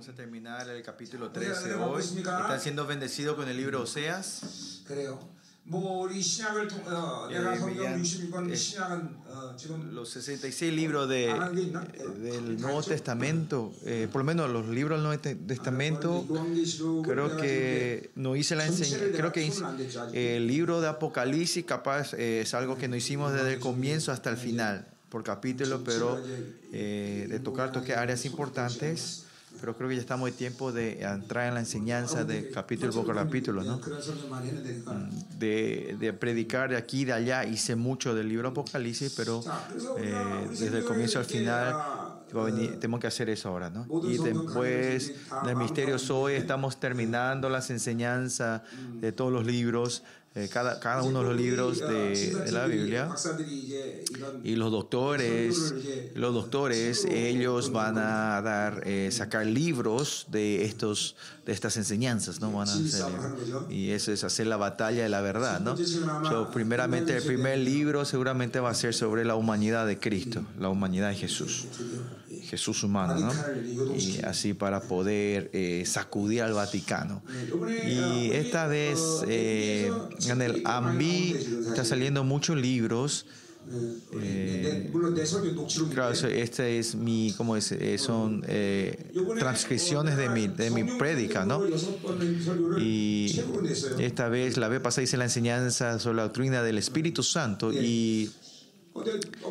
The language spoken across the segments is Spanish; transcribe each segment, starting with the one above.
Vamos a terminar el capítulo 13 hoy. Están siendo bendecidos con el libro Oseas. Creo. Eh, eh, los 66 libros de, eh, del Nuevo Testamento, eh, por lo menos los libros del Nuevo Testamento, creo que no hice la enseñanza, creo que el libro de Apocalipsis capaz eh, es algo que no hicimos desde el comienzo hasta el final, por capítulo, pero de tocar toque áreas importantes pero creo que ya estamos en tiempo de entrar en la enseñanza de capítulo por capítulo, ¿no? Mm, de, de, predicar de aquí de allá. Hice mucho del libro Apocalipsis, pero eh, desde el comienzo al final tenemos que hacer eso ahora, ¿no? Y después del misterio Zoe estamos terminando las enseñanzas de todos los libros eh, cada, cada uno de los libros de, la Biblia. Y los doctores, los doctores, ellos van a dar, eh, sacar libros de estos, de estas enseñanzas, ¿no? Van a hacer, y eso es hacer la batalla de la verdad, ¿no? So, primeramente, el primer libro seguramente va a ser sobre la humanidad de Cristo, la humanidad de Jesús. Jesús humano, ¿no? Y así para poder eh, sacudir al Vaticano. Y esta vez eh, en el AMBI está saliendo muchos libros. Eh, eh claro, esta es mi, ¿cómo es? Eh, son eh, transcripciones de mi, de mi prédica, ¿no? Y esta vez la vez pasada hice la enseñanza sobre la doctrina del Espíritu Santo y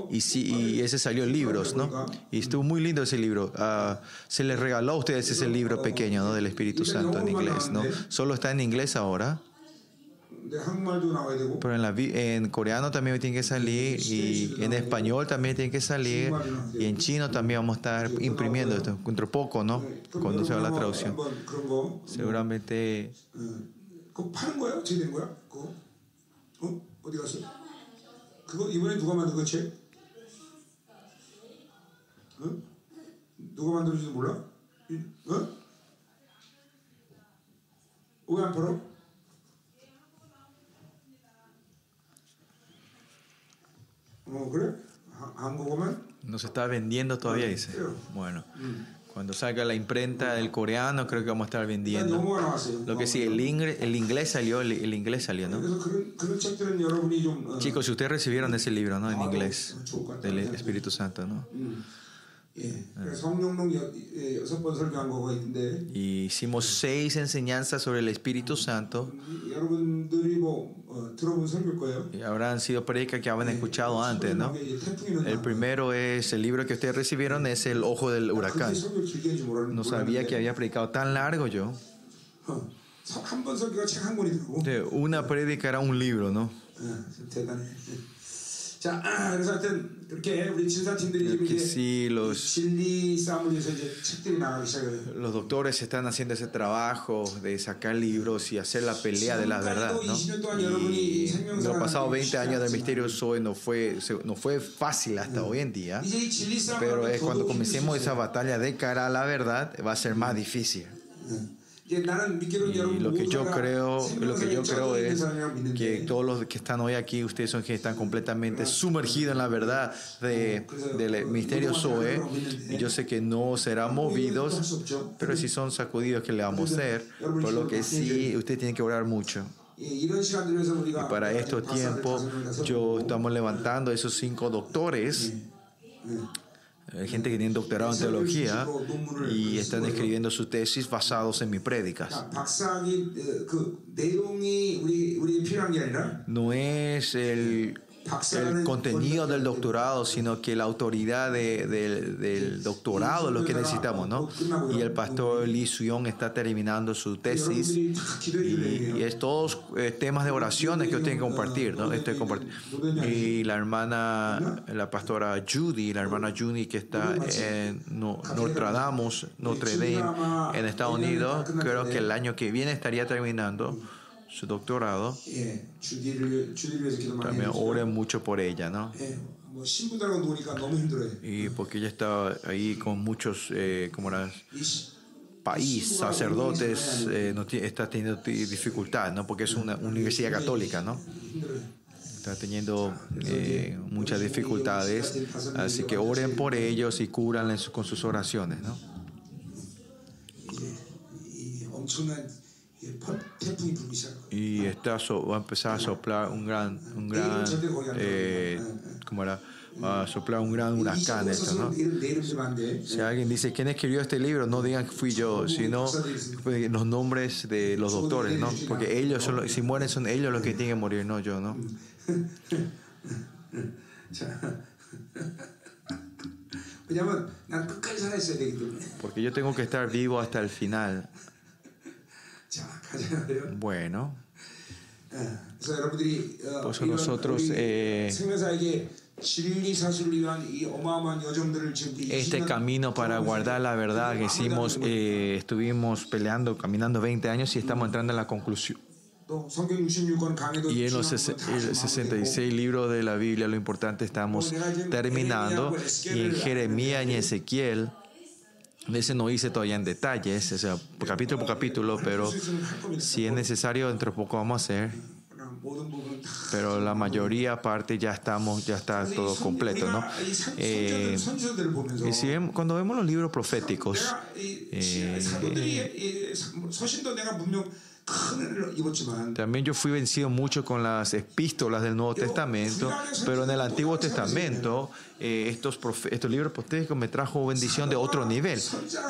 y, sí, y ese salió en libros, ¿no? Y estuvo muy lindo ese libro. Uh, se les regaló a ustedes ese libro pequeño, ¿no? Del Espíritu Santo en inglés, ¿no? Solo está en inglés ahora. Pero en, la, en coreano también tiene que salir y en español también tiene que salir y en chino también vamos a estar imprimiendo esto, contra poco, ¿no? Cuando se va la traducción. Seguramente... 그거 파는 거야? 어떻게 된 거야? 그거 어? 어디 갔어? 그거 이번에 누가 만든 거 책? 어? 누가 만들었지도 몰라? 이- 어? 왜 안 팔아? 어 그래? 하- 한국어만? no se está vendiendo todavía, dice. Bueno, Cuando salga la imprenta del coreano, creo que vamos a estar vendiendo. Lo que sí, el inglés, el inglés salió, el, inglés salió, ¿no? Chicos, si ustedes recibieron ese libro, ¿no? En inglés, del Espíritu Santo, ¿no? 음. 예. 그래서 성령록 여, 예, 여섯 번 설교한 거가 있는데 Y hicimos seis enseñanzas sobre el Espíritu Santo. 이- 여러분들이 뭐 어, 들어본 설교일 거예요. Y habrán sido predicas que habrán escuchado antes, ¿no? 이게 태풍이 El primero es, el libro que ustedes recibieron es El Ojo del Huracán. 설교 길게 했는지 모르는 No sabía que había predicado tan largo yo. 한번 설교가 책 한 권이더라고. De una prédica era un libro, ¿no? 어, 대단해. 자, 아, 그래서 하여튼 그렇게 우리 진사팀들이 지금 Que 이제 sí, los, 진리 싸움을 위해서 이제 책들이 나가기 시작해요. los doctores están haciendo ese trabajo de sacar libros y hacer la pelea de la verdad, ¿no? Y los pasados 20 años del misterio hoy no fue, se- no fue fácil hasta hoy en día, 이제 이 진리 싸움을 pero 하면 es cuando 더더욱 comencemos 힘들 수 esa 있어요. batalla de cara a la verdad, va a ser más difícil. y lo que yo creo, lo que yo creo es que todos los que están hoy aquí, ustedes son que están completamente sumergidos en la verdad del misterio Zoe. Y yo sé que no serán movidos, pero si son sacudidos, que le vamos a hacer? Por lo que sí, ustedes tienen que orar mucho. Y para estos tiempos, yo estamos levantando esos cinco doctores. Hay gente que tiene doctorado en teología y están escribiendo sus tesis basados en mis prédicas. No es el el contenido del doctorado, sino que la autoridad de, del doctorado es lo que necesitamos, ¿no? Y el pastor Lee Suyong está terminando su tesis y, es todos eh, temas de oraciones que yo tengo que compartir, ¿no? Estoy. Y la hermana, la pastora Judy, la hermana Judy que está en Notre Dame, Notre Dame en Estados Unidos, creo que el año que viene estaría terminando su doctorado, también ora mucho por ella, ¿no? Y porque ella estaba ahí con muchos, eh, como las país, sacerdotes, eh, no está teniendo dificultad, ¿no? Porque es una universidad católica, ¿no? Está teniendo eh, muchas dificultades, así que oren por ellos y cúranles con sus oraciones, ¿no? Y está va a empezar a soplar un gran, un gran, eh, ¿cómo era? Va a soplar un gran huracán esto, ¿no? Si alguien dice quién escribió este libro, no digan que fui yo, sino pues, los nombres de los doctores, ¿no? Porque ellos son los, si mueren son ellos los que tienen que morir, no yo, ¿no? Porque yo tengo que estar vivo hasta el final. Bueno. Pues nosotros eh, este camino para guardar la verdad que hicimos, eh, estuvimos peleando, caminando 20 años y estamos entrando en la conclusión. Y en los 66 libros de la Biblia, lo importante estamos terminando. Y en Jeremías y Ezequiel, ese no hice todavía en detalles, o sea, capítulo por capítulo, pero si es necesario, dentro de poco vamos a hacer. Pero la mayoría parte ya estamos, ya está todo completo, ¿no? Eh, y si cuando vemos los libros proféticos, eh, también yo fui vencido mucho con las epístolas del Nuevo Testamento, pero en el Antiguo Testamento eh, estos, estos libros proféticos me trajo bendición de otro nivel.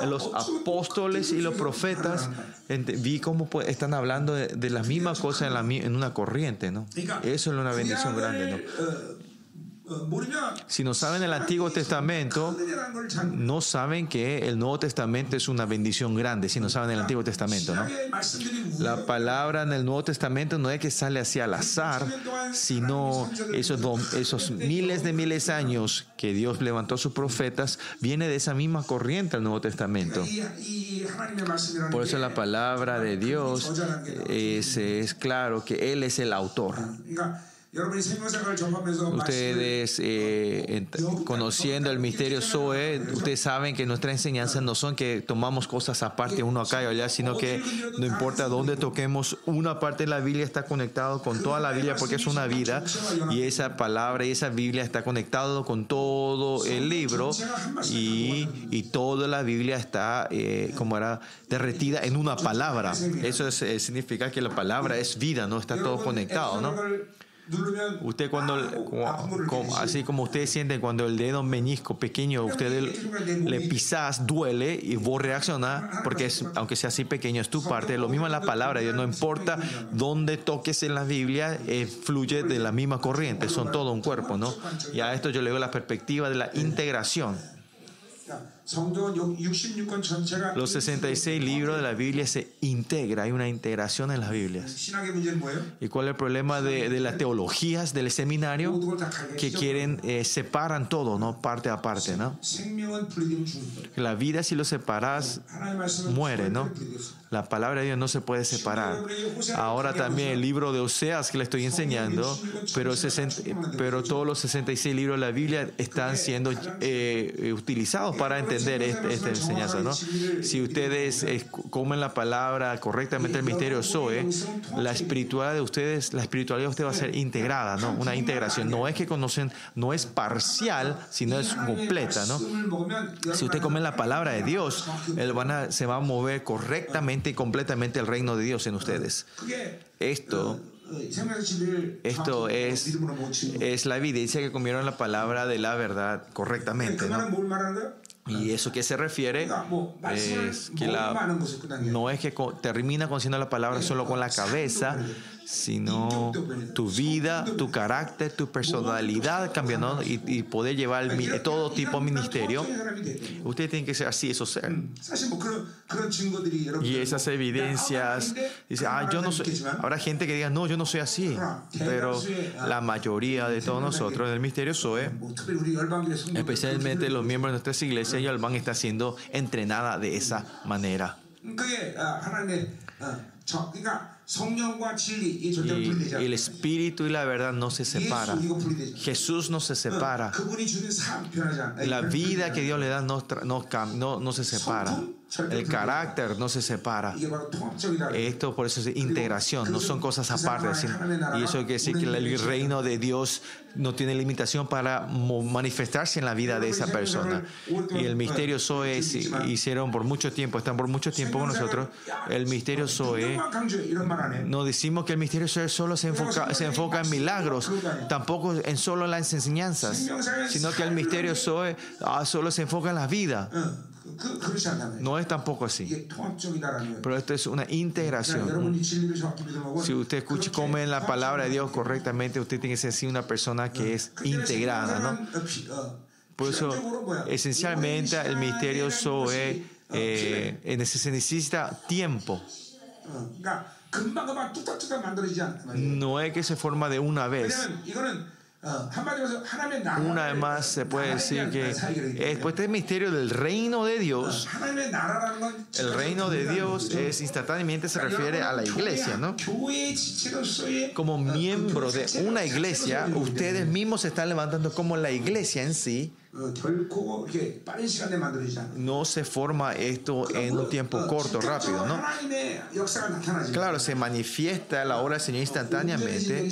Los apóstoles y los profetas vi cómo están hablando de, las mismas cosas en, la, en una corriente, ¿no? Eso es una bendición grande, ¿no? Si no saben el Antiguo Testamento, no saben que el Nuevo Testamento es una bendición grande, si no saben el Antiguo Testamento. ¿no? La palabra en el Nuevo Testamento no es que sale así al azar, sino esos, esos miles de miles de años que Dios levantó a sus profetas, viene de esa misma corriente el Nuevo Testamento. Por eso la palabra de Dios es, es claro que Él es el autor. Ustedes, eh, conociendo el misterio Zoe, ustedes saben que nuestras enseñanzas no son que tomamos cosas aparte uno acá y allá, sino que no importa dónde toquemos, una parte de la Biblia está conectado con toda la Biblia porque es una vida y esa palabra y esa Biblia está conectado con todo el libro y, y toda la Biblia está, eh, como era, derretida en una palabra. Eso eh, significa que la palabra es vida, no está todo conectado, ¿no? Usted cuando, así como ustedes sienten cuando el dedo meñisco pequeño, usted le pisas, duele y vos reaccionas, porque es, aunque sea así pequeño, es tu parte. Lo mismo en la palabra, no importa dónde toques en la Biblia, eh, fluye de la misma corriente, son todo un cuerpo, ¿no? Y a esto yo le veo la perspectiva de la integración. Los 66 libros de la Biblia se integra, hay una integración en las Biblias. ¿Y cuál es el problema de, las teologías del seminario? Que quieren, eh, separan todo, ¿no? Parte a parte, ¿no? La vida si lo separas, muere, ¿no? La palabra de Dios no se puede separar. Ahora también el libro de Oseas que le estoy enseñando, pero, pero todos los 66 libros de la Biblia están siendo eh, utilizados para entender este, esta enseñanza. ¿no? Si ustedes comen la palabra correctamente, el misterio Zoe, la espiritualidad de ustedes, la espiritualidad de ustedes va a ser integrada, ¿no? una integración. No es que conocen, no es parcial, sino es completa. ¿no? Si usted come la palabra de Dios, él van se va a mover correctamente y completamente el reino de Dios en ustedes. Esto, esto es, es la evidencia que comieron la palabra de la verdad correctamente. ¿Y eso que se refiere? Es que la, no es que termina conociendo la palabra solo con la cabeza, sino tu vida, tu carácter, tu personalidad cambiando y, poder llevar todo tipo de ministerio. Usted tiene que ser así, eso ser. Y esas evidencias, dice, ah, yo no soy. Habrá gente que diga, no, yo no soy así. Pero la mayoría de todos nosotros en el misterio soy, especialmente los miembros de nuestras iglesias, y van está siendo entrenada de esa manera. Y el espíritu y la verdad no se separan. Jesús no se separa. La vida que Dios le da no, no, no, se separa. El carácter no se separa. Esto por eso es integración, no son cosas aparte. Y eso quiere decir que el reino de Dios no tiene limitación para manifestarse en la vida de esa persona. Y el misterio Zoe hicieron por mucho tiempo, están por mucho tiempo con nosotros. El misterio Zoe, no decimos que el misterio Zoe solo se enfoca, se enfoca en milagros, tampoco en solo las enseñanzas, sino que el misterio Zoe ah, solo se enfoca en la vida. No es tampoco así. Pero esto es una integración. Si usted escucha, come la palabra de Dios correctamente, usted tiene que ser así una persona que es integrada. ¿no? Por eso, esencialmente, el misterio Zoe eh, se necesita tiempo. No es que se forma de una vez. Una vez más se puede decir que después del misterio del reino de Dios, el reino de Dios es instantáneamente se refiere a la iglesia, ¿no? Como miembro de una iglesia, ustedes mismos se están levantando como la iglesia en sí. No se forma esto en un tiempo corto, rápido, ¿no? Claro, se manifiesta la obra del Señor instantáneamente,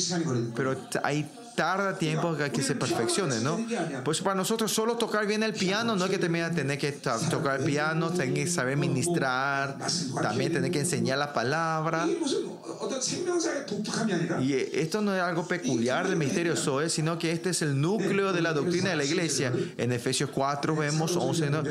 pero hay tarda tiempo que se perfeccione, ¿no? Pues para nosotros solo tocar bien el piano, no es que también tener que tocar el piano, tener que saber ministrar, también tener que enseñar la palabra. Y esto no es algo peculiar del misterio Zoe, sino que este es el núcleo de la doctrina de la iglesia. En Efesios 4 vemos 11, ¿no?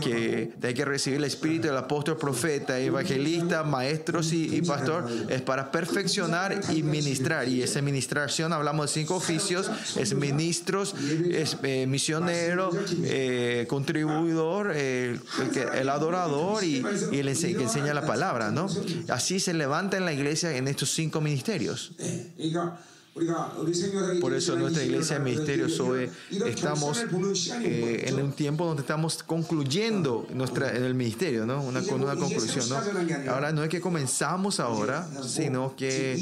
que hay que recibir el espíritu del apóstol, profeta, evangelista, maestros y, y pastor, es para perfeccionar y ministrar. Y esa ministración hablamos de cinco es ministros, es eh, misionero, eh, contribuidor, eh, el, adorador y, el que enseña la palabra, ¿no? Así se levanta en la iglesia en estos cinco ministerios. Por eso nuestra iglesia de Misterio Zoe estamos eh, en un tiempo donde estamos concluyendo nuestra, en el ministerio, ¿no? Una, con una conclusión. ¿no? Ahora no es que comenzamos ahora, sino que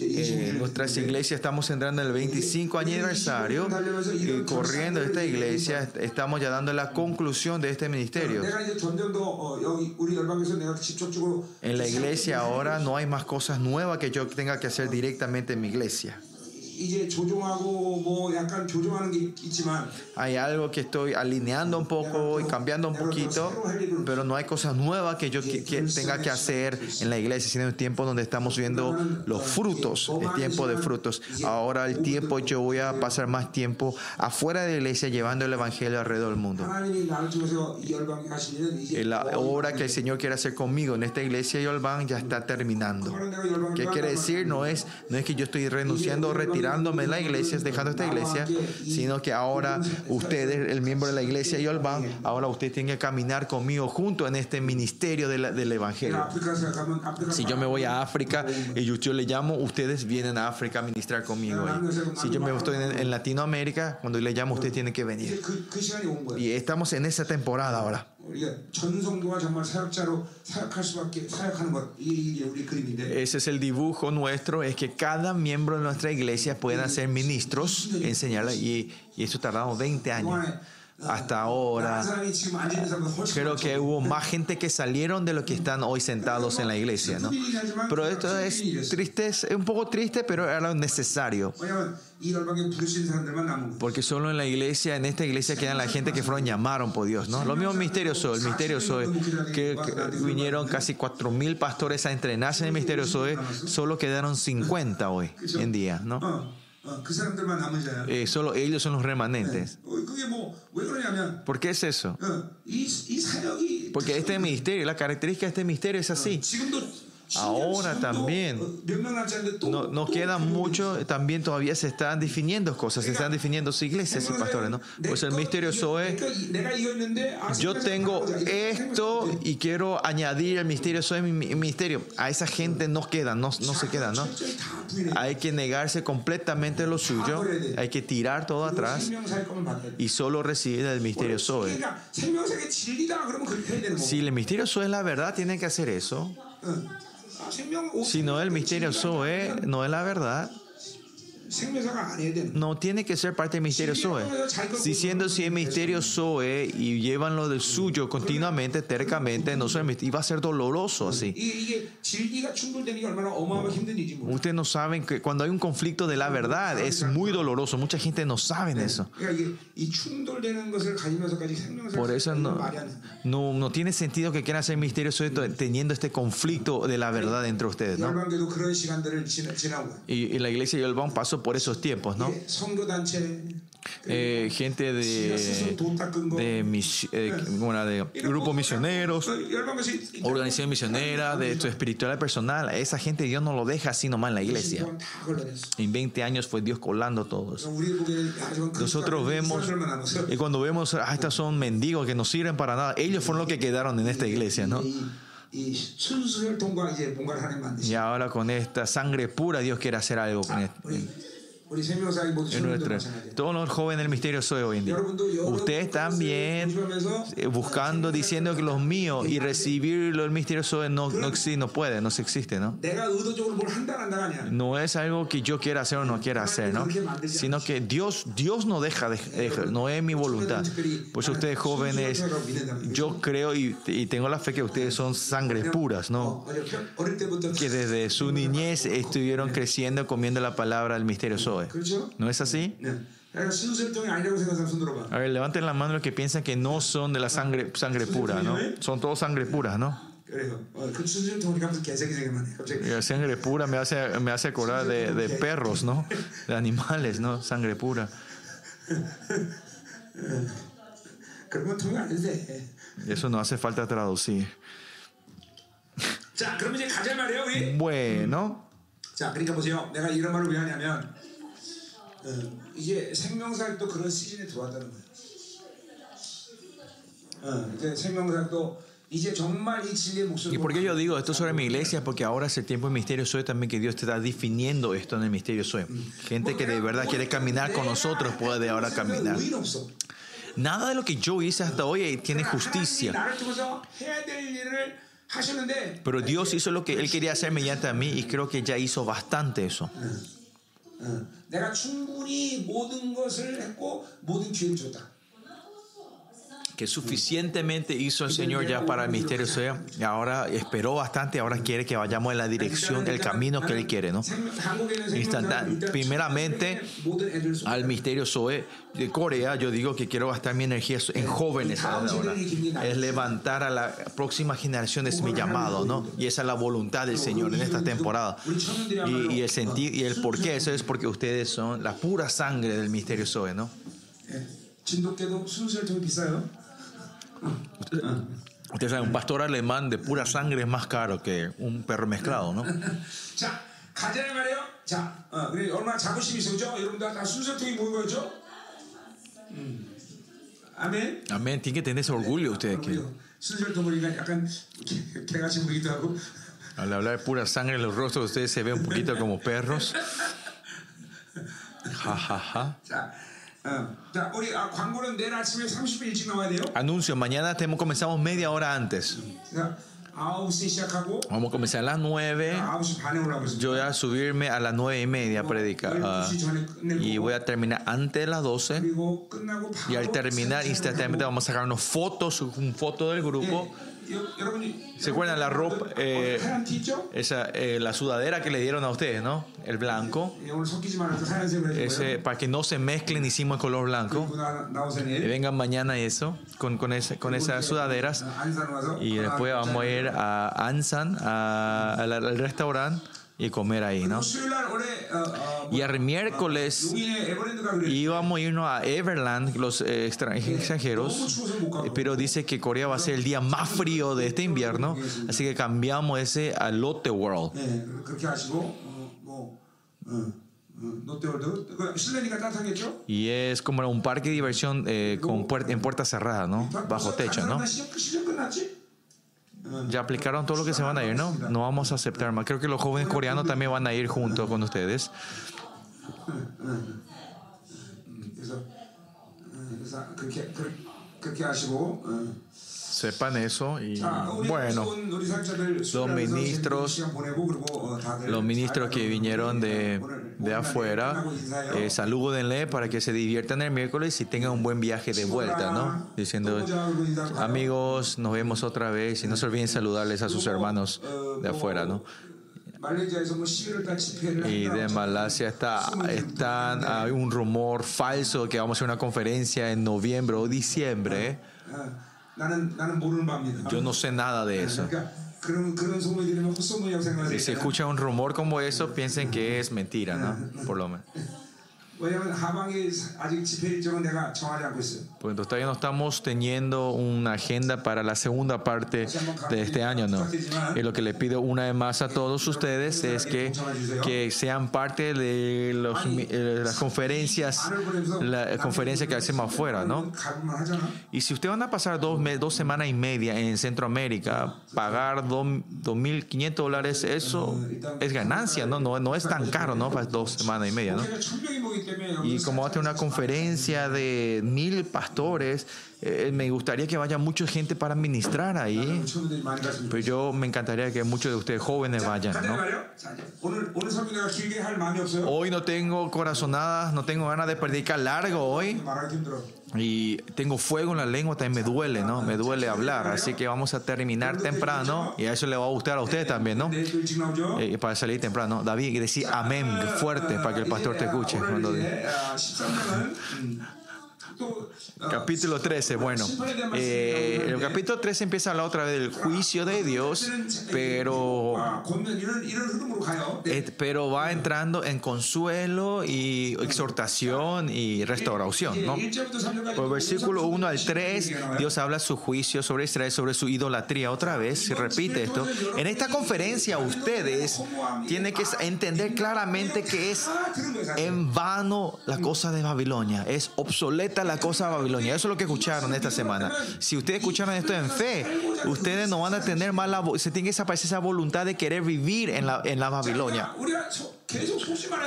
eh, nuestras iglesias estamos entrando en el 25 aniversario y corriendo esta iglesia estamos ya dando la conclusión de este ministerio. En la iglesia ahora no hay más cosas nuevas que yo tenga que hacer directamente en mi iglesia. Hay algo que estoy alineando un poco y cambiando un poquito, pero no hay cosas nuevas que yo tenga que hacer en la iglesia, sino un tiempo donde estamos viendo los frutos, el tiempo de frutos. Ahora el tiempo, yo voy a pasar más tiempo afuera de la iglesia llevando el evangelio alrededor del mundo. La obra que el Señor quiere hacer conmigo en esta iglesia Yolban ya está terminando. ¿Qué quiere decir? No es, no es que yo estoy renunciando o retirando retirándome de la iglesia, dejando esta iglesia, sino que ahora ustedes, el miembro de la iglesia y Yolban, ahora ustedes tienen que caminar conmigo junto en este ministerio del Evangelio. Si yo me voy a África y yo, le llamo, ustedes vienen a África a ministrar conmigo. Si yo me estoy en, Latinoamérica, cuando le llamo, ustedes tienen que venir. Y estamos en esa temporada ahora. Ese es el dibujo nuestro, es que cada miembro de nuestra iglesia pueda ser ministros, enseñarla, y, y eso tardamos 20 años hasta ahora. Creo que hubo más gente que salieron de lo que están hoy sentados en la iglesia, ¿no? Pero esto es triste, es un poco triste, pero era necesario. Porque solo en la iglesia, en esta iglesia quedan la gente que fueron llamaron por Dios, ¿no? Lo mismo misterio Soy, el misterio Soy, que, vinieron casi 4.000 pastores a entrenarse en el misterio Soy, solo quedaron 50 hoy en día, ¿no? Eh, solo ellos son los remanentes. ¿Por qué es eso? Porque este misterio, la característica de este misterio es así. Ahora también. no, no queda mucho, también todavía se están definiendo cosas, se están definiendo iglesias y pastores, ¿no? Pues el misterio es, yo tengo esto y quiero añadir el misterio es mi misterio. A esa gente no queda, no, no se queda, ¿no? Hay que negarse completamente lo suyo, hay que tirar todo atrás y solo recibir el misterio Zoe. Si el misterio Zoe es la verdad, tiene que hacer eso. Si no, el misterio Zoe no es la verdad. No tiene que ser parte del misterio Zoe. Diciendo si es misterio Zoe y llevan lo del suyo continuamente, tercamente, no son, y va a ser doloroso así. Ustedes no saben que cuando hay un conflicto de la verdad es muy doloroso. Mucha gente no sabe eso. Por eso no, no, no tiene sentido que quieran hacer misterio Zoe teniendo este conflicto de la verdad entre ustedes. ¿no? Y, y la iglesia de Yolbán pasó por esos tiempos, ¿no? Eh, gente de, de, mis, eh, bueno, de grupos misioneros, organización misionera, de esto espiritual personal. Esa gente Dios no lo deja así nomás en la iglesia. En 20 años fue Dios colando todos. Nosotros vemos, y cuando vemos, ah, estos son mendigos que no sirven para nada, ellos fueron los que quedaron en esta iglesia, ¿no? Y ahora con esta sangre pura Dios quiere hacer algo con esto. Todos los jóvenes del misterio soy hoy en día. Ustedes también eh, buscando, diciendo que los míos y recibirlo el misterio soy no, no, no puede, no se existe, ¿no? No es algo que yo quiera hacer o no quiera hacer, ¿no? Sino que Dios, Dios no deja, de, no es mi voluntad. Por eso ustedes jóvenes, yo creo y, y tengo la fe que ustedes son sangres puras, ¿no? Que desde su niñez estuvieron creciendo comiendo la palabra del misterio soy. ¿No es así? A ver, levanten la mano los que piensan que no son de la sangre, sangre pura, ¿no? Son todos sangre pura, ¿no? La sangre pura me hace, me hace acordar de, de perros, ¿no? De animales, ¿no? Sangre pura. Eso no hace falta traducir. Bueno. 이제 생명사역도 그런 시즌에 들어왔다는 거예요. 어, 이제 생명사역도 ¿Y por qué yo digo esto sobre mi iglesia? Porque ahora es el tiempo de misterio soy también que Dios te está definiendo esto en el misterio soy. Gente que de verdad quiere caminar con nosotros puede ahora caminar. Nada de lo que yo hice hasta hoy tiene justicia. Pero Dios hizo lo que Él quería hacer mediante a mí y creo que ya hizo bastante eso. 내가 충분히 모든 것을 했고 모든 기회를 줬다. Que suficientemente hizo el Señor ya para el misterio sea y ahora esperó bastante ahora quiere que vayamos en la dirección del camino que él quiere no primeramente al misterio Zoe de Corea yo digo que quiero gastar mi energía en jóvenes ahora. es levantar a la próxima generación es mi llamado no y esa es la voluntad del Señor en esta temporada. y, y el sentir y el por qué eso es porque ustedes son la pura sangre del misterio Zoe no Usted sabe, un pastor alemán de pura sangre es más caro que un perro mezclado, ¿no? Amén. Amén. Tiene que tener ese orgullo usted. Que... Al hablar de pura sangre, los rostros de ustedes se ven un poquito como perros. Ja, ja, ja. Anuncio, mañana tenemos, comenzamos media hora antes. Vamos a comenzar a las 9. Yo voy a subirme a las 9 y media a predicar. Ah, y voy a terminar antes de las 12. Y al terminar, instantáneamente vamos a sacar unas fotos, un foto del grupo. ¿Se acuerdan la ropa, eh, esa, eh, la sudadera que le dieron a ustedes, ¿no? El blanco. Ese, para que no se mezclen, hicimos el color blanco. Y vengan mañana eso, con, con, ese, con esas sudaderas. Y después vamos a ir a Ansan, al restaurante y comer ahí, ¿no? Y el miércoles íbamos a irnos a Everland, los extranjeros, pero dice que Corea va a ser el día más frío de este invierno, así que cambiamos ese a Lotte World. Y es como un parque de diversión eh, con en puerta cerrada, ¿no? Bajo techo, ¿no? Ya aplicaron todo lo que se van a ir, ¿no? No vamos a aceptar más. Creo que los jóvenes coreanos también van a ir junto con ustedes. Sepan eso y bueno, los ministros, los ministros que vinieron de, de afuera, eh, salúdenle para que se diviertan el miércoles y tengan un buen viaje de vuelta, ¿no? Diciendo, amigos, nos vemos otra vez y no se olviden saludarles a sus hermanos de afuera, ¿no? Y de Malasia está, están, hay un rumor falso que vamos a hacer una conferencia en noviembre o diciembre. Yo no sé nada de eso. Si se escucha un rumor como eso, piensen que es mentira, ¿no? Por lo menos. Pues todavía no estamos teniendo una agenda para la segunda parte de este año, ¿no? Y lo que le pido una vez más a todos ustedes es que, que sean parte de los, eh, las conferencias, la conferencia que hacemos afuera, ¿no? Y si ustedes van a pasar dos, dos semanas y media en Centroamérica, pagar 2.500 dólares, eso es ganancia, ¿no? ¿no? No es tan caro, ¿no? Para dos semanas y media, ¿no? Y como hace una conferencia de mil pastores, eh, me gustaría que vaya mucha gente para ministrar ahí. Pero yo me encantaría que muchos de ustedes jóvenes vayan. ¿no? Hoy no tengo corazonadas, no tengo ganas de predicar largo hoy. Y tengo fuego en la lengua, también me duele, ¿no? Me duele hablar. Así que vamos a terminar temprano. Y a eso le va a gustar a ustedes también, ¿no? Eh, para salir temprano. David, decir amén fuerte para que el pastor te escuche. Cuando Capítulo 13, bueno, eh, el capítulo 13 empieza a hablar otra vez del juicio de Dios, pero, pero va entrando en consuelo y exhortación y restauración. ¿no? Por versículo 1 al 3, Dios habla su juicio sobre Israel, sobre su idolatría. Otra vez, se repite esto. En esta conferencia ustedes tienen que entender claramente que es en vano la cosa de Babilonia, es obsoleta la cosa de Babilonia. Eso es lo que escucharon esta semana. Si ustedes escucharon esto en fe, ustedes no van a tener más la, se tiene que desaparecer esa voluntad de querer vivir en la, en la Babilonia.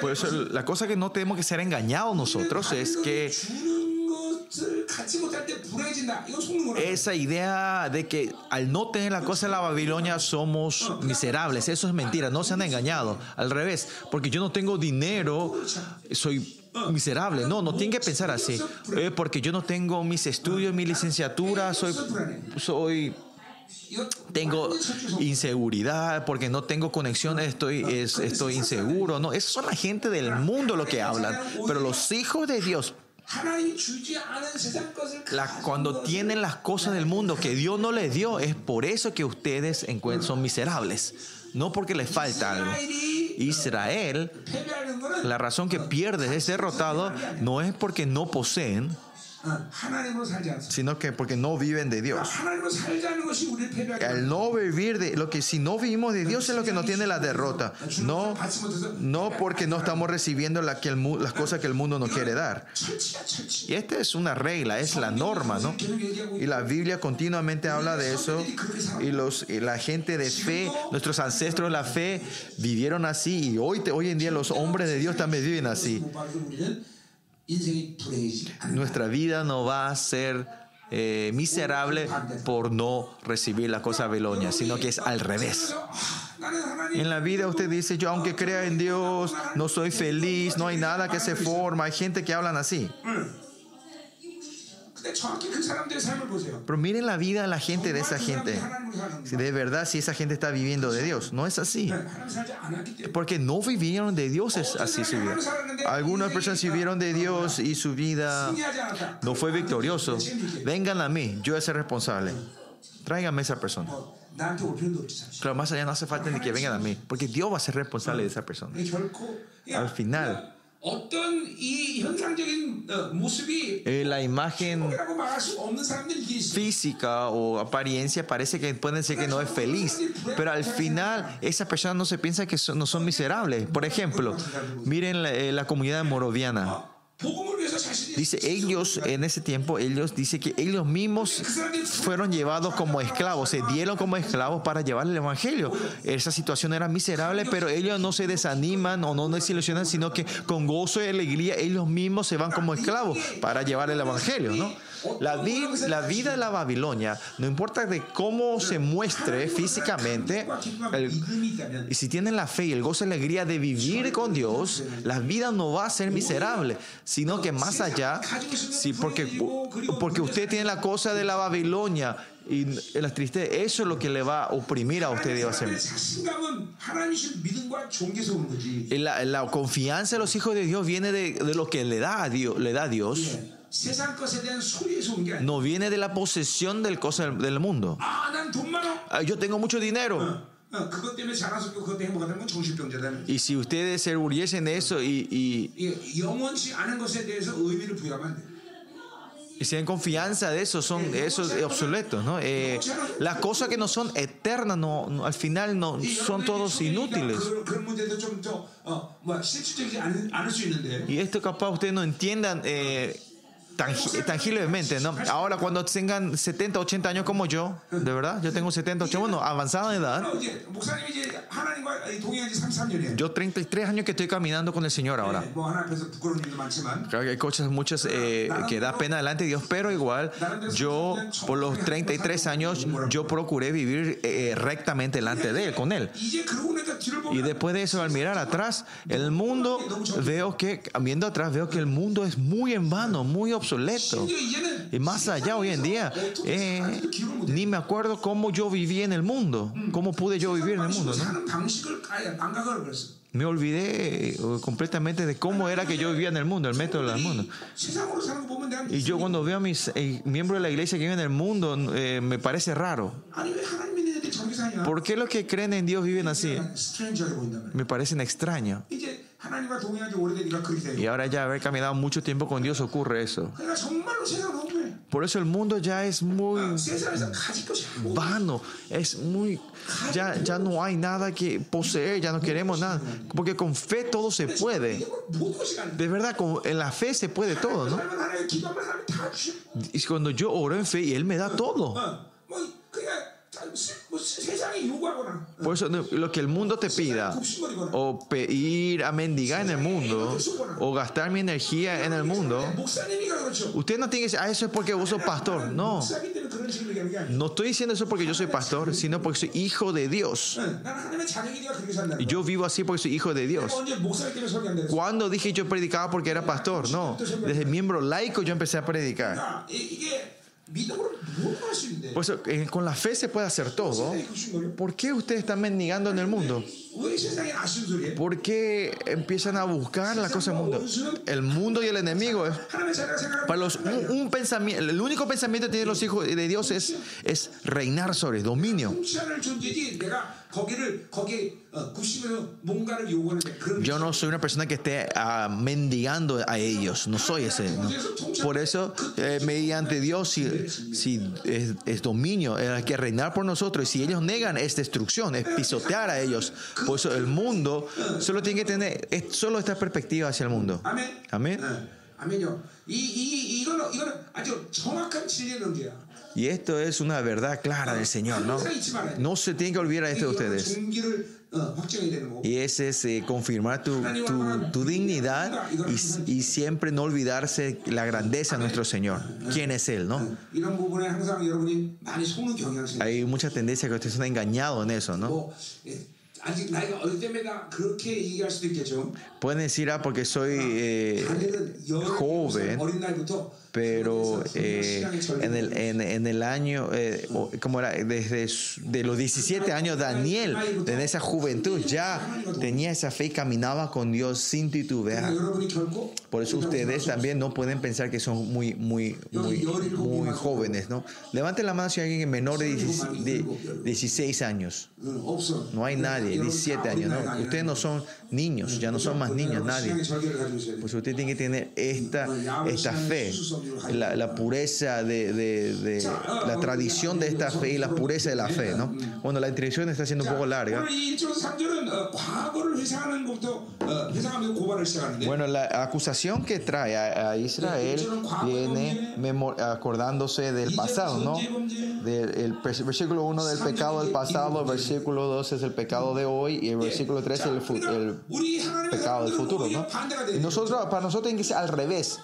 Por eso la cosa que no tenemos que ser engañados nosotros es que esa idea de que al no tener la cosa en la Babilonia somos miserables, eso es mentira, no se han engañado. Al revés, porque yo no tengo dinero, soy miserable. No, no tienen que pensar así. Eh, porque yo no tengo mis estudios, mi licenciatura, soy, soy tengo inseguridad porque no tengo conexión, estoy, estoy inseguro. No, eso son la gente del mundo lo que hablan. Pero los hijos de Dios, cuando tienen las cosas del mundo que Dios no les dio, es por eso que ustedes son miserables. No porque les falta algo. Israel, la razón que pierde es derrotado no es porque no poseen, sino que porque no viven de Dios. El no vivir de lo que si no vivimos de Dios es lo que nos tiene la derrota. No, no porque no estamos recibiendo la que las cosas que el mundo nos quiere dar. Y esta es una regla, es la norma, ¿no? Y la Biblia continuamente habla de eso. Y, los, la gente de fe, nuestros ancestros de la fe, vivieron así. Y hoy, hoy en día los hombres de Dios también viven así. Nuestra vida no va a ser eh, miserable por no recibir la cosa Babilonia, sino que es al revés. En la vida usted dice, yo aunque crea en Dios, no soy feliz, no hay nada que se forma, hay gente que hablan así. Pero miren la vida de la gente de esa gente. Si de verdad, si esa gente está viviendo de Dios. No es así. Porque no vivieron de Dios, es así su vida. Algunas personas vivieron de Dios y su vida no fue victorioso. Vengan a mí, yo voy a ser responsable. Tráiganme a esa persona. Claro, más allá no hace falta ni que vengan a mí, porque Dios va a ser responsable de esa persona. Al final, la imagen física o apariencia parece que pueden ser que no es feliz, pero al final esa persona no se piensa que no son miserables. Por ejemplo, miren la, eh, la comunidad moroviana. Dice ellos en ese tiempo, ellos dice que ellos mismos fueron llevados como esclavos, se dieron como esclavos para llevar el evangelio. Esa situación era miserable, pero ellos no se desaniman o no desilusionan, sino que con gozo y alegría ellos mismos se van como esclavos para llevar el evangelio, ¿no? La, la vida de la Babilonia, no importa de cómo se muestre físicamente, y si tienen la fe y el gozo y alegría de vivir con Dios, la vida no va a ser miserable, sino que más allá, sí, porque, porque usted tiene la cosa de la Babilonia y la tristeza, eso es lo que le va a oprimir a usted. Va a ser. La, la, confianza de los hijos de Dios viene de, de, lo que le da a Dios. Le da Dios. No viene de la posesión del cosa del mundo. Yo tengo mucho dinero. Y si ustedes se orgullecen de eso y, y y si hay confianza de eso, son esos obsoletos, ¿no? Eh, las cosas que no son eternas, no, al final no son todos inútiles. Y esto capaz ustedes no entiendan eh, tangiblemente, ¿no? Ahora cuando tengan 70, 80 años como yo, de verdad, yo tengo 70, 80, bueno, avanzada edad. Yo 33 años que estoy caminando con el Señor ahora. Claro que hay cosas muchas eh, que da pena delante de Dios, pero igual yo por los 33 años yo procuré vivir eh, rectamente delante de Él, con Él. Y después de eso, al mirar atrás, el mundo, veo que, viendo atrás, veo que el mundo es muy en vano, muy obsoleto. Y más allá hoy en día, eh, ni me acuerdo cómo yo viví en el mundo, cómo pude yo vivir en el mundo. Me olvidé eh, completamente de cómo era que yo vivía en el mundo, el método del mundo. Y yo cuando veo a mis eh, miembros de la iglesia que viven en el mundo, me parece raro. ¿Por qué los que creen en Dios viven así? Me parecen extraños. Y ahora ya haber caminado mucho tiempo con Dios ocurre eso. Por eso el mundo ya es muy vano, es muy ya, ya no hay nada que poseer, ya no queremos nada, porque con fe todo se puede. De verdad, en la fe se puede todo, ¿no? Y cuando yo oro en fe y él me da todo. Por eso lo que el mundo te pida, o ir a mendigar en el mundo, o gastar mi energía en el mundo, usted no tiene que decir, ah, eso es porque vos sos pastor. No. No estoy diciendo eso porque yo soy pastor, sino porque soy hijo de Dios. Y yo vivo así porque soy hijo de Dios. Cuando dije yo predicaba porque era pastor? No. Desde miembro laico yo empecé a predicar. Pues, con la fe se puede hacer todo. ¿Por qué ustedes están mendigando en el mundo? ¿Por qué empiezan a buscar la cosa del mundo? El mundo y el enemigo. Para los, un, pensamiento, el único pensamiento que tienen los hijos de Dios es, es reinar sobre dominio. Yo no soy una persona que esté uh, mendigando a ellos, no soy ese. Por eso, eh, mediante Dios, si, si es, dominio, hay que reinar por nosotros. Y si ellos negan, es destrucción, es pisotear a ellos. Por eso el mundo solo tiene que tener solo esta perspectiva hacia el mundo. Amén. Amén. Y esto es una verdad clara del Señor, ¿no? No se tiene que olvidar esto de ustedes. Y ese es eh, confirmar tu, tu, dignidad y, y, siempre no olvidarse la grandeza de nuestro Señor. ¿Quién es Él, no? Hay mucha tendencia que ustedes están engañados en eso, ¿no? Pueden decir, ah, porque soy eh, joven pero eh, en, el, en, en, el año, eh, como era, desde de los 17 años, Daniel, en esa juventud, ya tenía esa fe y caminaba con Dios sin titubear. Por eso ustedes también no pueden pensar que son muy, muy, muy, muy jóvenes, ¿no? Levanten la mano si hay alguien menor de, 16 años. No hay nadie, 17 años, ¿no? Ustedes no son niños, ya no son más niños, nadie. Pues usted tiene que tener esta, esta fe la, la pureza de, de, de, la tradición de esta fe y la pureza de la fe, ¿no? Bueno, la introducción está siendo un poco larga. Bueno, la acusación que trae a, Israel viene acordándose del pasado, ¿no? Del versículo 1 del pecado del pasado, el versículo 2 es el pecado de hoy y el versículo 3 es el, el pecado del futuro, ¿no? Y nosotros, para nosotros tiene que ser al revés.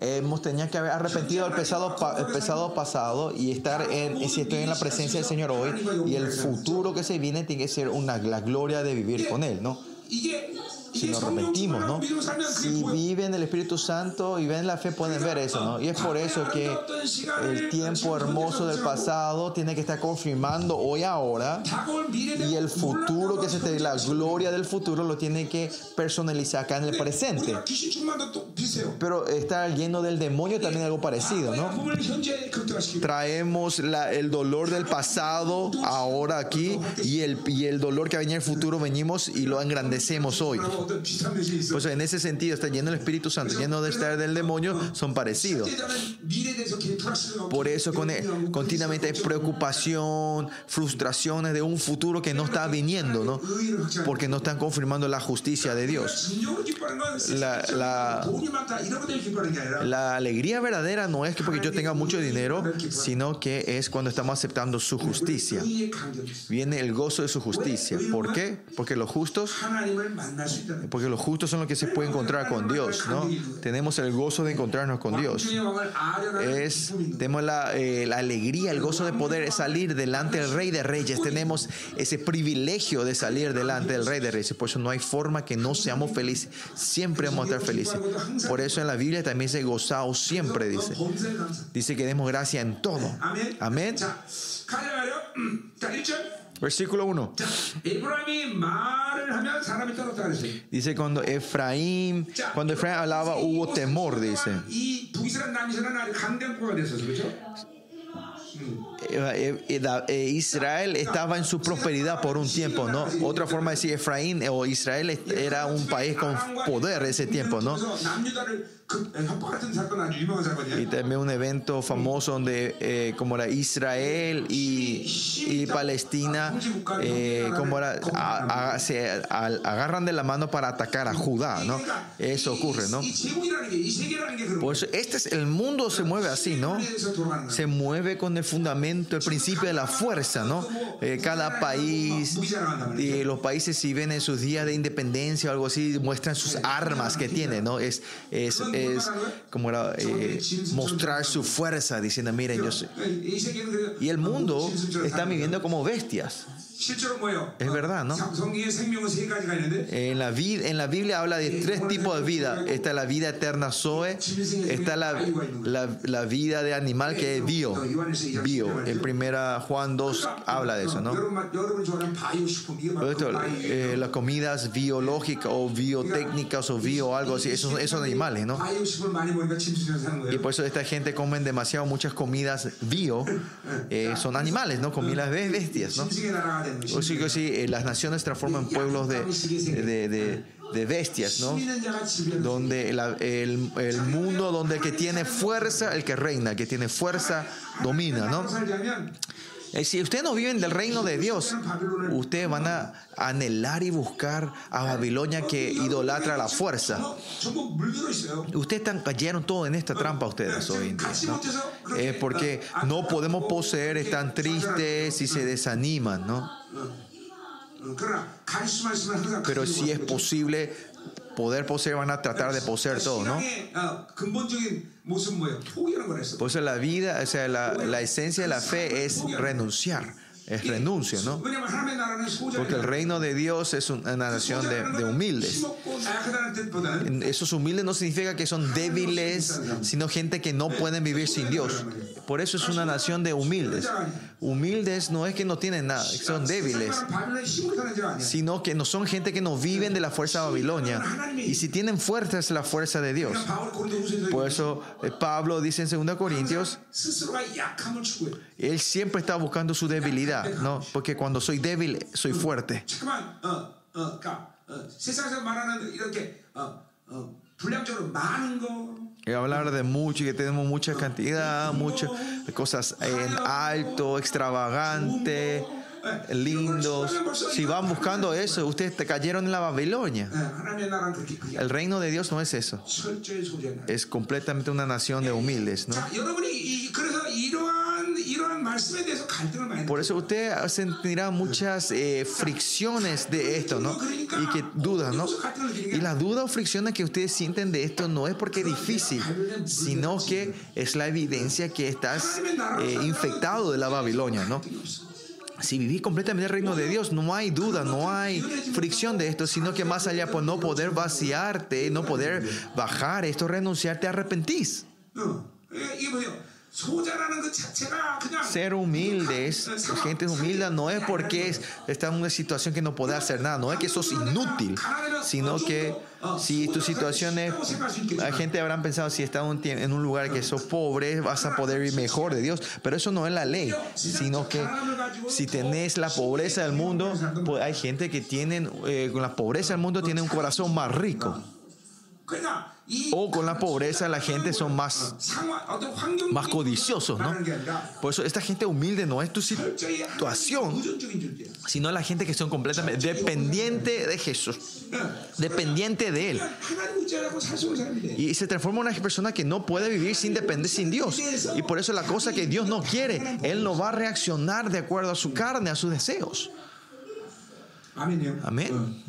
Hemos tenido que haber arrepentido el pesado, el pesado pasado y estar en, si estoy en la presencia del Señor hoy y el futuro que se viene tiene que ser una, la gloria de vivir con Él, ¿no? Si nos repetimos, ¿no? Si viven el Espíritu Santo y ven la fe, pueden ver eso, ¿no? Y es por eso que el tiempo hermoso del pasado tiene que estar confirmando hoy ahora y el futuro que se te la gloria del futuro lo tiene que personalizar acá en el presente. Pero estar lleno del demonio también es algo parecido, ¿no? Traemos la, el dolor del pasado ahora aquí y el, y el dolor que va en el futuro venimos y lo engrandecemos hoy. Pues en ese sentido, está lleno del Espíritu Santo, lleno de estar del demonio, son parecidos. Por eso con continuamente hay preocupación, frustraciones de un futuro que no está viniendo, ¿no? Porque no están confirmando la justicia de Dios. La, la alegría verdadera no es que porque yo tenga mucho dinero, sino que es cuando estamos aceptando su justicia. Viene el gozo de su justicia. ¿Por qué? Porque los justos porque los justos son los que se pueden encontrar con Dios, ¿no? Tenemos el gozo de encontrarnos con Dios. Es, tenemos la, eh, la alegría, el gozo de poder salir delante del Rey de Reyes. Tenemos ese privilegio de salir delante del Rey de Reyes. Por eso no hay forma que no seamos felices. Siempre vamos a estar felices. Por eso en la Biblia también se gozado siempre, dice. Dice que demos gracia en todo. Amén. Versículo 1. Dice cuando Efraín, cuando Efraín hablaba hubo temor, dice. Eh, eh, eh, Israel estaba en su prosperidad por un tiempo, ¿no? Otra forma de decir Efraín o Israel era un país con poder ese tiempo, ¿no? Y también un evento famoso donde como era Israel y, Palestina, como se agarran de la mano para atacar a Judá, ¿no? Eso ocurre, ¿no? Pues este es el mundo se mueve así, ¿no? Se mueve con el fundamento, el principio de la fuerza, ¿no? Eh, cada país, y los países si ven en sus días de independencia o algo así, muestran sus armas que tienen, ¿no? Es, es es como eh, mostrar su fuerza, diciendo, miren, yo soy. Y el mundo está viviendo como bestias. Es verdad, ¿no? En la, en la Biblia habla de tres tipos de vida. Está la vida eterna Zoe, está la, la, vida de animal que es bio. Bio. En primera Juan 2 habla de eso, ¿no? Eh, las comidas biológicas o biotécnicas o bio algo así, esos, esos animales, ¿no? Y por eso esta gente come demasiado muchas comidas bio, eh, son animales, ¿no? Comidas bestias, ¿no? O sí que sí, eh, las naciones transforman pueblos de, de, de, bestias, ¿no? Donde el, el, mundo donde el que tiene fuerza, el que reina, el que tiene fuerza, domina, ¿no? Eh, si ustedes no viven del reino de Dios, ustedes van a anhelar y buscar a Babilonia que idolatra la fuerza. Ustedes están, cayeron todo en esta trampa ustedes hoy en día. ¿no? porque no podemos poseer, están tristes y se desaniman, ¿no? Pero si es posible poder poseer, van a tratar de poseer todo, ¿no? Por eso la vida, o sea, la, la esencia de la fe es renunciar es renuncia, ¿no? Porque el reino de Dios es una nación de, humildes. Esos humildes no significa que son débiles, sino gente que no pueden vivir sin Dios. Por eso es una nación de humildes. Humildes no es que no tienen nada, son débiles, sino que no son gente que no viven de la fuerza de Babilonia. Y si tienen fuerza es la fuerza de Dios. Por eso eh, Pablo dice en 2 Corintios, él siempre está buscando su debilidad, ¿no? Porque cuando soy débil, soy fuerte. Y hablar de mucho, que tenemos mucha cantidad, muchas cosas en alto, extravagante, lindos. Si van buscando eso, ustedes te cayeron en la Babilonia. El reino de Dios no es eso. Es completamente una nación de humildes, ¿no? Por eso usted sentirá muchas eh, fricciones de esto, ¿no? Y que dudas, ¿no? Y las dudas o fricciones que ustedes sienten de esto no es porque es difícil, sino que es la evidencia que estás eh, infectado de la Babilonia, ¿no? Si vivís completamente el reino de Dios, no hay duda, no hay fricción de esto, sino que más allá por no poder vaciarte, no poder bajar esto, renunciar, te arrepentís. Ser humildes, gente humilde, no es porque está en una situación que no puede hacer nada, no es que sos inútil, sino que si tu situación es, la gente habrán pensado si estás en un lugar que sos pobre, vas a poder vivir mejor de Dios, pero eso no es la ley, sino que si tenés la pobreza del mundo, pues hay gente que tienen, eh, con la pobreza del mundo, tiene un corazón más rico o con la pobreza la gente son más, más codiciosos, ¿no? Por eso esta gente humilde no es tu situación, sino la gente que son completamente dependiente de Jesús, dependiente de Él. Y se transforma en una persona que no puede vivir sin depender sin Dios. Y por eso la cosa que Dios no quiere, Él no va a reaccionar de acuerdo a su carne, a sus deseos. Amén.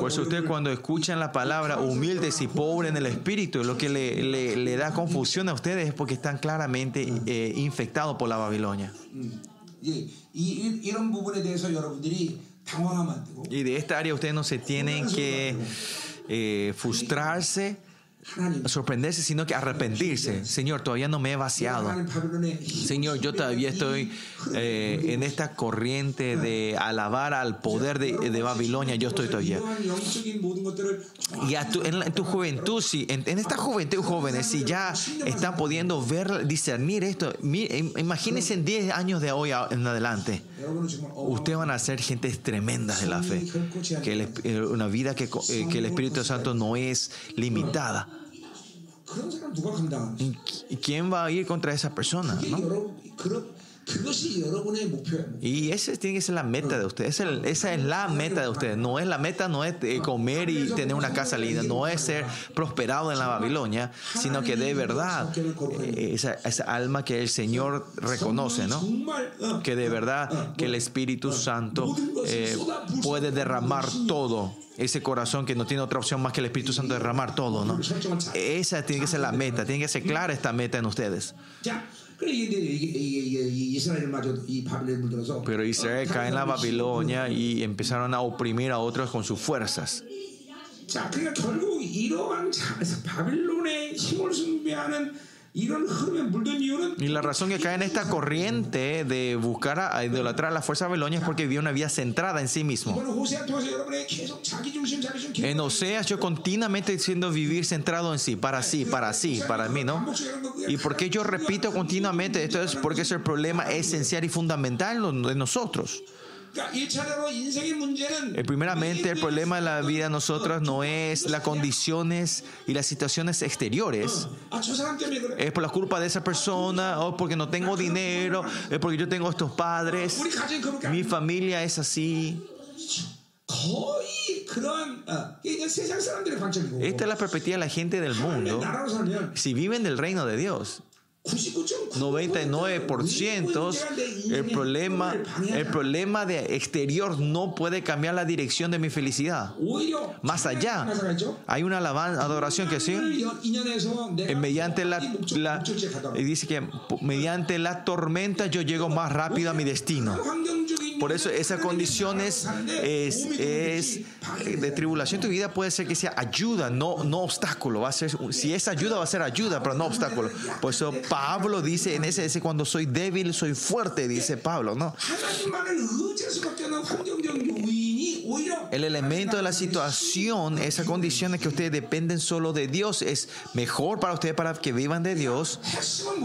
Por eso ustedes cuando escuchan la palabra humildes y pobres en el espíritu, lo que le, le, da confusión a ustedes es porque están claramente eh, infectados por la Babilonia. Y de esta área ustedes no se tienen que eh, frustrarse sorprenderse, sino que arrepentirse. Señor, todavía no me he vaciado. Señor, yo todavía estoy eh, en esta corriente de alabar al poder de, Babilonia. Yo estoy todavía. Y en, tu juventud, si, en, esta juventud, jóvenes, si ya están pudiendo ver, discernir esto, imagínense en 10 años de hoy en adelante. Ustedes van a ser gentes tremendas de la fe. Que eh, una vida que, eh, que el Espíritu Santo no es limitada. ¿Y quién va a ir contra esa persona? Y esa tiene que ser la meta de ustedes. Esa es la meta de ustedes. No es la meta, no es comer y tener una casa linda, no es ser prosperado en la Babilonia, sino que de verdad eh, esa, esa alma que el Señor reconoce, ¿no? Que de verdad que el Espíritu Santo eh, puede derramar todo. Ese corazón que no tiene otra opción más que el Espíritu Santo derramar todo, ¿no? Esa tiene que ser la meta, tiene que ser clara esta meta en ustedes. Pero Israel cae en la Babilonia y empezaron a oprimir a otros con sus fuerzas. Y la razón que cae en esta corriente de buscar a idolatrar a la fuerza babilonia es porque vivía una vida centrada en sí mismo. En Oseas yo continuamente diciendo vivir centrado en sí, para sí, para sí, para mí, ¿no? Y porque yo repito continuamente esto es porque es el problema esencial y fundamental de nosotros. Eh, primeramente, el problema de la vida de nosotros no es las condiciones y las situaciones exteriores. Es por la culpa de esa persona, o porque no tengo dinero, es porque yo tengo estos padres, mi familia es así. Esta es la perspectiva de la gente del mundo. Si viven del reino de Dios, 99% el problema, el problema de exterior no puede cambiar la dirección de mi felicidad. Más allá, hay una alabanza, adoración que sí, mediante la, dice que mediante la tormenta yo llego más rápido a mi destino. Por eso esa condición es, es, de tribulación tu vida puede ser que sea ayuda, no, no obstáculo. Va a ser, si es ayuda, va a ser ayuda, pero no obstáculo. Por eso Pablo dice en ese, ese cuando soy débil, soy fuerte, dice Pablo, ¿no? El elemento de la situación, esa condición de que ustedes dependen solo de Dios, es mejor para ustedes para que vivan de Dios.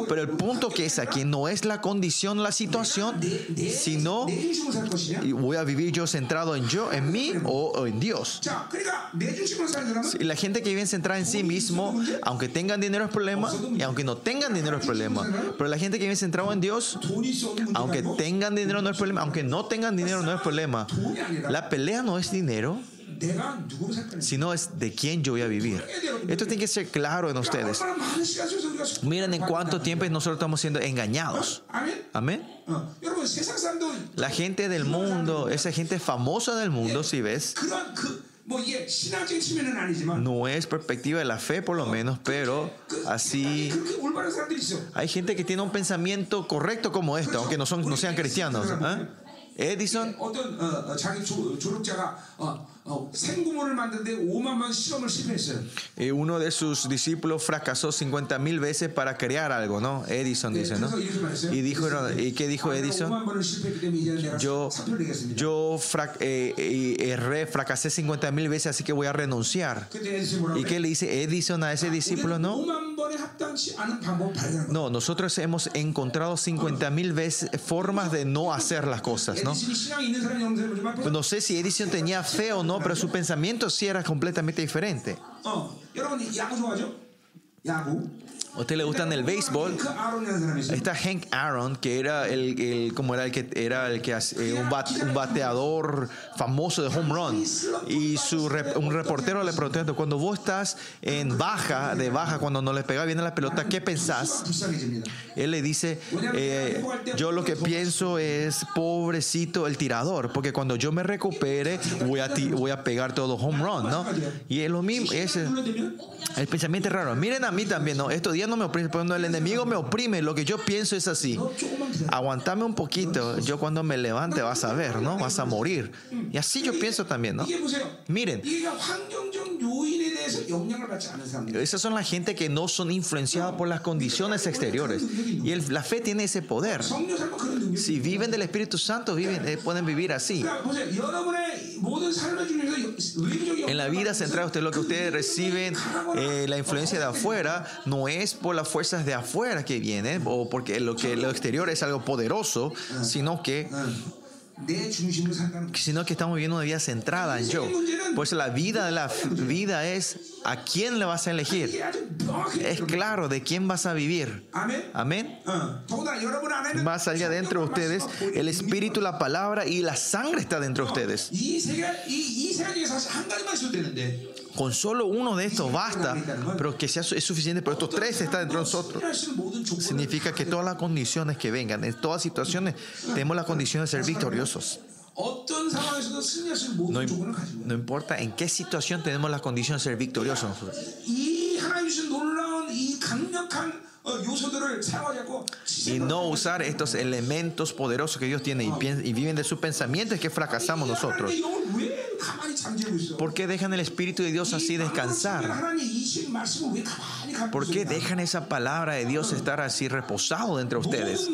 Pero el punto que es aquí no es la condición, la situación, sino voy a vivir yo centrado en yo, en mí o, en Dios. Y la gente que vive centrada en sí mismo, aunque tengan dinero es problema y aunque no tengan dinero es problema. Pero la gente que vive centrado en Dios, aunque tengan dinero no es problema, aunque no tengan dinero no es problema. La pelea no es dinero. sino es de quién yo voy a vivir. Esto tiene que ser claro en ustedes. Miren en cuánto tiempo nosotros estamos siendo engañados. Amén. La gente del mundo, esa gente famosa del mundo, si ves, no es perspectiva de la fe por lo menos, pero así hay gente que tiene un pensamiento correcto como este, aunque no, son, no sean cristianos. ¿eh? 에디슨? 어떤 어, 어 자기 조, 어, 졸업자가 Edison uno de sus discípulos fracasó 50 mil veces para crear algo, ¿no? Edison dice, ¿no? Y dijo, ¿y qué dijo Edison? Yo, yo eh, erré, fracasé 50 mil veces, así que voy a renunciar. ¿Y qué le dice Edison a ese discípulo? No. No, nosotros hemos encontrado 50 mil veces formas de no hacer las cosas, ¿no? No sé si Edison tenía fe o no, pero su pensamiento sí era completamente diferente. ¿A usted le gusta el béisbol? Está Hank Aaron, que era el, como era el que era el que eh, un, un, bateador famoso de home run. Y su un reportero le preguntó, cuando vos estás en baja, de baja, cuando no le pega bien la pelota, ¿qué pensás? Él le dice, eh, yo lo que pienso es, pobrecito el tirador, porque cuando yo me recupere, voy a, voy a pegar todo home run, ¿no? Y es lo mismo, ese, el pensamiento es raro. Miren a mí también, ¿no? Estos días no me oprime, cuando el enemigo me oprime, lo que yo pienso es así. Aguantame un poquito, yo cuando me levante vas a ver, ¿no? Vas a morir. Y así yo pienso también, ¿no? Miren, esas son la gente que no son influenciadas por las condiciones exteriores. Y la fe tiene ese poder. Si viven del Espíritu Santo, viven, eh, pueden vivir así. En la vida central, usted lo que ustedes reciben, eh, la influencia de afuera, no es por las fuerzas de afuera que vienen, o porque lo que lo exterior es algo poderoso, sino que sino que estamos viviendo una vida centrada en yo. Pues la vida de la vida es a quién le vas a elegir. Es claro de quién vas a vivir. Amén. Más allá dentro de ustedes, el espíritu, la palabra y la sangre está dentro de ustedes. Con solo uno de estos basta, pero que sea es suficiente, pero estos tres están dentro de nosotros. Significa que todas las condiciones que vengan, en todas situaciones, tenemos la condición de ser victoriosos. No, no, importa en qué situación tenemos la condición de ser victoriosos. Y no usar estos elementos poderosos que Dios tiene y, viven de sus pensamientos que fracasamos nosotros. ¿Por qué dejan el Espíritu de Dios así descansar? ¿Por qué dejan esa palabra de Dios estar así reposado entre ustedes?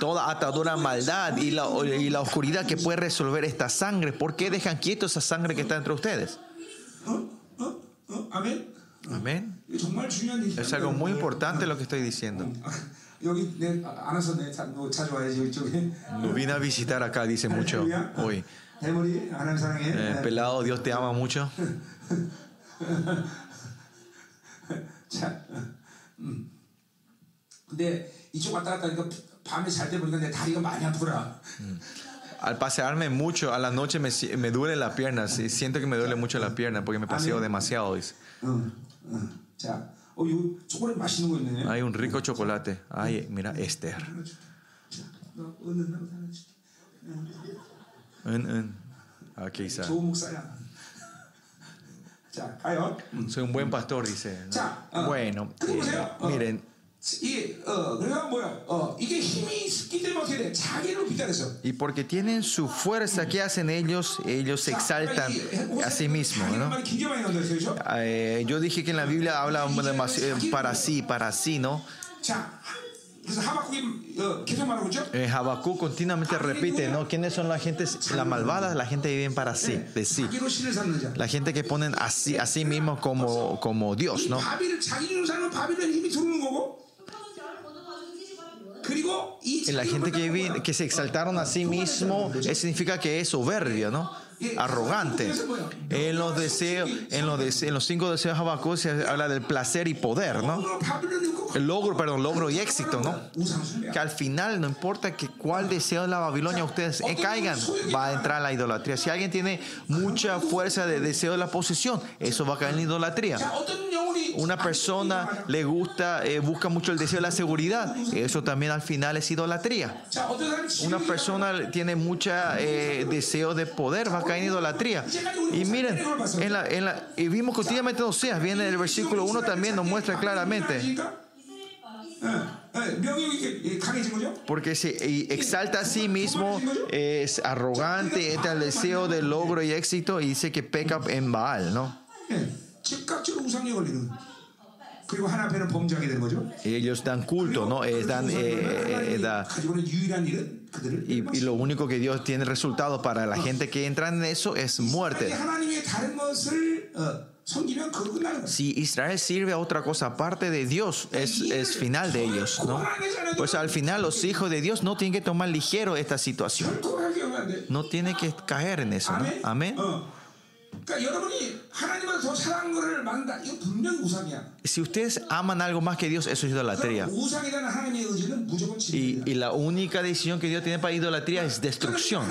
Toda atadura maldad y la, y la oscuridad que puede resolver esta sangre, ¿por qué dejan quieto esa sangre que está entre ustedes? Amén. Amén. Es algo muy importante lo que estoy diciendo. No vine a visitar acá, dice mucho hoy. Eh, pelado, Dios te ama mucho. Al pasearme mucho, a la noche me, me duele la pierna, siento que me duele mucho la pierna porque me paseo demasiado. Dice. Hay un rico chocolate. Ay, mira, Esther. Aquí está. Soy un buen pastor, dice. Bueno, miren, y porque tienen su fuerza, ¿qué hacen ellos? Ellos se exaltan a sí mismos. ¿no? Eh, yo dije que en la Biblia habla para sí, para sí, ¿no? Eh, Habacuc continuamente repite, ¿no? ¿Quiénes son la gente, la malvada? La gente que vive para sí, de sí. La gente que ponen así, a sí mismo como, como Dios, ¿no? La gente que, que se exaltaron a sí mismo, eso significa que es soberbio, ¿no? Arrogante. En los deseos, en los, en los cinco deseos de Habacuc se habla del placer y poder, ¿no? el logro, perdón, logro y éxito, ¿no? Que al final no importa que cuál deseo de la Babilonia ustedes caigan, va a entrar la idolatría. Si alguien tiene mucha fuerza de deseo de la posesión, eso va a caer en idolatría. Una persona le gusta, eh, busca mucho el deseo de la seguridad, eso también al final es idolatría. Una persona tiene mucha eh, deseo de poder, va a caer en idolatría. Y miren, en la, en y vimos continuamente Oseas, viene el versículo 1 también nos muestra claramente. Porque se exalta a sí mismo, es arrogante, entra al deseo de logro y éxito y dice que peca en Baal, ¿no? Y ellos dan culto, ¿no? Eh, dan, eh, eh, y, y, lo único que Dios tiene resultado para la gente que entra en eso es muerte. Si Israel sirve a otra cosa aparte de Dios, es, es final de ellos. ¿no? Pues al final los hijos de Dios no tienen que tomar ligero esta situación. No tienen que caer en eso. ¿no? Amén. Si ustedes aman algo más que Dios, eso es idolatría. Y, y, la única decisión que Dios tiene para idolatría es destrucción.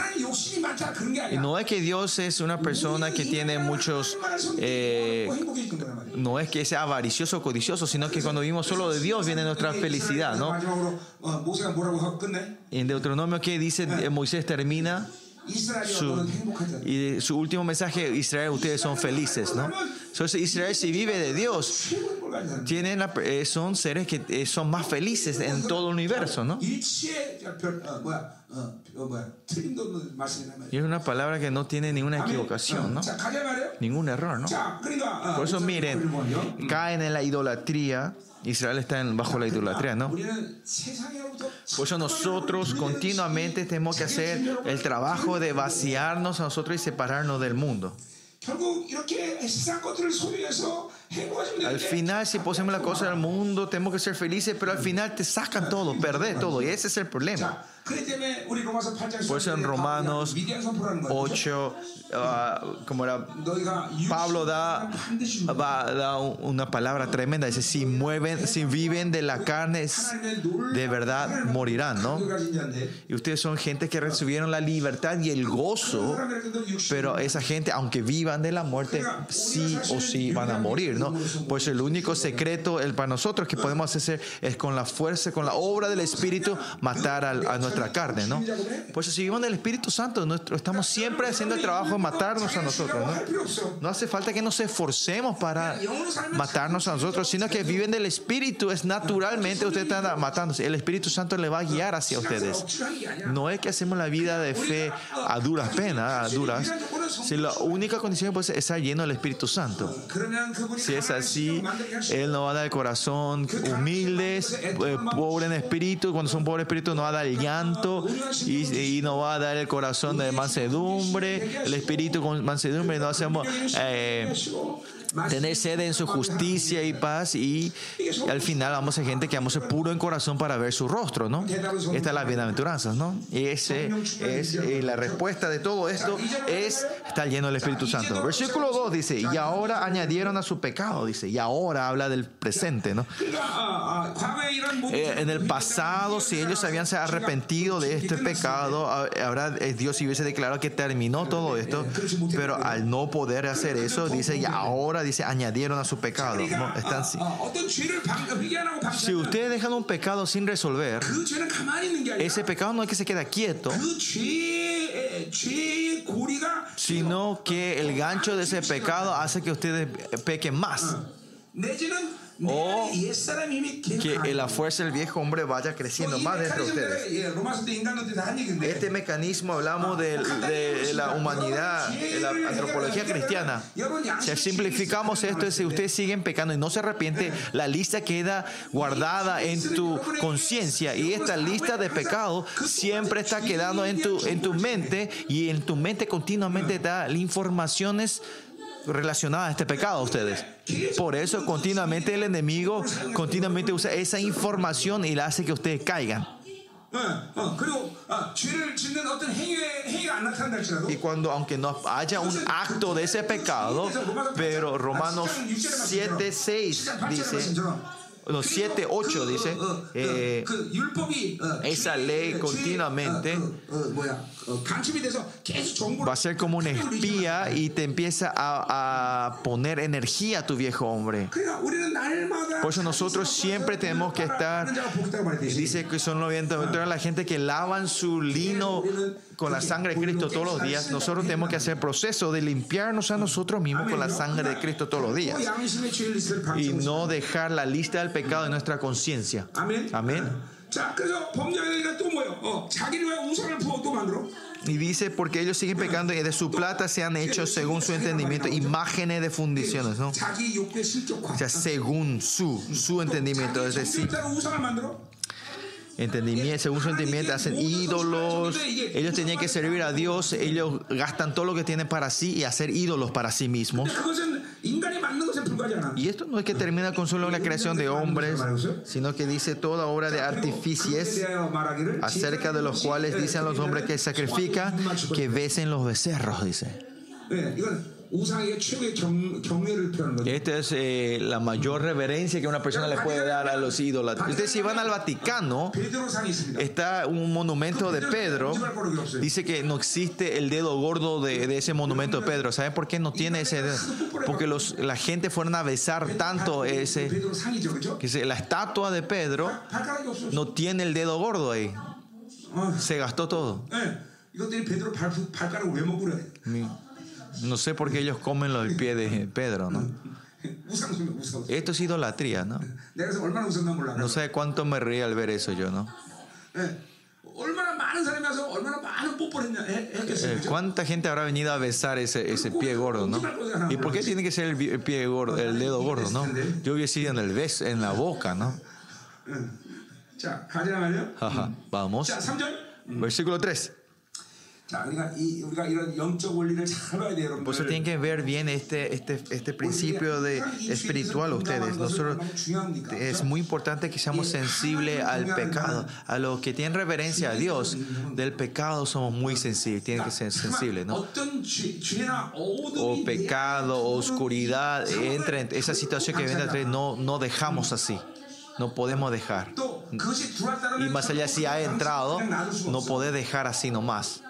Y no es que Dios es una persona que tiene muchos... Eh, no es que sea avaricioso o codicioso, sino que cuando vivimos solo de Dios viene nuestra felicidad. ¿no? En Deuteronomio que dice, Moisés termina su, y su último mensaje, Israel, ustedes son felices, ¿no? Entonces Israel si vive de Dios, tienen eh, son seres que eh, son más felices en todo el universo, ¿no? Y es una palabra que no tiene ninguna equivocación, ¿no? Ningún error, ¿no? Por eso miren, caen en la idolatría Israel está bajo la idolatría, ¿no? Por eso nosotros continuamente tenemos que hacer el trabajo de vaciarnos a nosotros y separarnos del mundo. Al final, si poseemos la cosa del mundo, tenemos que ser felices, pero al final te sacan todo, perdés todo, y ese es el problema. Por eso en Romanos 8, ah, como era, Pablo da, da una palabra tremenda, dice, si mueven, si viven de la carne, de verdad morirán, ¿no? Y ustedes son gente que recibieron la libertad y el gozo, pero esa gente, aunque vivan de la muerte, sí o sí van a morir, ¿no? Pues el único secreto el, para nosotros que podemos hacer es con la fuerza, con la obra del Espíritu, matar a, a nuestra carne, ¿no? Pues si vivimos del Espíritu Santo, nuestro, estamos siempre haciendo el trabajo de matarnos a nosotros, ¿no? No hace falta que nos esforcemos para matarnos a nosotros, sino que viven del Espíritu, es naturalmente ustedes están matándose. El Espíritu Santo le va a guiar hacia ustedes. No es que hacemos la vida de fe a duras penas, a duras. Si la única condición pues, es estar lleno del Espíritu Santo. Si es así, Él nos va a dar el corazón humilde, eh, pobre en espíritu. Cuando son pobres espíritu, nos va a dar el llanto y, nos va a dar el corazón de mansedumbre, el espíritu con mansedumbre, no hacemos... tener sede en su justicia y paz y, al final vamos a ser gente que vamos a ser puro en corazón para ver su rostro, ¿no? Esta es la bienaventuranza, ¿no? Y ese es la respuesta de todo esto es estar lleno del Espíritu Santo. Versículo 2 dice, y ahora añadieron a su pecado, dice, y ahora habla del presente, ¿no? Eh, en el pasado, si ellos habían se arrepentido de este pecado, ahora eh, Dios hubiese declarado que terminó todo esto, pero al no poder hacer eso, dice, y ahora dice añadieron a su pecado. Están, si ustedes dejan un pecado sin resolver, ese pecado no es que se queda quieto, sino que el gancho de ese pecado hace que ustedes pequen más o que la fuerza del viejo hombre vaya creciendo más dentro de ustedes. Este mecanismo hablamos de, la humanidad, de la antropología cristiana. Si simplificamos esto, si ustedes siguen pecando y no se arrepiente, la lista queda guardada en tu conciencia y esta lista de pecados siempre está quedando en tu, en tu mente y en tu mente continuamente da informaciones relacionada a este pecado ustedes. Por eso continuamente el enemigo continuamente usa esa información y la hace que ustedes caigan. Y cuando, aunque no haya un acto de ese pecado, pero Romanos 7, 6 dice, no, 7, 8 dice, eh, esa ley continuamente va a ser como un espía y te empieza a, a poner energía a tu viejo hombre. Por eso nosotros siempre tenemos que estar, dice que son los la gente que lavan su lino con la sangre de Cristo todos los días. Nosotros tenemos que hacer el proceso de limpiarnos a nosotros mismos con la sangre de Cristo todos los días. Y no dejar la lista del pecado en nuestra conciencia. Amén. Y dice, porque ellos siguen pecando y de su plata se han hecho, según su entendimiento, imágenes de fundiciones, ¿no? O sea, según su, su entendimiento, es decir, entendimiento, según su entendimiento, hacen ídolos. Ellos tenían que servir a Dios, ellos gastan todo lo que tienen para sí y hacer ídolos para sí mismos. Y esto no es que termina con solo la creación de hombres, sino que dice toda obra de artificios acerca de los cuales dicen los hombres que sacrifican que besen los becerros, dice. Esta es eh, la mayor reverencia que una persona le puede dar a los ídolos. Ustedes si van al Vaticano, está un monumento de Pedro. Dice que no existe el dedo gordo de, ese monumento de Pedro. ¿Saben por qué no tiene ese dedo? Porque los, la gente fueron a besar tanto ese... Que la estatua de Pedro no tiene el dedo gordo ahí. Se gastó todo. No sé por qué ellos comen los pies de Pedro, ¿no? Esto es idolatría, ¿no? No sé cuánto me reí al ver eso yo, ¿no? ¿Cuánta gente habrá venido a besar ese, ese pie gordo, no? ¿Y por qué tiene que ser el pie gordo, el dedo gordo, no? Yo hubiese ido en el beso, en la boca, ¿no? Vamos. Versículo 3. Por eso tienen que ver bien este, este, este principio de espiritual ustedes. Nosotros, es muy importante que seamos sensibles al pecado. A los que tienen reverencia a Dios, del pecado somos muy sensibles. Tienen que ser sensibles, ¿no? O pecado, o oscuridad, entra en esa situación que viene no, no dejamos así. No podemos dejar. Y más allá, si ha entrado, no puede dejar así nomás.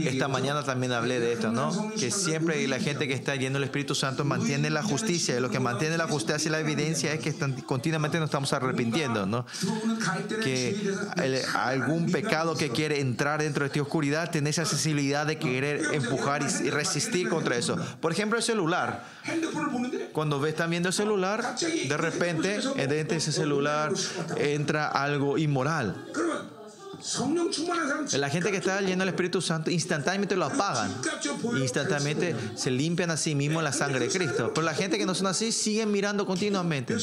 Esta mañana también hablé de esto, ¿no? Que siempre la gente que está lleno del Espíritu Santo mantiene la justicia. Y lo que mantiene la justicia y la evidencia es que continuamente nos estamos arrepintiendo, ¿no? Que algún pecado que quiere entrar dentro de esta oscuridad tiene esa sensibilidad de querer empujar y, resistir contra eso. Por ejemplo, el celular. Cuando ves están viendo el celular, de repente, dentro de ese celular entra algo inmoral. La gente que está llena del Espíritu Santo instantáneamente lo apagan. Instantáneamente se limpian a sí mismos la sangre de Cristo. Pero la gente que no son así siguen mirando continuamente.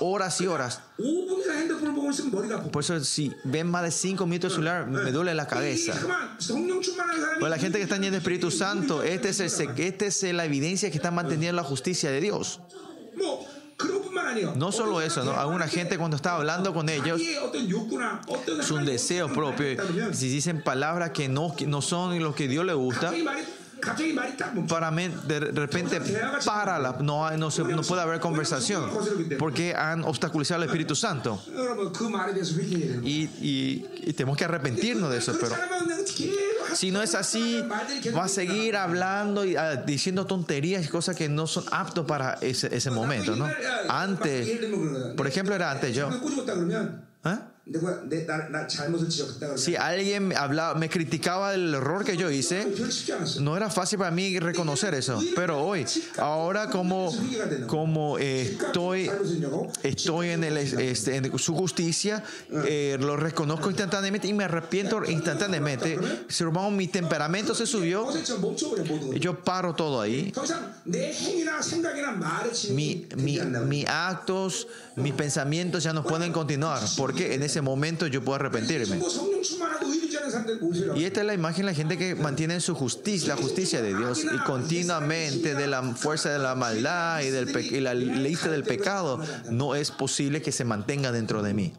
Horas y horas. Por eso si ven más de cinco minutos de celular me duele la cabeza. Pero la gente que está llena del Espíritu Santo, este es, este es la evidencia que está manteniendo la justicia de Dios. No solo eso, ¿no? Alguna gente cuando está hablando con ellos, es un deseo propio. Si dicen palabras que no, no son lo que Dios le gusta, para mí, de repente, para la, no, no, se, no puede haber conversación porque han obstaculizado al Espíritu Santo. Y, y, y tenemos que arrepentirnos de eso, pero si no es así, va a seguir hablando y ah, diciendo tonterías y cosas que no son aptos para ese, ese momento, ¿no? Antes, por ejemplo, era antes yo. ¿Eh? Si alguien hablaba, me criticaba el error que yo hice, no era fácil para mí reconocer eso. Pero hoy, ahora como, como eh, estoy, estoy en, el, este, en su justicia, eh, lo reconozco instantáneamente y me arrepiento instantáneamente. Si hermano, mi temperamento se subió, yo paro todo ahí. Mi, mi, mis actos, mis pensamientos ya no pueden continuar, porque en ese momento yo puedo arrepentirme. Y esta es la imagen de la gente que mantiene su justicia, la justicia de Dios, y continuamente de la fuerza de la maldad y, del y la lista del pecado, no es posible que se mantenga dentro de mí.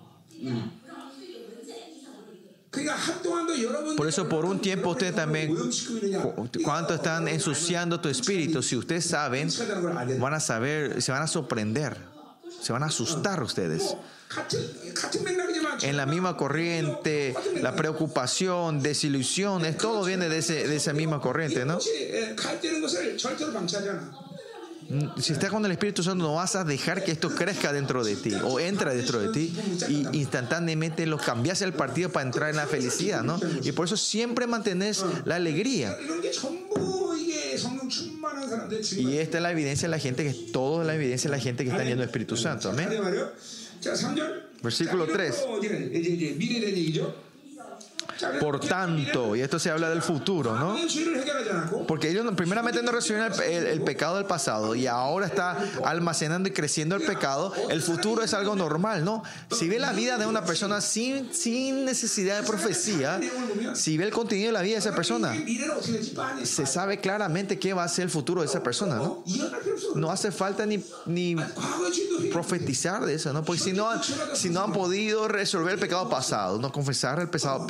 Por eso por un tiempo ustedes también, cuánto están ensuciando tu espíritu, si ustedes saben, van a saber, se van a sorprender, se van a asustar ustedes. En la misma corriente, la preocupación, desilusiones, todo viene de, ese, de esa misma corriente, ¿no? si estás con el Espíritu Santo, no vas a dejar que esto crezca dentro de ti o entra dentro de ti y instantáneamente lo cambias el partido para entrar en la felicidad, ¿no? Y por eso siempre mantienes la alegría. Y esta es la evidencia de la gente que todo es la evidencia de la gente que está yendo Espíritu Santo. Amén. Versículo 3. Por tanto, y esto se habla del futuro, ¿no? Porque ellos primeramente no recibieron el, pecado del pasado y ahora está almacenando y creciendo el pecado. El futuro es algo normal, ¿no? Si ve la vida de una persona sin, sin necesidad de profecía, si ve el contenido de la vida de esa persona, se sabe claramente qué va a ser el futuro de esa persona, ¿no? No hace falta ni, ni profetizar de eso, ¿no? Porque si no, si no han podido resolver el pecado pasado, no confesar el pesado,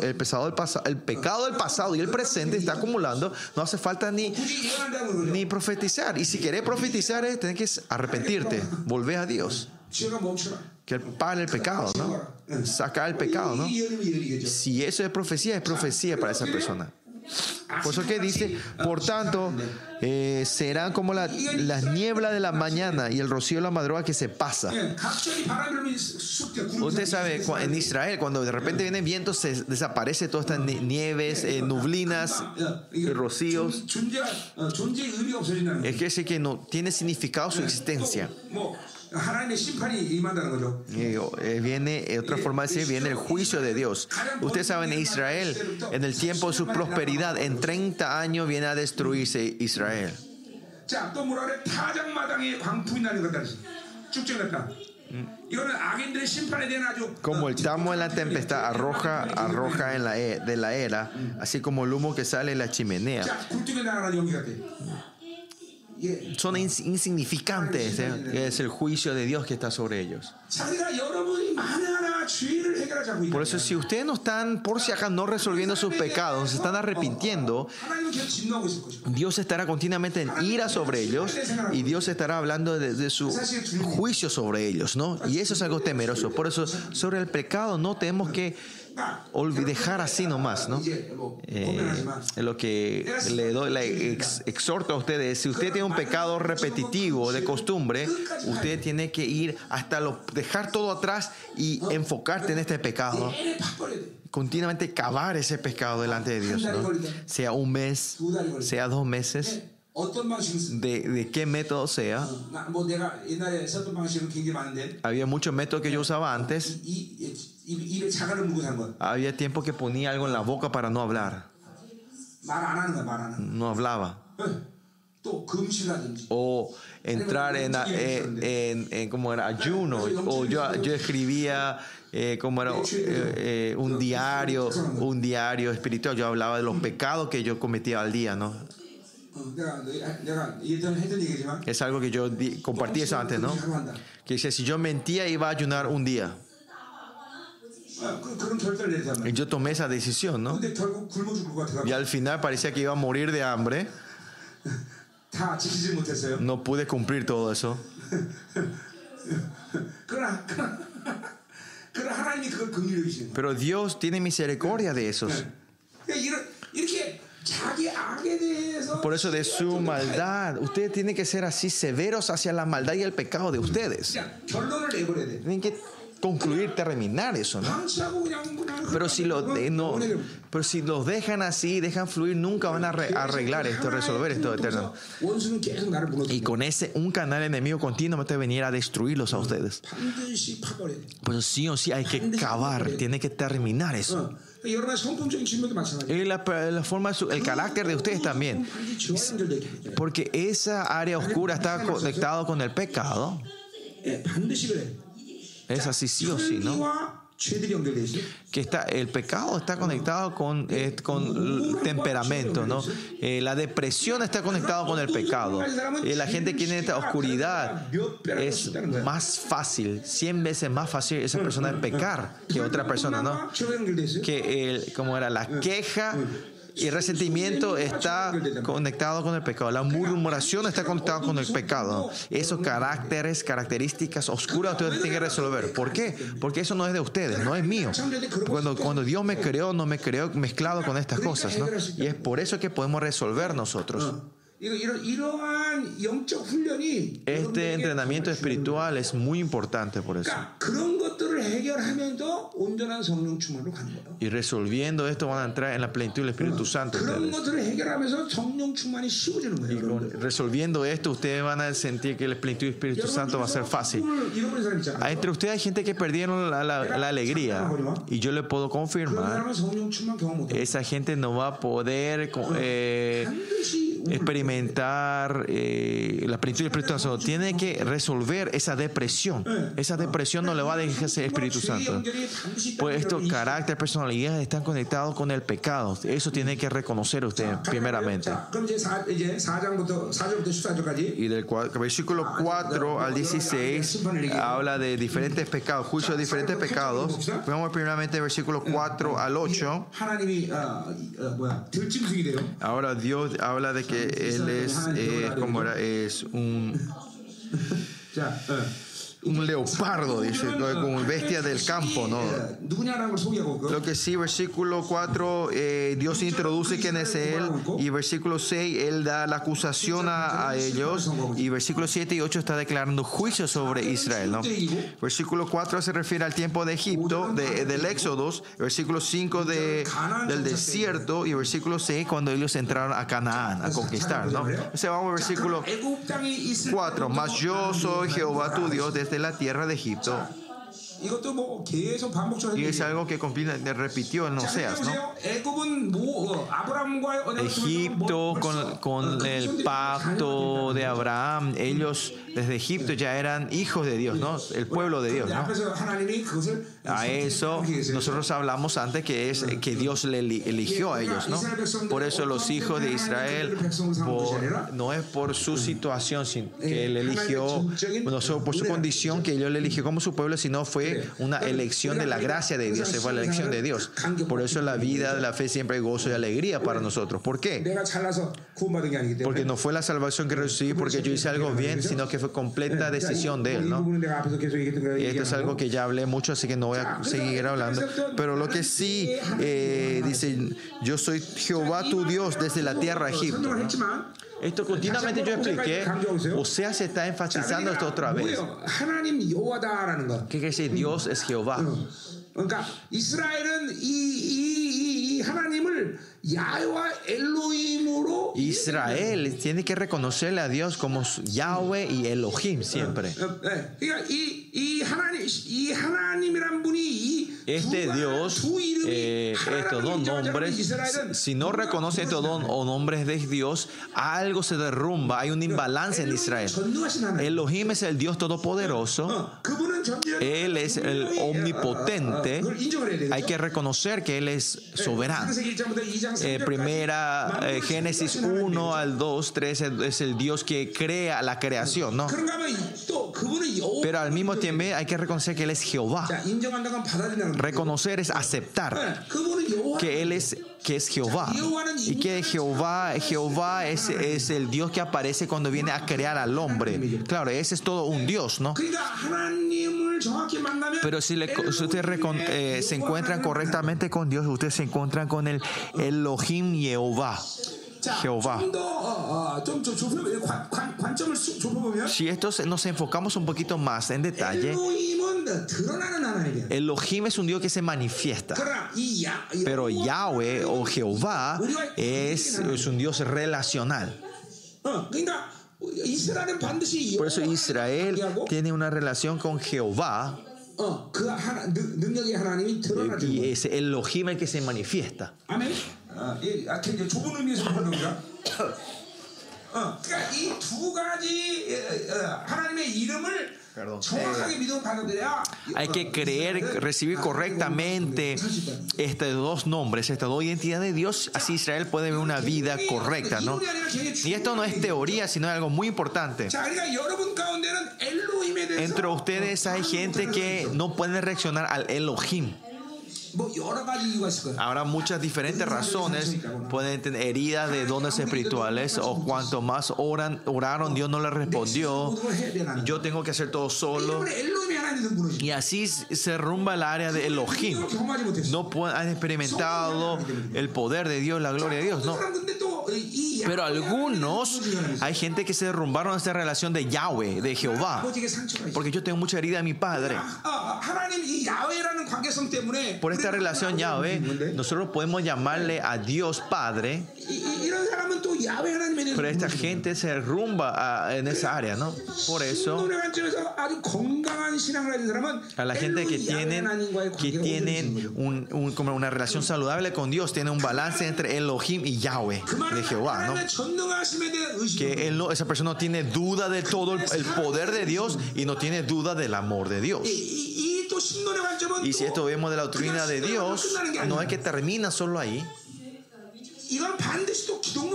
el, pesado del el pecado del pasado y el presente está acumulando, no hace falta ni, ni profetizar. Y si querés profetizar, es tener que arrepentirte, volver a Dios. Que pague el pecado, ¿no? Sacar el pecado, ¿no? Si eso es profecía, es profecía para esa persona. Por eso que dice, por tanto, eh, serán como la, las nieblas de la mañana y el rocío de la madrugada que se pasa. Usted sabe, en Israel, cuando de repente viene viento, se desaparece todas estas nieves, eh, nublinas, rocíos. Es que ese que no tiene significado su existencia. Eh, viene, otra forma de decir, viene el juicio de Dios. Ustedes saben, en Israel, en el tiempo de su prosperidad, en 30 años viene a destruirse Israel. Como el tamo en la tempestad arroja, arroja en la, e, de la era, así como el humo que sale en la chimenea son insignificantes. ¿eh? Es el juicio de Dios que está sobre ellos. Por eso, si ustedes no están, por si acá, no resolviendo sus pecados, se están arrepintiendo, Dios estará continuamente en ira sobre ellos y Dios estará hablando de, su juicio sobre ellos, ¿no? Y eso es algo temeroso. Por eso, sobre el pecado no tenemos que dejar así nomás, ¿no? Eh, lo que le doy, le exhorto a ustedes, si usted tiene un pecado repetitivo de costumbre, usted tiene que ir hasta lo, dejar todo atrás y enfocarte en este pecado. Continuamente cavar ese pecado delante de Dios, ¿no? Sea un mes, sea dos meses de, de, qué método sea. Había muchos métodos que yo usaba antes. Había tiempo que ponía algo en la boca para no hablar. No hablaba. O entrar en, en, en, como era ayuno. O yo, yo escribía eh, como era eh, eh, un diario, un diario espiritual. Yo hablaba de los pecados que yo cometía al día, ¿no? Es algo que yo compartí eso antes, ¿no? Que dice, si yo mentía iba a ayunar un día. Y yo tomé esa decisión, ¿no? Y al final parecía que iba a morir de hambre. No pude cumplir todo eso. Pero Dios tiene misericordia de esos. Por eso de su maldad, ustedes tienen que ser así severos hacia la maldad y el pecado de ustedes. Tienen que concluir, terminar eso, ¿no? Pero si lo no, pero si los dejan así, dejan fluir, nunca van a arreglar esto, resolver esto eterno. Y con ese un canal enemigo continuamente venir a destruirlos a ustedes. Pues sí o sí hay que cavar, tiene que terminar eso. Y la, la forma, el carácter de ustedes también. Porque esa área oscura está conectada con el pecado. Es así sí o sí, ¿no? que está, el pecado está conectado con, eh, con temperamento, ¿no? Eh, la depresión está conectada con el pecado. Eh, la gente que tiene esta oscuridad es más fácil, 100 veces más fácil esa persona pecar que otra persona, ¿no? Que el, como era la queja y el resentimiento está conectado con el pecado. La murmuración está conectada con el pecado. Esos caracteres, características oscuras ustedes tienen que resolver. ¿Por qué? Porque eso no es de ustedes, no es mío. Cuando, cuando Dios me creó, no me creó mezclado con estas cosas. Y es por eso que podemos resolver nosotros. Este entrenamiento espiritual es muy importante por eso. Y resolviendo esto van a entrar en la plenitud del Espíritu Santo. Y resolviendo esto ustedes van a sentir que la plenitud del Espíritu Santo va a ser fácil. Entre ustedes hay gente que perdieron la, la alegría y yo le puedo confirmar, esa gente no va a poder... Eh, experimentar eh, la plenitud del Espíritu Santo, tiene que resolver esa depresión. Esa depresión no le va a dejar ser Espíritu Santo. Pues estos carácter, personalidad están conectados con el pecado. Eso tiene que reconocer usted primeramente. Y del versículo 4 al 16 habla de diferentes pecados, juicio de diferentes pecados. Vamos primeramente versículo 4 al 8. Ahora Dios habla de que que él es, eh, como era, es un un leopardo, dice, como bestia del campo, ¿no? Lo que sí, versículo 4, eh, Dios introduce quién es Él, y versículo 6, Él da la acusación a, ellos, y versículo 7 y 8 está declarando juicio sobre Israel, ¿no? Versículo 4 se refiere al tiempo de Egipto, de, del Éxodo, versículo 5 de, del desierto, y versículo 6 cuando ellos entraron a Canaán a conquistar, ¿no? Ese vamos al versículo 4, mas yo soy Jehová tu Dios desde de la tierra de Egipto y es algo que repitió en Oseas, ¿no? Egipto con, con el pacto de Abraham, ellos desde Egipto ya eran hijos de Dios, ¿no? El pueblo de Dios, ¿no? A eso nosotros hablamos antes que es que Dios le eligió a ellos, ¿no? Por eso los hijos de Israel no es por su situación que él eligió, no por su condición que Dios le eligió como su pueblo, sino fue una elección de la gracia de Dios, fue la elección de Dios. Por eso la vida de la fe siempre hay gozo y alegría para nosotros. ¿Por qué? Porque no fue la salvación que recibí porque yo hice algo bien, sino que fue completa decisión de Él. ¿no? Y esto es algo que ya hablé mucho, así que no voy a seguir hablando. Pero lo que sí eh, dice, yo soy Jehová tu Dios desde la tierra de Egipto. Esto continuamente yo expliqué. O sea, se está enfatizando esto otra vez. ¿Qué quiere decir? Dios es Jehová. Israel tiene que reconocerle a Dios como Yahweh y Elohim siempre. Este Dios, eh, estos dos nombres, si no reconoce estos dos o nombres de Dios, algo se derrumba, hay un imbalance en Israel. Elohim es el Dios todopoderoso, Él es el omnipotente, hay que reconocer que Él es soberano. Eh, primera eh, Génesis 1 al 2, 3 es el Dios que crea la creación, ¿no? Pero al mismo tiempo hay que reconocer que Él es Jehová. Reconocer es aceptar que Él es que es Jehová y que Jehová Jehová es, es el Dios que aparece cuando viene a crear al hombre. Claro, ese es todo un Dios, ¿no? Pero si, le, ustedes eh, se encuentran correctamente con Dios, ustedes se encuentran con el Elohim Jehová. Jehová. Si esto nos enfocamos un poquito más en detalle, Elohim es un Dios que se manifiesta. Pero Yahweh o Jehová es un Dios relacional. Por eso Israel tiene una relación con Jehová. Es Elohim el que se manifiesta. Hay que creer, recibir correctamente estos dos nombres, estas dos identidades de Dios, así Israel puede vivir una vida correcta, ¿no? Y esto no es teoría, sino algo muy importante. Entre ustedes hay gente que no puede reaccionar al Elohim. Habrá muchas diferentes razones. Pueden tener heridas de dones espirituales o cuanto más oran, oraron, Dios no les respondió. Yo tengo que hacer todo solo. Y así se rumba el área de Elohim. No han experimentado el poder de Dios, la gloria de Dios. No. Pero algunos, hay gente que se derrumbaron esta relación de Yahweh, de Jehová. Porque yo tengo mucha herida de mi padre. Por esta relación Yahweh, nosotros podemos llamarle a Dios Padre. Pero esta gente se derrumba en esa área, ¿no? Por eso, a la gente que tienen, que tienen un, como una relación saludable con Dios, tiene un balance entre Elohim y Yahweh de Jehová, ¿no? Que él esa persona no tiene duda de todo el poder de Dios y no tiene duda del amor de Dios. Y si esto vemos de la doctrina de Dios, no es que termina solo ahí.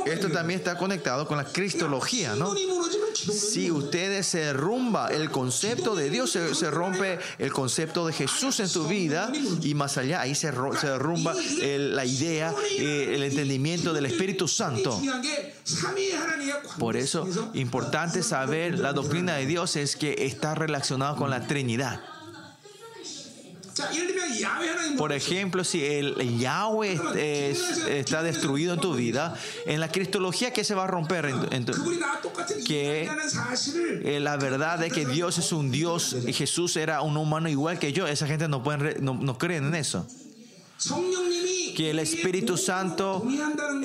Esto también está conectado con la cristología, ¿no? Si ustedes se derrumba el concepto de Dios, se, rompe el concepto de Jesús en tu vida y más allá, ahí se, se derrumba la idea, eh, el entendimiento del Espíritu Santo. Por eso, importante saber la doctrina de Dios es que está relacionado con la Trinidad. Por ejemplo, si el Yahweh está destruido en tu vida, en la cristología, ¿qué se va a romper? que eh, la verdad de que Dios es un Dios y Jesús era un humano igual que yo, esa gente no, pueden, no, no creen en eso que el Espíritu Santo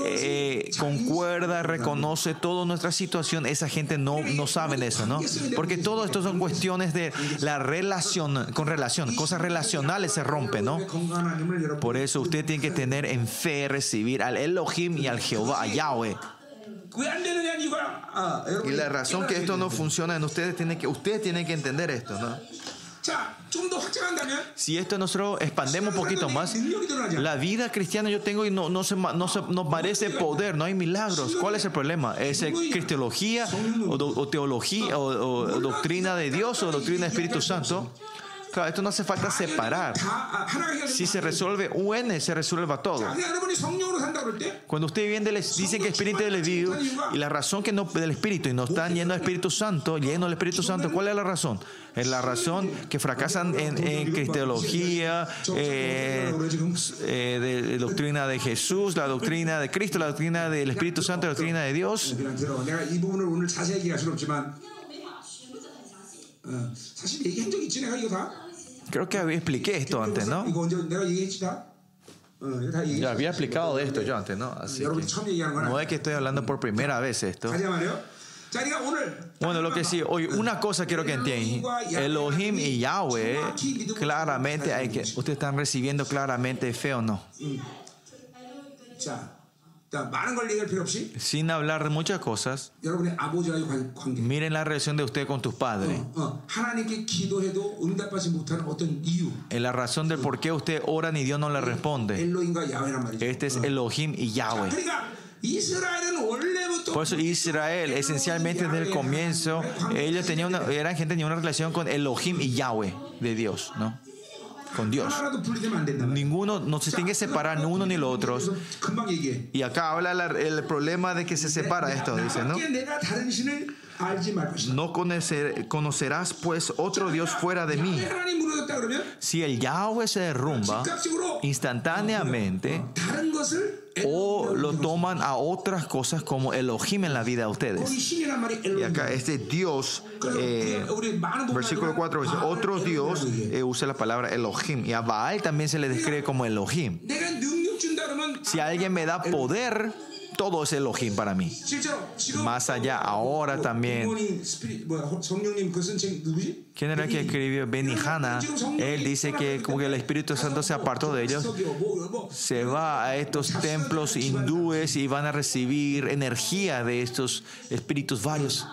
eh, concuerda, reconoce toda nuestra situación, esa gente no, no sabe eso, ¿no? Porque todo esto son cuestiones de la relación, con relación, cosas relacionales se rompen, ¿no? Por eso usted tiene que tener en fe, recibir al Elohim y al Jehová, a Yahweh. Y la razón que esto no funciona en ustedes tiene que ustedes tienen que entender esto, ¿no? Si esto nosotros expandemos un poquito más, la vida cristiana yo tengo y no, no, se, no, se, no parece poder, no hay milagros. ¿Cuál es el problema? ¿Es cristología o, teología o, doctrina de Dios o doctrina del Espíritu Santo? Claro, esto no hace falta separar. Si se resuelve UN, se resuelva todo. Cuando usted viene, dicen que Espíritu del Espíritu y la razón que no del Espíritu y no están yendo al Espíritu Santo, lleno del Espíritu Santo, ¿cuál es la razón? Es la razón que fracasan en, en cristología, eh, eh, de, doctrina de Jesús, la doctrina de Cristo, la doctrina del Espíritu Santo, la doctrina de Dios. Creo que había expliqué esto antes, ¿no? Ya había explicado de esto yo antes, ¿no? Así no es que estoy hablando por primera vez esto. Bueno, lo que sí, hoy una cosa quiero que entiendan. Elohim y Yahweh, claramente hay que, ustedes están recibiendo claramente fe o no. Sin hablar de muchas cosas, miren la relación de usted con tus padres. En la razón del por qué usted ora y Dios no le responde. Este es Elohim y Yahweh. Por eso Israel, esencialmente desde el comienzo, ellos tenían una, eran gente que tenía una relación con Elohim y Yahweh de Dios, ¿no? Con Dios. Ninguno no se tiene que separar ni uno ni el otro. Y acá habla el problema de que se separa esto, dice, ¿no? No conocerás pues otro Dios fuera de mí. Si el Yahweh se derrumba instantáneamente, o lo toman a otras cosas como Elohim en la vida de ustedes. Y acá este Dios, eh, versículo 4 dice, otro Dios eh, usa la palabra Elohim. Y a Baal también se le describe como Elohim. Si alguien me da poder, todo es Elohim para mí. Más allá, ahora también. ¿Quién era que escribió Benihana? Él dice que como que el Espíritu Santo se apartó de ellos, se va a estos templos hindúes y van a recibir energía de estos espíritus varios.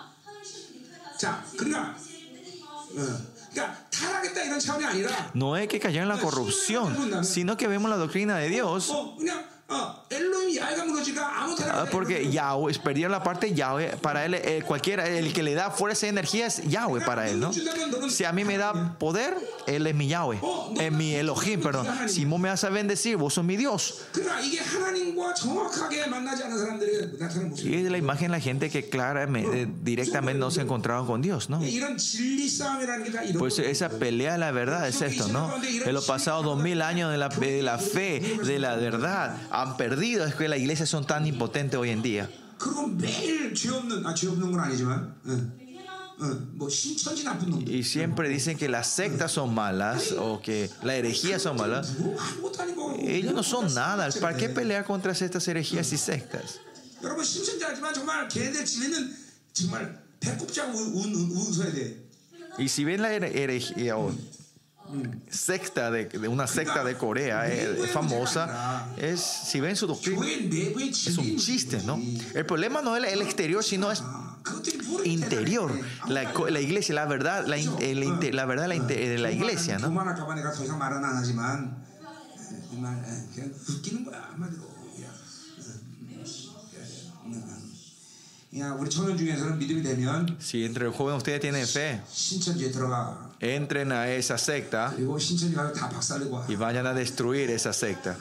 No es que cayó en la corrupción, sino que vemos la doctrina de Dios. Ah, porque Yahweh perdió la parte Yahweh. Para él, eh, cualquiera, el que le da fuerza y energía es Yahweh para él, ¿no? Si a mí me da poder, él es mi Yahweh, es mi Elohim, perdón. Si vos me vas a bendecir, vos sos mi Dios. Y es la imagen de la gente que claramente, directamente no se ha encontrado con Dios, ¿no? Pues esa pelea de la verdad es esto, ¿no? En los pasados dos mil años de la, de la fe, de la verdad, han perdido, es que las iglesias son tan impotentes hoy en día. Y siempre dicen que las sectas son malas o que las herejías son malas. Ellos no son nada. ¿Para qué pelear contra estas herejías y sectas? Y si ven la herejía secta de, una secta de Corea eh, famosa es si ven su doctrina es un chiste no el problema no es el exterior sino es interior la, la iglesia la verdad la, el, la verdad de la iglesia no si entre los jóvenes ustedes tienen fe entren a esa secta y vayan a destruir esa secta.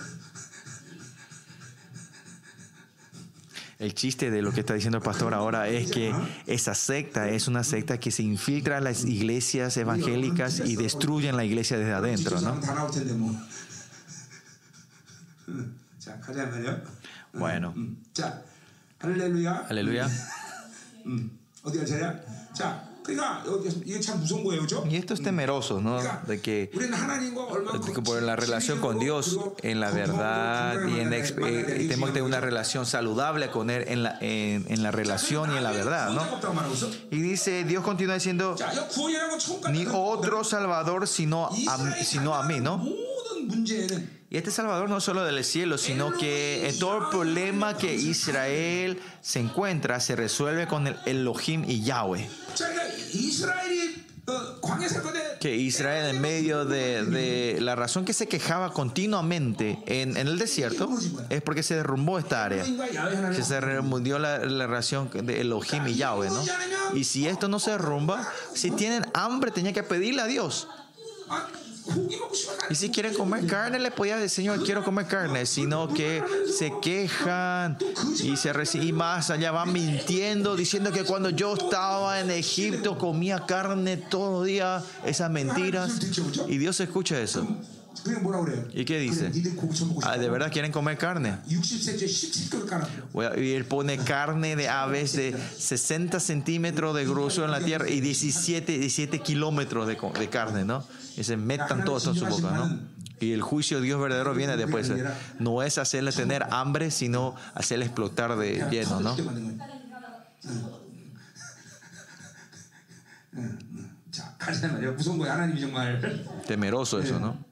El chiste de lo que está diciendo el pastor ahora es que esa secta es una secta que se infiltra en las iglesias evangélicas y destruyen la iglesia desde adentro, ¿no? Bueno. Aleluya. Aleluya. Y esto es temeroso, ¿no? De que, por la relación con Dios, en la verdad, y en, eh, tenemos que tener una relación saludable con Él en la, en, la relación y en la verdad, ¿no? Y dice, Dios continúa diciendo, ni otro Salvador sino sino a mí, ¿no? Y este Salvador no solo del cielo, sino que en todo el problema que Israel se encuentra se resuelve con el Elohim y Yahweh. Que Israel en medio de, la razón que se quejaba continuamente en, el desierto es porque se derrumbó esta área. Que se derrumbió la, la relación de Elohim y Yahweh, ¿no? Y si esto no se derrumba, si tienen hambre, tenía que pedirle a Dios. Y si quieren comer carne, le podía decir, Señor, quiero comer carne, sino que se quejan y, se y más allá van mintiendo, diciendo que cuando yo estaba en Egipto comía carne todo día, esas mentiras. Y Dios escucha eso. ¿Y qué dice? Ah, ¿De verdad quieren comer carne? Y él pone carne de aves de 60 centímetros de grosor en la tierra y 17, 17 kilómetros de, de carne, ¿no? Y se metan todos en su boca, ¿no? Y el juicio de Dios verdadero viene después. No es hacerle tener hambre, sino hacerle explotar de lleno, ¿no? Temeroso eso, ¿no?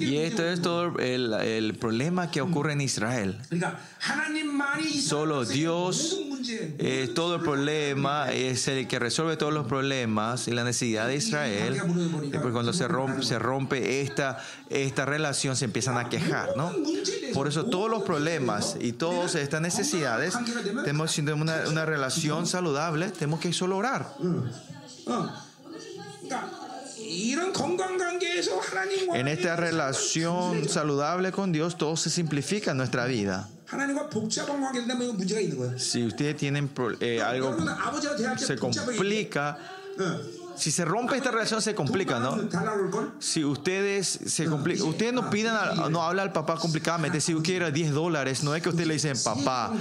Y esto es todo el, el, problema que ocurre en Israel. Solo Dios, eh, todo el problema es el que resuelve todos los problemas y la necesidad de Israel. Después cuando se rompe, se rompe esta, esta relación se empiezan a quejar, ¿no? Por eso todos los problemas y todas estas necesidades, tenemos una, una relación saludable, tenemos que solo orar. En esta relación saludable con Dios, todo se simplifica en nuestra vida. Si ustedes tienen eh, algo, se complica. Si se rompe esta relación se complica, ¿no? Si ustedes se complica, ustedes no pidan, no habla al papá complicadamente. Si quiere 10 dólares, no es que usted le dicen, papá,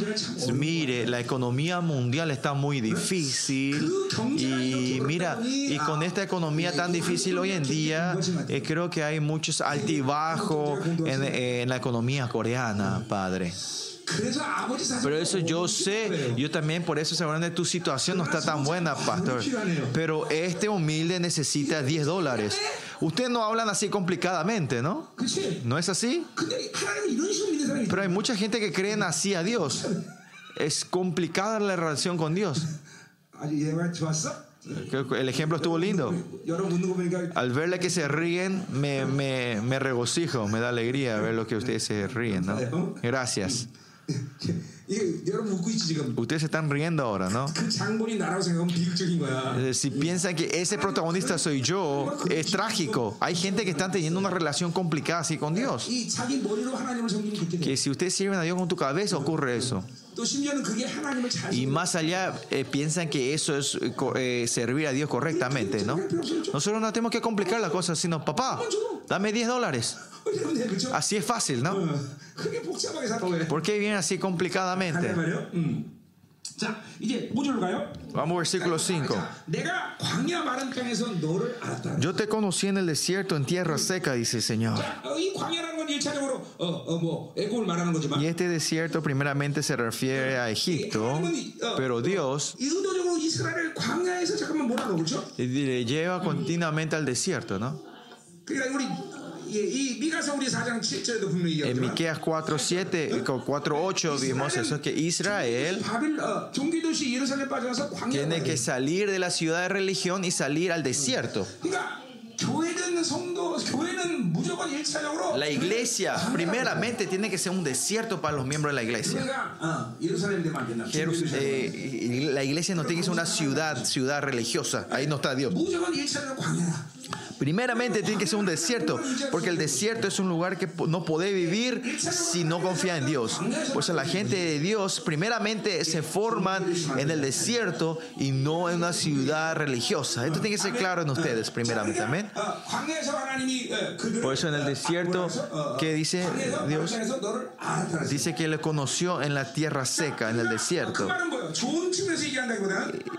mire, la economía mundial está muy difícil y mira, y con esta economía tan difícil hoy en día, eh, creo que hay muchos altibajos en, en la economía coreana, padre. Pero eso yo sé, yo también por eso de tu situación no está tan buena, pastor. Pero este humilde necesita 10 dólares. Ustedes no hablan así complicadamente, ¿no? ¿No es así? Pero hay mucha gente que cree así a Dios. Es complicada la relación con Dios. El ejemplo estuvo lindo. Al verle que se ríen, me, me, me regocijo, me da alegría ver lo que ustedes se ríen. ¿no? Gracias. Ustedes se están riendo ahora, ¿no? Si piensan que ese protagonista soy yo, es trágico. Hay gente que está teniendo una relación complicada así con Dios. Que si ustedes sirven a Dios con tu cabeza, ocurre eso. Y más allá eh, piensan que eso es eh, servir a Dios correctamente, ¿no? Nosotros no tenemos que complicar las cosas, sino, papá, dame 10 dólares. Así es fácil, ¿no? ¿Por qué viene así complicadamente? Vamos al versículo 5. Yo te conocí en el desierto, en tierra seca, dice el Señor. Y este desierto primeramente se refiere a Egipto, pero Dios le lleva continuamente al desierto, ¿no? En Miqueas 4, 7, 4, 8 vimos eso, que Israel tiene que salir de la ciudad de religión y salir al desierto. La iglesia, primeramente, tiene que ser un desierto para los miembros de la iglesia. Eh, la iglesia no tiene que ser una ciudad, ciudad religiosa. Ahí no está Dios. Primeramente tiene que ser un desierto, porque el desierto es un lugar que no puede vivir si no confía en Dios. Por eso la gente de Dios primeramente se forman en el desierto y no en una ciudad religiosa. Esto tiene que ser claro en ustedes primeramente. Amén. Por eso en el desierto, ¿qué dice Dios? Dice que le conoció en la tierra seca, en el desierto.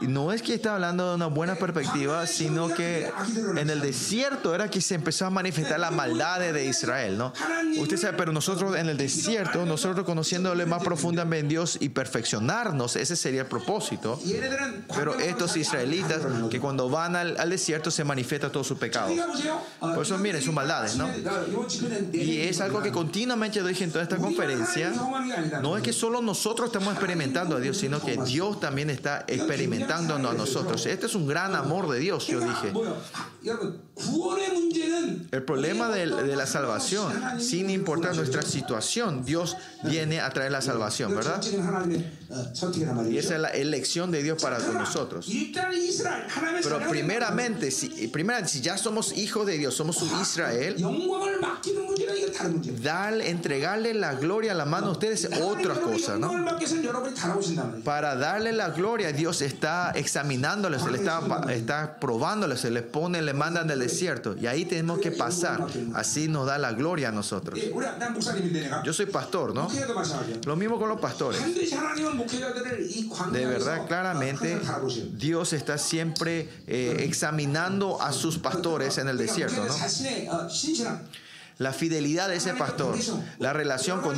No es que está hablando de una buena perspectiva, sino que en el desierto desierto era que se empezó a manifestar la maldad de Israel, ¿no? Usted sabe, pero nosotros en el desierto, nosotros conociéndole más profundamente en Dios y perfeccionarnos, ese sería el propósito. Pero estos israelitas que cuando van al, desierto se manifiesta todo su pecado. Por eso miren sus maldades, ¿no? Y es algo que continuamente yo dije en toda esta conferencia. No es que solo nosotros estamos experimentando a Dios, sino que Dios también está experimentando a nosotros. Este es un gran amor de Dios, yo dije. El problema de, la salvación, sin importar nuestra situación, Dios viene a traer la salvación, ¿verdad? Y esa es la elección de Dios para nosotros. Pero primeramente, si, si ya somos hijos de Dios, somos su Israel, darle, entregarle la gloria a la mano a ustedes es otra cosa, ¿no? Para darle la gloria, Dios está examinándoles, Él está, está probándoles, se les pone, le mandan del desierto. Y ahí tenemos que pasar. Así nos da la gloria a nosotros. Yo soy pastor, ¿no? Lo mismo con los pastores. De verdad, claramente, Dios está siempre eh, examinando a sus pastores en el desierto, ¿no? la fidelidad de ese pastor, la relación con,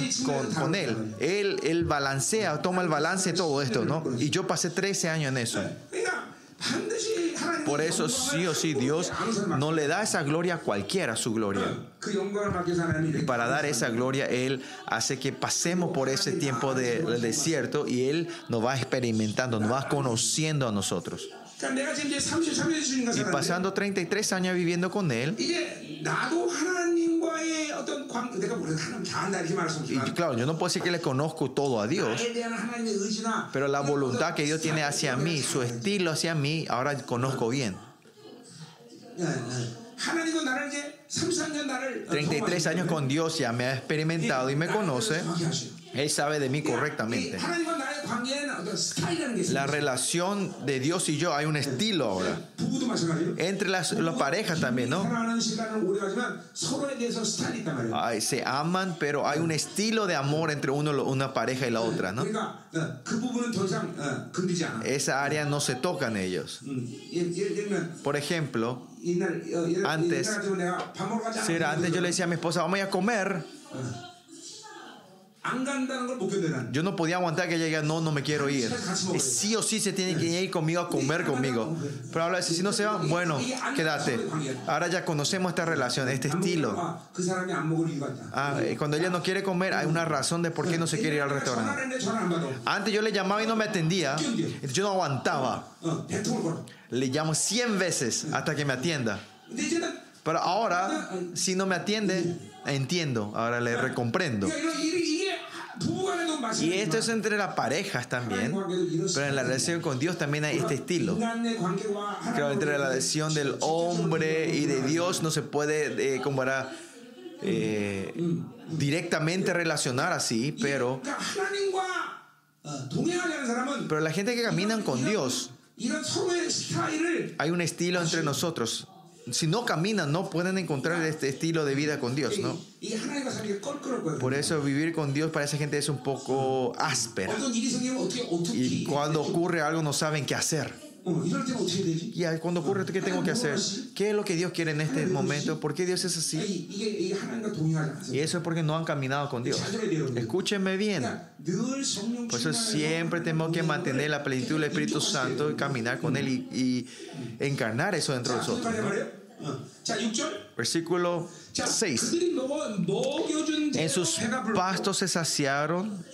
con, él. él. Él balancea, toma el balance de todo esto, ¿no? Y yo pasé 13 años en eso. Por eso sí o sí Dios no le da esa gloria a cualquiera, su gloria. Y para dar esa gloria, Él hace que pasemos por ese tiempo del desierto y Él nos va experimentando, nos va conociendo a nosotros. Y pasando 33 años viviendo con Él, y claro, yo no puedo decir que le conozco todo a Dios, pero la voluntad que Dios tiene hacia mí, su estilo hacia mí, ahora conozco bien. 33 años con Dios ya me ha experimentado y me conoce. Él sabe de mí correctamente. La relación de Dios y yo hay un estilo ahora. Entre las, parejas también, ¿no? se aman, pero hay un estilo de amor entre uno, una pareja y la otra, ¿no? Esa área no se tocan ellos. Por ejemplo, antes, antes yo le decía a mi esposa, vamos a comer. Yo no podía aguantar que llegue, no, no me quiero ir. Sí o sí se tiene que ir conmigo a comer conmigo. Pero ahora si no se va, bueno, quédate. Ahora ya conocemos esta relación, este estilo. Ah, cuando ella no quiere comer, hay una razón de por qué no se quiere ir al restaurante. Antes yo le llamaba y no me atendía. Yo no aguantaba. Le llamo 100 veces hasta que me atienda. Pero ahora, si no me atiende, entiendo. Ahora le recomprendo. Y esto es entre las parejas también, pero en la relación con Dios también hay este estilo. Creo entre la relación del hombre y de Dios no se puede eh, comparar eh, directamente relacionar así, pero, pero la gente que camina con Dios, hay un estilo entre nosotros si no caminan, no pueden encontrar este estilo de vida con Dios, ¿no? Por eso vivir con Dios para esa gente es un poco áspera. Y cuando ocurre algo no saben qué hacer. Y cuando ocurre, ¿qué tengo que hacer? ¿Qué es lo que Dios quiere en este momento? ¿Por qué Dios es así? Y eso es porque no han caminado con Dios. Escúchenme bien. Por eso siempre tenemos que mantener la plenitud del Espíritu Santo y caminar con Él y, encarnar eso dentro de nosotros. Versículo 6. En sus pastos se saciaron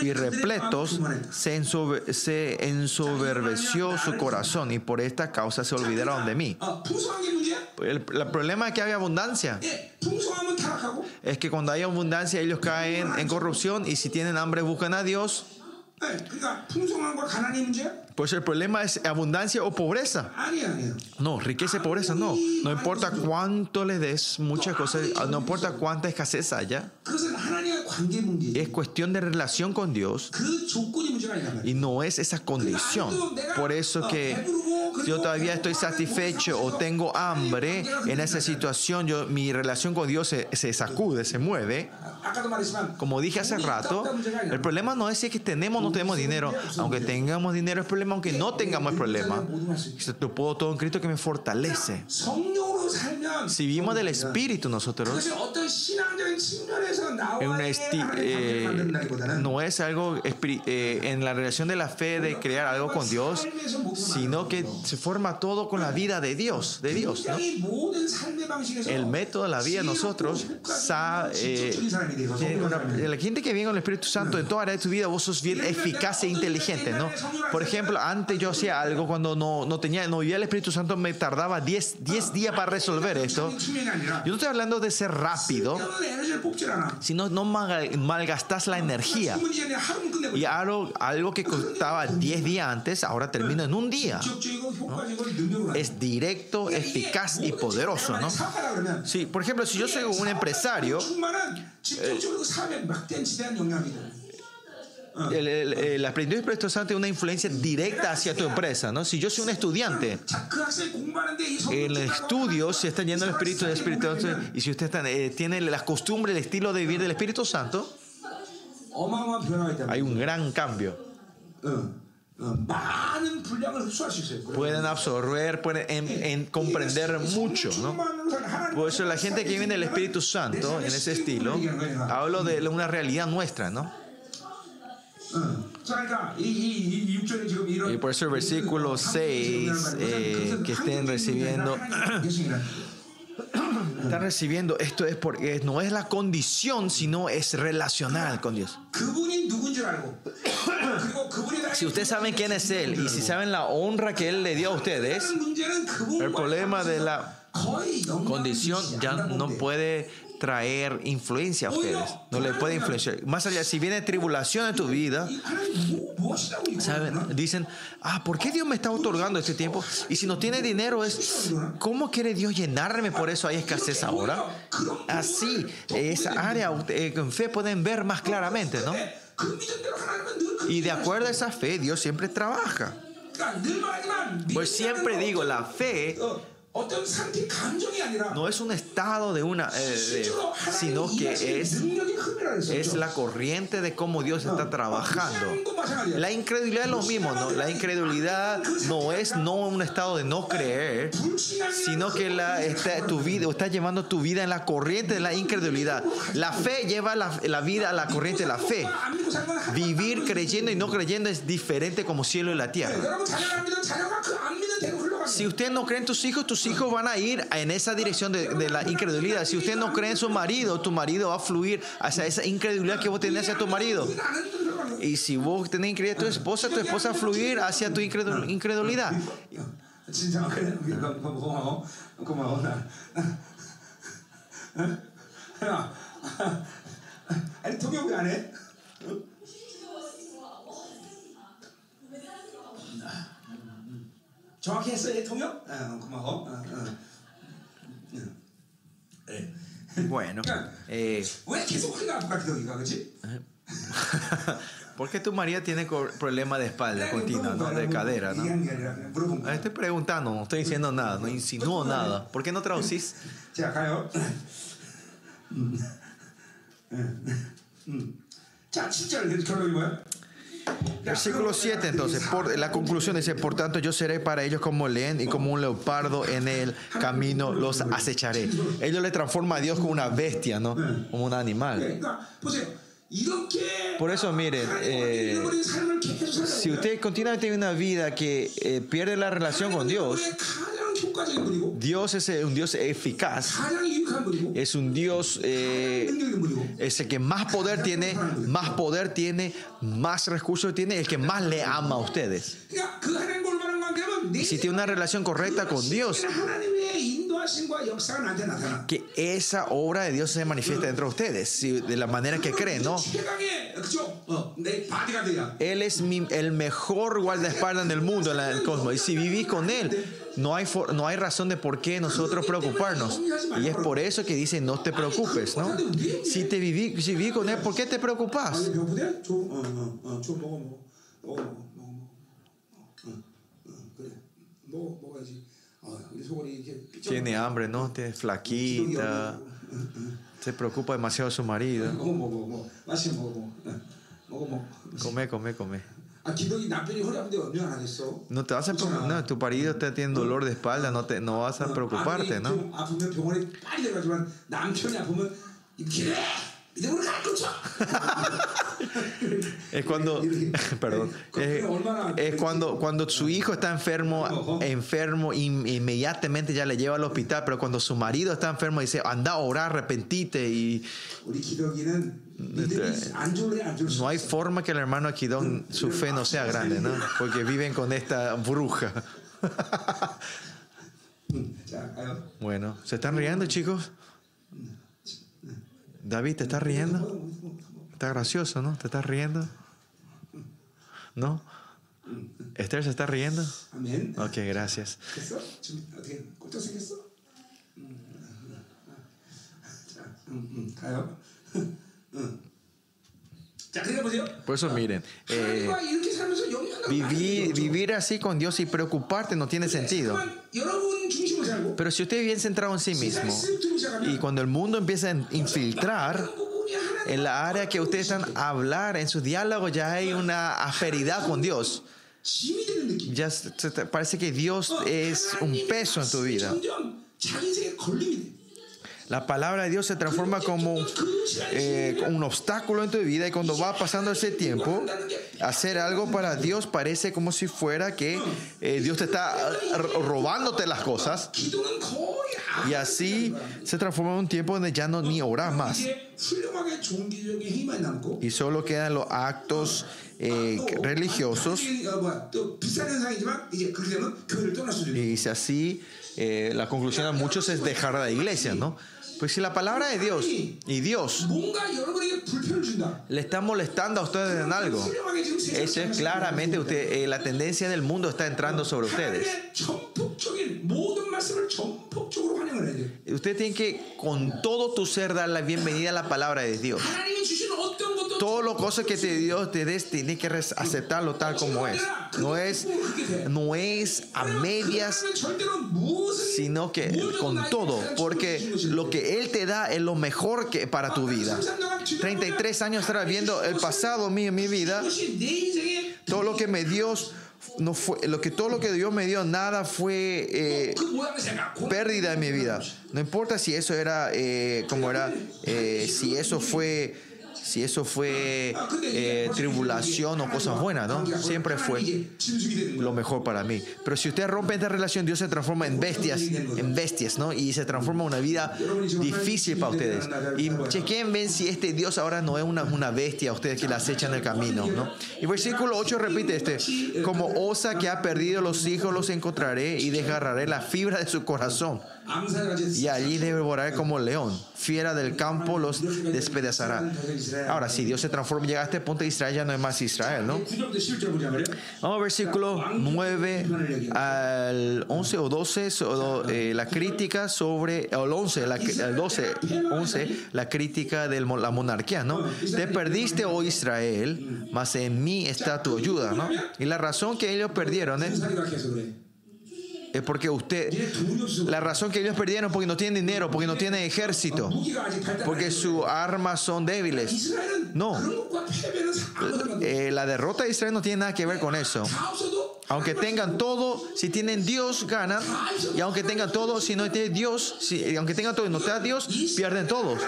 y repletos se, ensoberbeció su corazón y por esta causa se olvidaron de mí. El, problema es que hay abundancia. Es que cuando hay abundancia ellos caen en corrupción y si tienen hambre buscan a Dios. Pues el problema es abundancia o pobreza. No, riqueza y pobreza no. No importa cuánto le des, muchas cosas, no importa cuánta escasez haya. Es cuestión de relación con Dios y no es esa condición. Por eso que yo todavía estoy satisfecho o tengo hambre, en esa situación yo, mi relación con Dios se, se sacude, se mueve. Como dije hace rato, el problema no es si que tenemos o no tenemos dinero. Aunque tengamos dinero, el problema, aunque no tengamos el problema. Yo puedo todo en Cristo que me fortalece. Si vivimos del Espíritu nosotros, eh, no es algo eh, en la relación de la fe de crear algo con Dios, sino que se forma todo con la vida de Dios, de Dios. El método de la vida nosotros, eh, la gente que viene con el Espíritu Santo en toda área de tu vida, vos sos bien eficaz e inteligente, ¿no? Por ejemplo, antes yo hacía algo cuando no, no tenía, no vivía el Espíritu Santo, me tardaba 10 días para resolver esto. Yo no estoy hablando de ser rápido, sino no malgastas la energía. Y algo, algo que costaba 10 días antes, ahora termina en un día. Es directo, eficaz y poderoso, ¿no? Sí, por ejemplo, si yo soy un empresario, eh, el, la plenitud del Espíritu Santo tiene una influencia directa hacia tu empresa. ¿no? Si yo soy un estudiante, en el estudio se está yendo el Espíritu del Espíritu Santo y si usted eh, tiene las costumbres, el estilo de vivir del Espíritu Santo, hay un gran cambio. Pueden absorber, pueden comprender mucho. ¿no? Por eso la gente que vive en el Espíritu Santo, en ese estilo, hablo de una realidad nuestra, ¿no? Y por eso el versículo 6, eh, que estén recibiendo, están recibiendo, esto es porque no es la condición, sino es relacional con Dios. Si ustedes saben quién es Él y si saben la honra que Él le dio a ustedes, el problema de la condición ya no puede traer influencia a ustedes. No le puede influenciar. Más allá, si viene tribulación en tu vida, ¿saben? dicen, ah, ¿por qué Dios me está otorgando este tiempo? Y si no tiene dinero, es, ¿cómo quiere Dios llenarme? Por eso hay escasez ahora. Así, esa área eh, en fe pueden ver más claramente, ¿no? Y de acuerdo a esa fe, Dios siempre trabaja. Pues siempre digo, la fe no es un estado de una, eh, sino que es, es la corriente de cómo Dios está trabajando. La incredulidad es lo mismo, ¿no? La incredulidad no es no un estado de no creer, sino que la, está, tu vida, está llevando tu vida en la corriente de la incredulidad. La fe lleva la, la vida a la corriente de la fe. Vivir creyendo y no creyendo es diferente como cielo y la tierra. Si usted no cree en tus hijos, tus hijos van a ir en esa dirección de, la incredulidad. Si usted no cree en su marido, tu marido va a fluir hacia esa incredulidad que vos tenés hacia tu marido. Y si vos tenés incredulidad tu esposa, tu esposa va a fluir hacia tu incredulidad. 정확히 했어요 통역? 어, 고마워. 어, 어. 네. Bueno. Eh, 왜 계속 허리가 아프까 기도기가 그렇지? ¿Por qué tu María tiene problema de espalda continua, ¿no? de cadera? ¿no? Estoy preguntando, no estoy diciendo nada, no insinúo nada. ¿Por qué no traducís? Versículo 7 entonces, por, la conclusión dice, por tanto yo seré para ellos como león y como un leopardo en el camino los acecharé. Ellos le transforma a Dios como una bestia, ¿no? Como un animal. Por eso, miren, eh, si usted continúa teniendo una vida que eh, pierde la relación con Dios, Dios es un Dios eficaz. Es un Dios, eh, es el que más poder tiene, más poder tiene, más recursos tiene, el que más le ama a ustedes. Y si tiene una relación correcta con Dios, que esa obra de Dios se manifiesta dentro de ustedes, de la manera que creen, ¿no? Él es el mejor guardaespaldas en el mundo, en el cosmos. Y si vivís con Él, no hay, no hay razón de por qué nosotros preocuparnos. Y es por eso que dice, no te preocupes, ¿no? Si, te viví, si viví con Él, ¿por qué te preocupas? Tiene hambre, ¿no? Tiene flaquita. Se preocupa demasiado su marido. Come, come, come. No te vas a no, tu marido está teniendo dolor de espalda, no te no vas a preocuparte, ¿no? es cuando, perdón, es, cuando, cuando su hijo está enfermo, enfermo, inmediatamente ya le lleva al hospital, pero cuando su marido está enfermo dice, anda a orar, arrepentite y... No hay forma que el hermano Aquidón, su fe no sea grande, ¿no? Porque viven con esta bruja. Bueno, ¿se están riendo, chicos? David, ¿te estás riendo? Está gracioso, ¿no? ¿Te estás riendo? ¿No? ¿Esther se está riendo? Ok, gracias. Por eso miren, eh, vivir, vivir así con Dios y preocuparte no tiene sentido. Pero si usted bien centrado en sí mismo y cuando el mundo empieza a infiltrar en la área que ustedes están a hablar, en su diálogo ya hay una asperidad con Dios. Ya parece que Dios es un peso en tu vida. La palabra de Dios se transforma como eh, un obstáculo en tu vida y cuando va pasando ese tiempo, hacer algo para Dios parece como si fuera que eh, Dios te está robándote las cosas. Y así se transforma en un tiempo donde ya no ni oras más. Y solo quedan los actos eh, religiosos. Y si así, la conclusión a muchos es dejar la iglesia, ¿no? Pues si la palabra de Dios y Dios le está molestando a ustedes en algo, eso es claramente usted, eh, la tendencia del mundo está entrando sobre ustedes. Usted tiene que con todo tu ser dar la bienvenida a la palabra de Dios. todo lo cosas que te Dios te des, tienes que aceptarlo tal como es. No es, no es a medias, sino que con todo, porque lo que Él te da lo mejor que para tu vida. 33 años estar viendo el pasado mío en mi vida, todo lo que me dio no fue lo que todo lo que Dios me dio nada fue eh, pérdida en mi vida no importa si eso era eh, como era eh, si eso fue si eso fue eh, tribulación o cosas buenas, ¿no? Siempre fue lo mejor para mí. Pero si usted rompe esta relación, Dios se transforma en bestias, en bestias, ¿no? Y se transforma en una vida difícil para ustedes. Y chequen, ven si este Dios ahora no es una, una bestia, ustedes que la acechan en el camino, ¿no? Y versículo 8 repite este, como osa que ha perdido los hijos los encontraré y desgarraré la fibra de su corazón. Y allí devoraré como león. Fiera del campo los despedazará. Ahora, si Dios se transforma y llega a este punto, Israel ya no es más Israel, ¿no? Vamos versículo 9 al 11 o 12, eh, la crítica sobre, o el 11, la, el 12, 11, la crítica de la monarquía, ¿no? Te perdiste, oh Israel, mas en mí está tu ayuda, ¿no? Y la razón que ellos perdieron es es porque usted, la razón que ellos perdieron porque no tienen dinero, porque no tienen ejército, porque sus armas son débiles. No, eh, la derrota de Israel no tiene nada que ver con eso. Aunque tengan todo, si tienen Dios, ganan. Y aunque tengan todo, si no tienen Dios, si, aunque tengan todo y no tengan Dios, pierden todos.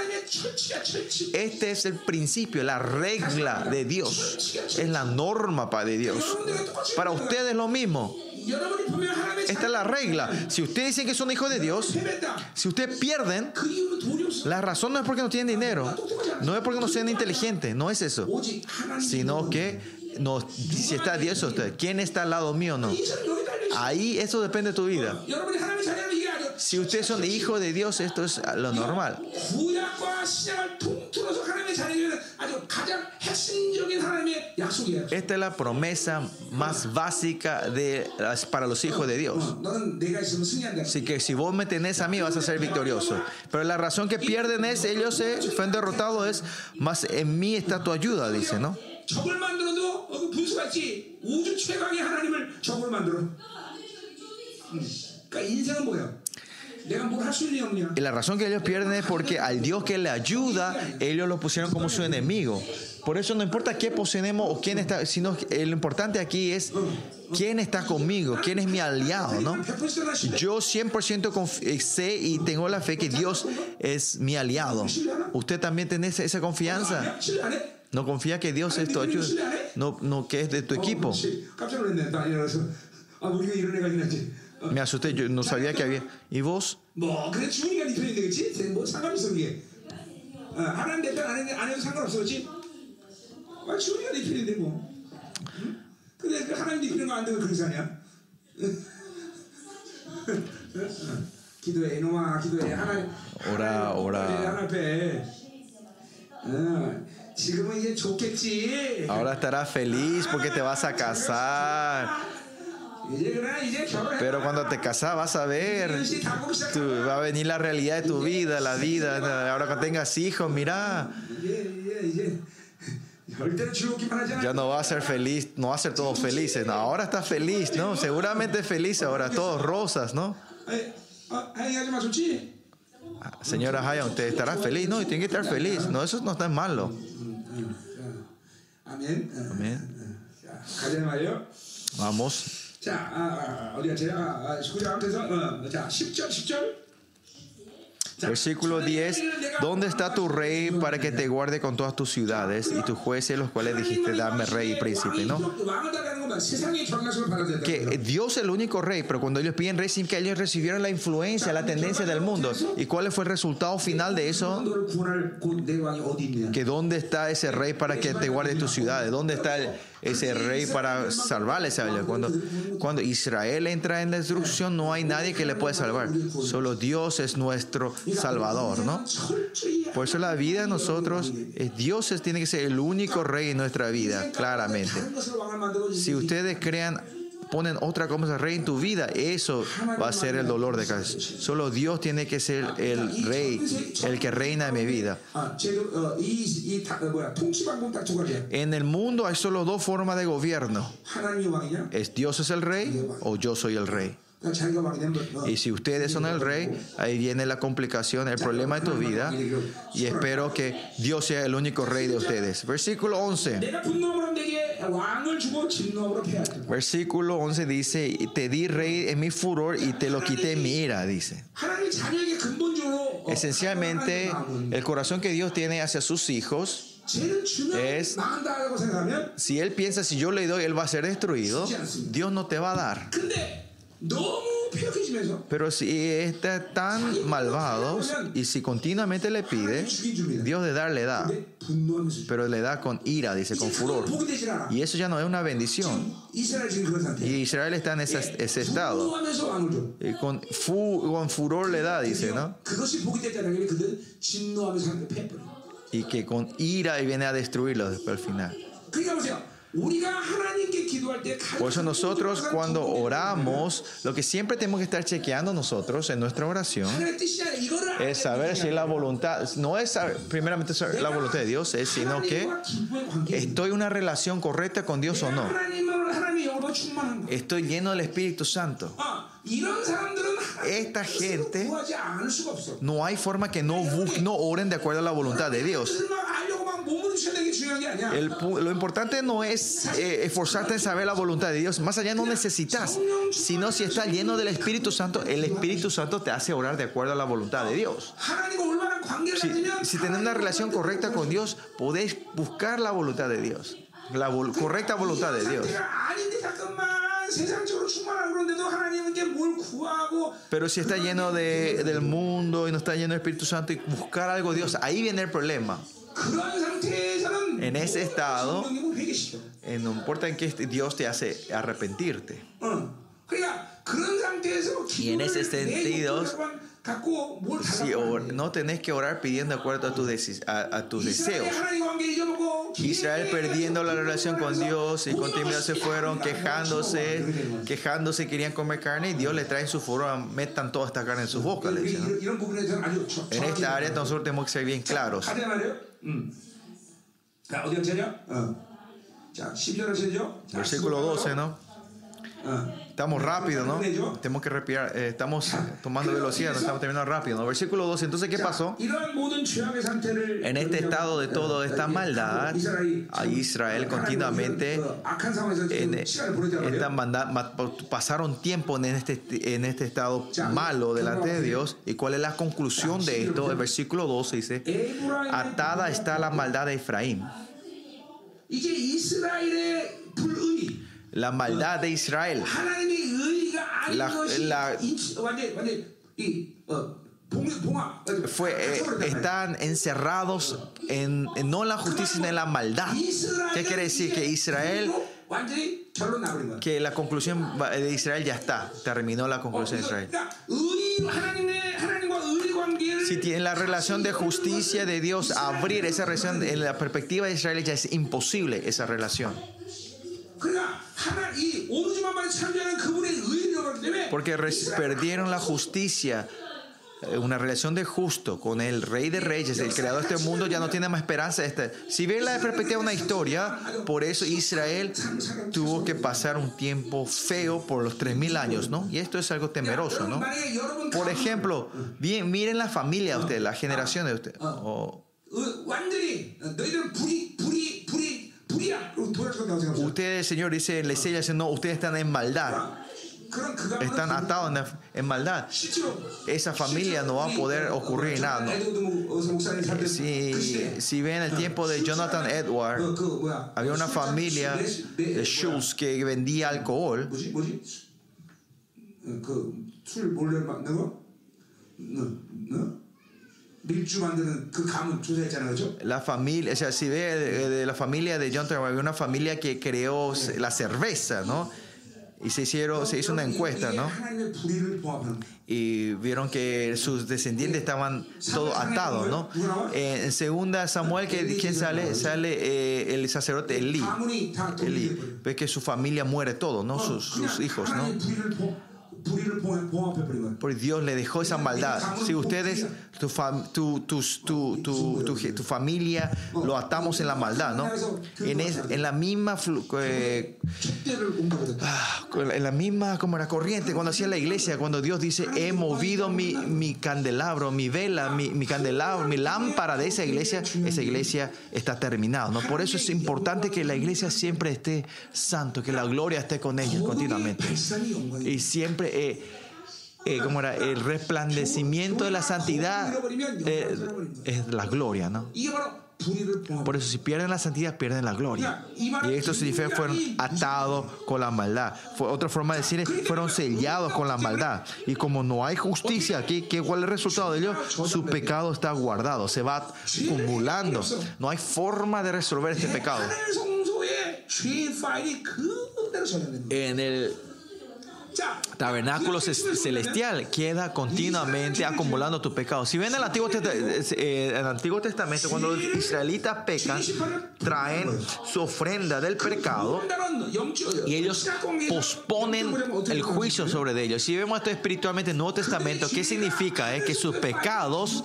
Este es el principio, la regla de Dios. Es la norma para Dios. Para ustedes lo mismo. Esta es la regla. Si ustedes dicen que son hijos de Dios, si ustedes pierden, la razón no es porque no tienen dinero, no es porque no sean inteligentes, no es eso, sino que no, si está Dios usted, ¿quién está al lado mío o no? Ahí eso depende de tu vida. Si ustedes son hijos de Dios, esto es lo normal. Esta es la promesa más básica de, para los hijos de Dios. Así que si vos me tenés a mí, vas a ser victorioso. Pero la razón que pierden es, ellos se fueron derrotados, es, más en mí está tu ayuda, dice, ¿no? Y la razón que ellos pierden es porque al Dios que le ayuda, ellos lo pusieron como su enemigo. Por eso no importa qué poseemos o quién está, sino lo importante aquí es quién está conmigo, quién es mi aliado, ¿no? Yo 100% eh, sé y tengo la fe que Dios es mi aliado. ¿Usted también tiene esa confianza? ¿No confía que Dios es tu ayuda? ¿No, no que es de tu equipo? Me asusté, yo no sabía que había. ¿Y vos? Ora, ora. Ahora estarás feliz porque te vas a casar. Pero cuando te casas vas a ver, va a venir la realidad de tu vida, la vida. Ahora cuando tengas hijos, mira. Ya no va a ser feliz, no va a ser todos felices. ahora estás feliz, ¿no? Seguramente feliz ahora, todos rosas, ¿no? Señora Haya, usted estará feliz, ¿no? Y tiene que estar feliz. No, eso no está malo. Amén. Amén. Vamos. Versículo 10, ¿dónde está tu rey para que te guarde con todas tus ciudades y tus jueces los cuales dijiste, dame rey y príncipe? ¿no? Que Dios es el único rey, pero cuando ellos piden rey, sin que ellos recibieron la influencia, la tendencia del mundo. ¿Y cuál fue el resultado final de eso? Que dónde está ese rey para que te guarde tus ciudades, dónde está ese rey para salvarles a Cuando, cuando Israel entra en destrucción, no hay nadie que le pueda salvar. Solo Dios es nuestro Salvador, ¿no? Por eso la vida de nosotros, es Dios tiene que ser el único rey en nuestra vida, claramente. Si ustedes crean ponen otra cosa rey en tu vida, eso va a ser el dolor de cabeza. Solo Dios tiene que ser el rey, el que reina en mi vida. En el mundo hay solo dos formas de gobierno. Es Dios es el rey o yo soy el rey. Y si ustedes son el rey, ahí viene la complicación, el problema de tu vida. Y espero que Dios sea el único rey de ustedes. Versículo 11. Versículo 11 dice, te di rey en mi furor y te lo quité en mi ira, dice. Esencialmente, el corazón que Dios tiene hacia sus hijos es, si Él piensa, si yo le doy, Él va a ser destruido, Dios no te va a dar. Pero si está tan malvado y si continuamente le pide, Dios de dar le da. Pero le da con ira, dice, con furor. Y eso ya no es una bendición. Y Israel está en ese, ese estado. Y con, con furor le da, dice, ¿no? Y que con ira viene a destruirlo después al final. Por eso nosotros cuando oramos, lo que siempre tenemos que estar chequeando nosotros en nuestra oración es saber si la voluntad, no es primeramente la voluntad de Dios, es sino que estoy en una relación correcta con Dios o no. Estoy lleno del Espíritu Santo. Esta gente no hay forma que no, no oren de acuerdo a la voluntad de Dios lo importante no es eh, esforzarte en saber la voluntad de Dios. Más allá no necesitas, sino si estás lleno del Espíritu Santo, el Espíritu Santo te hace orar de acuerdo a la voluntad de Dios. Si, si tenés una relación correcta con Dios, podés buscar la voluntad de Dios. La correcta voluntad de Dios. Pero si está lleno de, del mundo y no está lleno del Espíritu Santo y buscar algo de Dios, ahí viene el problema. En ese estado, no importa en qué Dios te hace arrepentirte. Y en ese sentido, si no tenés que orar pidiendo de acuerdo a, a, tus deseos. Israel perdiendo la relación con Dios y con se fueron quejándose, quejándose, querían comer carne y Dios le trae en su foro, metan toda esta carne en sus bocas. En esta área nosotros tenemos que ser bien claros. Versículo 12, ¿no? 어. Estamos rápido, ¿no? Tenemos que respirar, eh, estamos tomando velocidad, no estamos terminando rápido. ¿no? Versículo 12. Entonces, ¿qué pasó? En este estado de toda esta maldad, a Israel continuamente pasaron tiempo en este, en este estado malo delante de Dios. ¿Y cuál es la conclusión de esto? El versículo 12 dice: Atada está la maldad de Efraín la maldad de Israel. fue, eh, están encerrados en, no la justicia, sino en la maldad. ¿Qué quiere decir? Que Israel, que la conclusión de Israel ya está, terminó la conclusión de Israel. Si tiene la relación de justicia de Dios, abrir esa relación en la perspectiva de Israel ya es imposible esa relación. Porque perdieron la justicia, eh, una relación de justo con el rey de reyes, el creador de este mundo, ya no tiene más esperanza. Este. Si ven la perspectiva de una historia, por eso Israel tuvo que pasar un tiempo feo por los 3.000 años, ¿no? Y esto es algo temeroso, ¿no? Por ejemplo, bien, miren la familia de ustedes, la generación de ustedes. Ustedes, Señor, dice la dice, no, ustedes están en maldad. Están atados en, maldad. Esa familia no va a poder ocurrir nada. Si, si ven el tiempo de Jonathan Edward, había una familia de Schultz que vendía alcohol. La familia, o sea, si ve de, la familia de John había una familia que creó la cerveza, ¿no? y se, hicieron, se hizo una encuesta, ¿no? Y vieron que sus descendientes estaban todos atados, ¿no? Eh, en segunda Samuel, que, ¿quién sale? Sale eh, el sacerdote Elí. Elí. Ve que su familia muere todo, ¿no? Sus, sus hijos, ¿no? Porque Dios le dejó esa maldad. Si ustedes, tu, tu, tu, tu, familia, lo atamos en la maldad, ¿no? En, en la misma, eh, ah, en la misma como la corriente, cuando hacía la iglesia, cuando Dios dice, he movido mi, mi candelabro, mi vela, mi, mi, candelabro, mi lámpara de esa iglesia, esa iglesia está terminada, ¿no? Por eso es importante que la iglesia siempre esté santo, que la gloria esté con ellos continuamente. Y siempre eh, eh, era, el resplandecimiento de la santidad eh, es la gloria, ¿no? Por eso si pierden la santidad, pierden la gloria. Y estos significa fueron atados con la maldad. Fue otra forma de decir, fueron sellados con la maldad. Y como no hay justicia aquí, ¿qué, ¿cuál es el resultado de ello? Su pecado está guardado, se va acumulando. No hay forma de resolver este pecado. En el tabernáculo celestial queda continuamente acumulando tu pecado. Si ven el Antiguo, eh, el Antiguo Testamento, cuando los israelitas pecan, traen su ofrenda del pecado y ellos posponen el juicio sobre ellos. Si vemos esto espiritualmente en el Nuevo Testamento, ¿qué significa? Que sus pecados,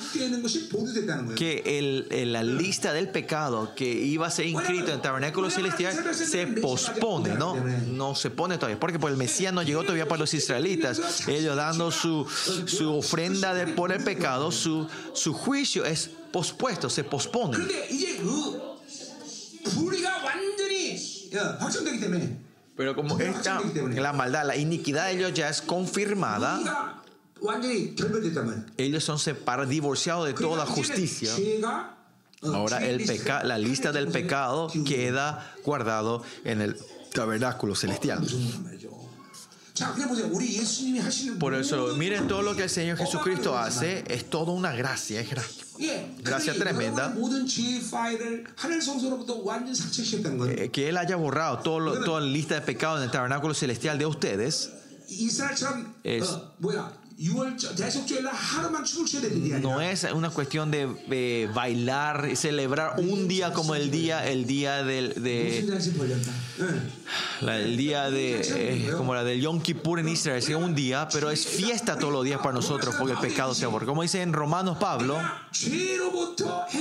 que la lista del pecado que iba a ser inscrito en el tabernáculo celestial se pospone, ¿no? No se pone todavía, porque por el Mesías no llegó todavía para los israelitas, ellos dando su, su ofrenda de, por el pecado, su, su juicio es pospuesto, se pospone. Pero como esta, la maldad, la iniquidad de ellos ya es confirmada, ellos son separados, divorciados de toda justicia. Ahora el peca, la lista del pecado queda guardado en el tabernáculo celestial. Por eso, miren todo lo que el Señor Jesucristo hace, es toda una gracia, es gracia, tremenda. Eh, que Él haya borrado todo toda la lista de pecados en el tabernáculo celestial de ustedes. Es, no es una cuestión de bailar y celebrar un día como el día, el día del, de, el día de, eh, como la del Yom Kippur en Israel, es un día, pero es fiesta todos los días para nosotros porque el pecado se borra. Como dice en Romanos Pablo,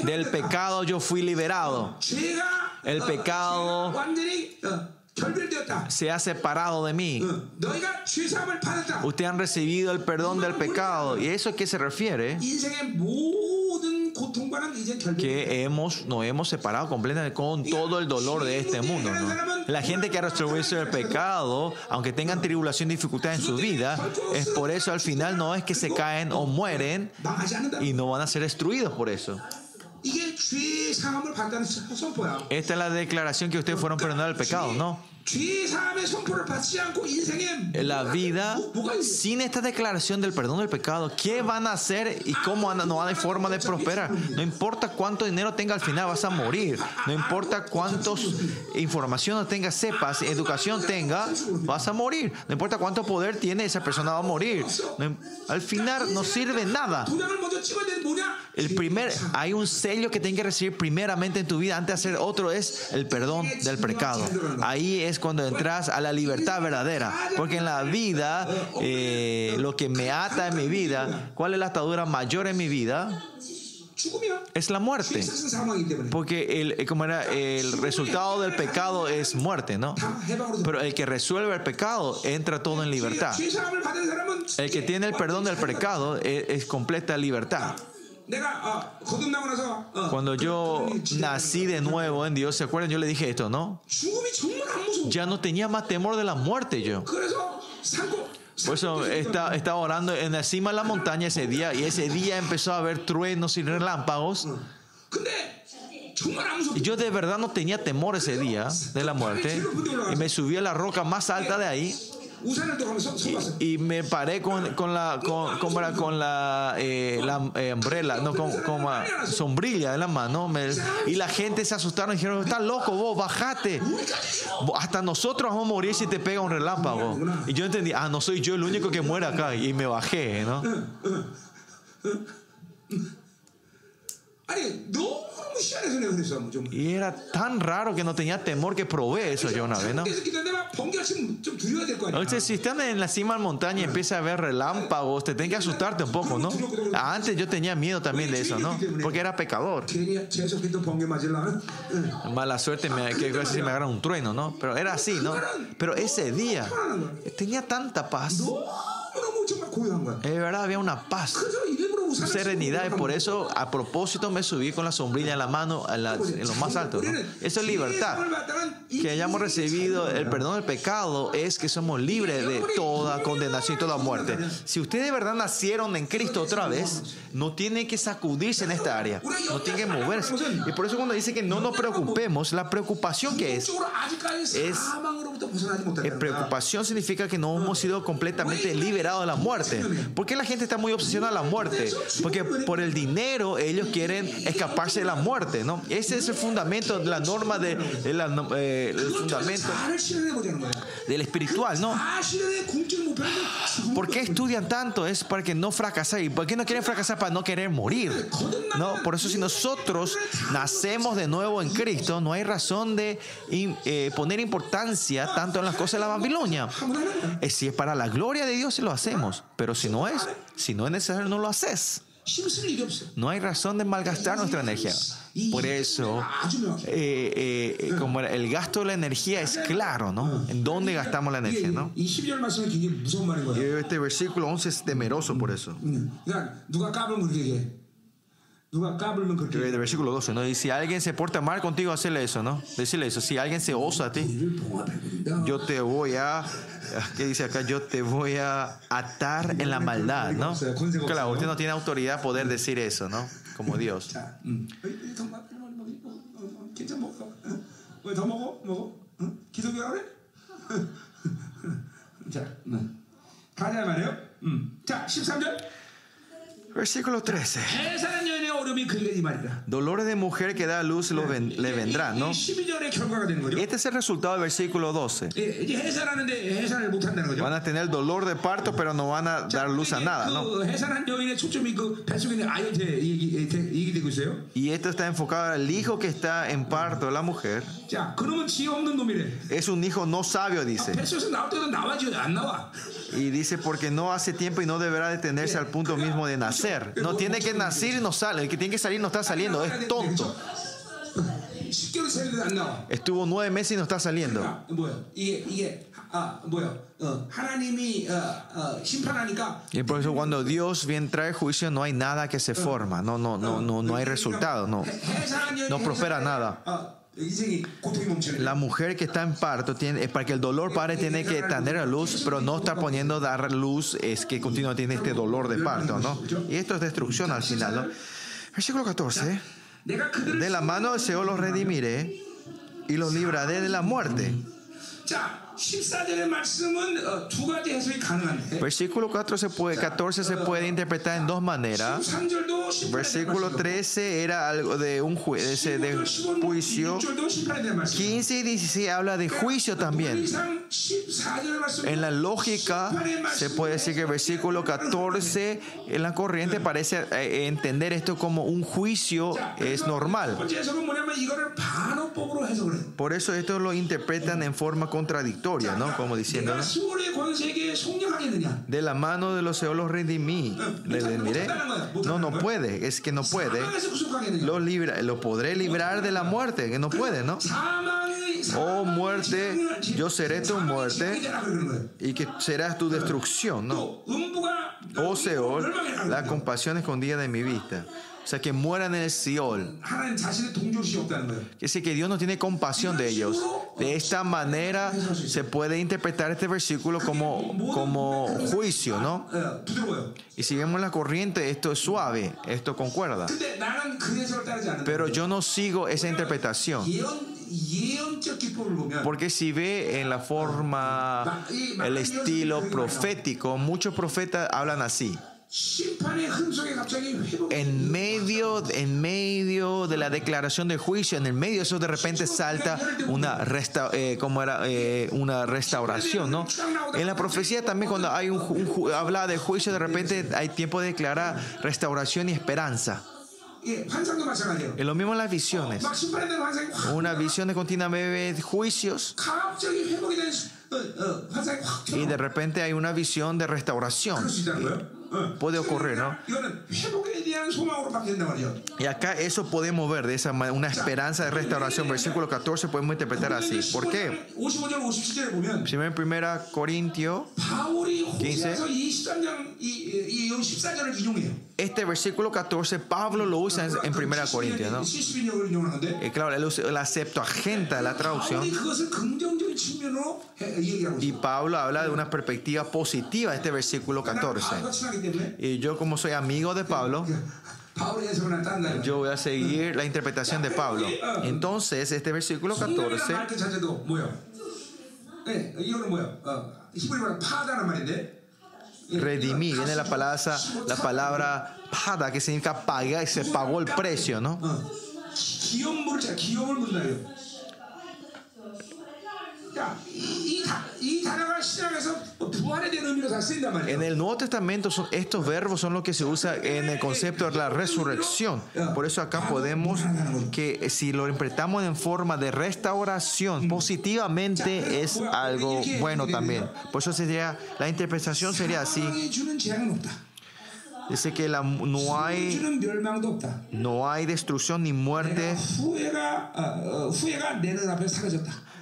del pecado yo fui liberado. El pecado se ha separado de mí. Ustedes han recibido el perdón del pecado. ¿Y eso a qué se refiere? Que hemos, nos hemos separado completamente con todo el dolor de este mundo. La gente que ha resuelto el pecado, aunque tengan tribulación y dificultad en su vida, es por eso al final no es que se caen o mueren y no van a ser destruidos por eso. Esta es la declaración que ustedes fueron perdonados del pecado, ¿no? La vida sin esta declaración del perdón del pecado, ¿qué van a hacer y cómo no hay forma de prosperar? No importa cuánto dinero tenga al final, vas a morir. No importa cuántos información tenga, sepas, educación tenga, vas a morir. No importa cuánto poder tiene, esa persona va a morir. al final no sirve nada. El primer, hay un sello que tienes que recibir primeramente en tu vida antes de hacer otro es el perdón del pecado. Ahí es cuando entras a la libertad verdadera. Porque en la vida, eh, lo que me ata en mi vida, ¿cuál es la atadura mayor en mi vida? Es la muerte. Porque el, como era, el resultado del pecado es muerte, ¿no? Pero el que resuelve el pecado entra todo en libertad. El que tiene el perdón del pecado es, es completa libertad. Cuando yo nací de nuevo en Dios, ¿se acuerdan? Yo le dije esto, ¿no? Ya no tenía más temor de la muerte yo. Por eso estaba, estaba orando en la cima de la montaña ese día y ese día empezó a haber truenos y relámpagos. Y yo de verdad no tenía temor ese día de la muerte. Y me subí a la roca más alta de ahí. Y, me paré con, con la con, con, la, eh, la eh, umbrella, no, con, con la sombrilla en la mano. y la gente se asustaron y dijeron, estás loco vos, bajate. Hasta nosotros vamos a morir si te pega un relámpago. Y yo entendí, ah, no soy yo el único que muere acá. Y me bajé, ¿no? Y era tan raro que no tenía temor que probé eso yo una vez, ¿no? Entonces, si están en la cima de la montaña y empieza a ver relámpagos, te tienen que asustarte un poco, ¿no? Antes yo tenía miedo también de eso, ¿no? Porque era pecador. Mala suerte me, que si me agarra un trueno, ¿no? Pero era así, ¿no? Pero ese día tenía tanta paz. Es verdad, había una paz serenidad y por eso a propósito me subí con la sombrilla en la mano en, lo más alto. Eso es libertad. Que hayamos recibido el perdón del pecado es que somos libres de toda condenación y toda muerte. Si ustedes de verdad nacieron en Cristo otra vez, no tienen que sacudirse en esta área, no tienen que moverse. Y por eso cuando dice que no nos preocupemos, la preocupación que es, es eh, preocupación significa que no hemos sido completamente liberados de la muerte. ¿Por qué la gente está muy obsesionada a la muerte? Porque por el dinero ellos quieren escaparse de la muerte, ¿no? Ese es el fundamento de la norma de, eh, el fundamento del espiritual, ¿no? ¿Por qué estudian tanto? Es para que no fracasen. ¿Por qué no quieren fracasar? Para no querer morir. ¿no? Por eso si nosotros nacemos de nuevo en Cristo, no hay razón de eh, poner importancia tanto en las cosas de la Babilonia. Es si es para la gloria de Dios, lo hacemos. Pero si no es, si no es necesario, no lo haces. No hay razón de malgastar nuestra energía. Por eso, eh, eh, como el gasto de la energía es claro, ¿no? ¿En dónde gastamos la energía, no? Este versículo 11 es temeroso por eso. El versículo 12, ¿no? Y si alguien se porta mal contigo, hacerle eso, ¿no? Decirle eso. Si alguien se osa a ti, yo te voy a. ¿Qué dice acá? Yo te voy a atar en la maldad, ¿no? Claro, usted no tiene autoridad poder decir eso, ¿no? Como Dios. Versículo 13. Dolores de mujer que da luz le vendrá, ¿no? Este es el resultado del versículo 12. Van a tener dolor de parto, pero no van a dar luz a nada, ¿no? Y esto está enfocado al hijo que está en parto, la mujer. Es un hijo no sabio, dice. Y dice, porque no hace tiempo y no deberá detenerse al punto mismo de nacer. No tiene que nacer y no sale. El que tiene que salir no está saliendo. Es tonto. Estuvo nueve meses y no está saliendo. Y por eso cuando Dios viene trae juicio no hay nada que se forma, no, no, no, no, no hay resultado, no, no prospera nada. La mujer que está en parto tiene, para que el dolor pare tiene que tener a luz, pero no está poniendo dar luz, es que continúa tiene este dolor de parto, ¿no? Y esto es destrucción al final, ¿no? Versículo 14. De la mano del Señor los redimiré y los libraré de la muerte. Versículo 4 se puede, 14 se puede interpretar en dos maneras. Versículo 13 era algo de un de juicio. 15 y 16 habla de juicio también. En la lógica se puede decir que el versículo 14 en la corriente parece eh, entender esto como un juicio es normal. Por eso esto lo interpretan en forma contradictoria, ¿no? Como diciendo, de la mano de los Seol los redimí. No, no puede, es que no puede. Lo, libra, lo podré librar de la muerte, que no puede, ¿no? Oh muerte, yo seré tu muerte y que serás tu destrucción, ¿no? Oh Seol, la compasión escondida de mi vista. O sea, que mueran en el Seol. Que dice que Dios no tiene compasión de ellos. De esta manera se puede interpretar este versículo como, como juicio, ¿no? Y si vemos la corriente, esto es suave, esto concuerda. Pero yo no sigo esa interpretación. Porque si ve en la forma, el estilo profético, muchos profetas hablan así. En medio, en medio de la declaración del juicio, en el medio de eso de repente salta una, resta, eh, como era, eh, una restauración, ¿no? En la profecía también cuando hay un, un, habla de juicio, de repente hay tiempo de declarar restauración y esperanza. Es lo mismo en las visiones. Una visión de continuamente juicios y de repente hay una visión de restauración. Puede ocurrir, ¿no? Y acá eso podemos ver de esa una esperanza de restauración. Versículo 14 podemos interpretar así. ¿Por qué? Si ven primera Corintio 15. Este versículo 14 Pablo lo usa en primera Corintios, ¿no? Y claro, él usa la Septuaginta, la traducción. Y Pablo habla de una perspectiva positiva de este versículo 14. Y yo como soy amigo de Pablo, yo voy a seguir la interpretación de Pablo. Entonces, este versículo 14 redimir, viene la palabra, la palabra pada, que significa pagar, y se pagó el precio, ¿no? En el Nuevo Testamento son, estos verbos son los que se usa en el concepto de la resurrección. Por eso acá podemos que si lo interpretamos en forma de restauración positivamente es algo bueno también. Por eso sería la interpretación sería así. Dice que la, no hay no hay destrucción ni muerte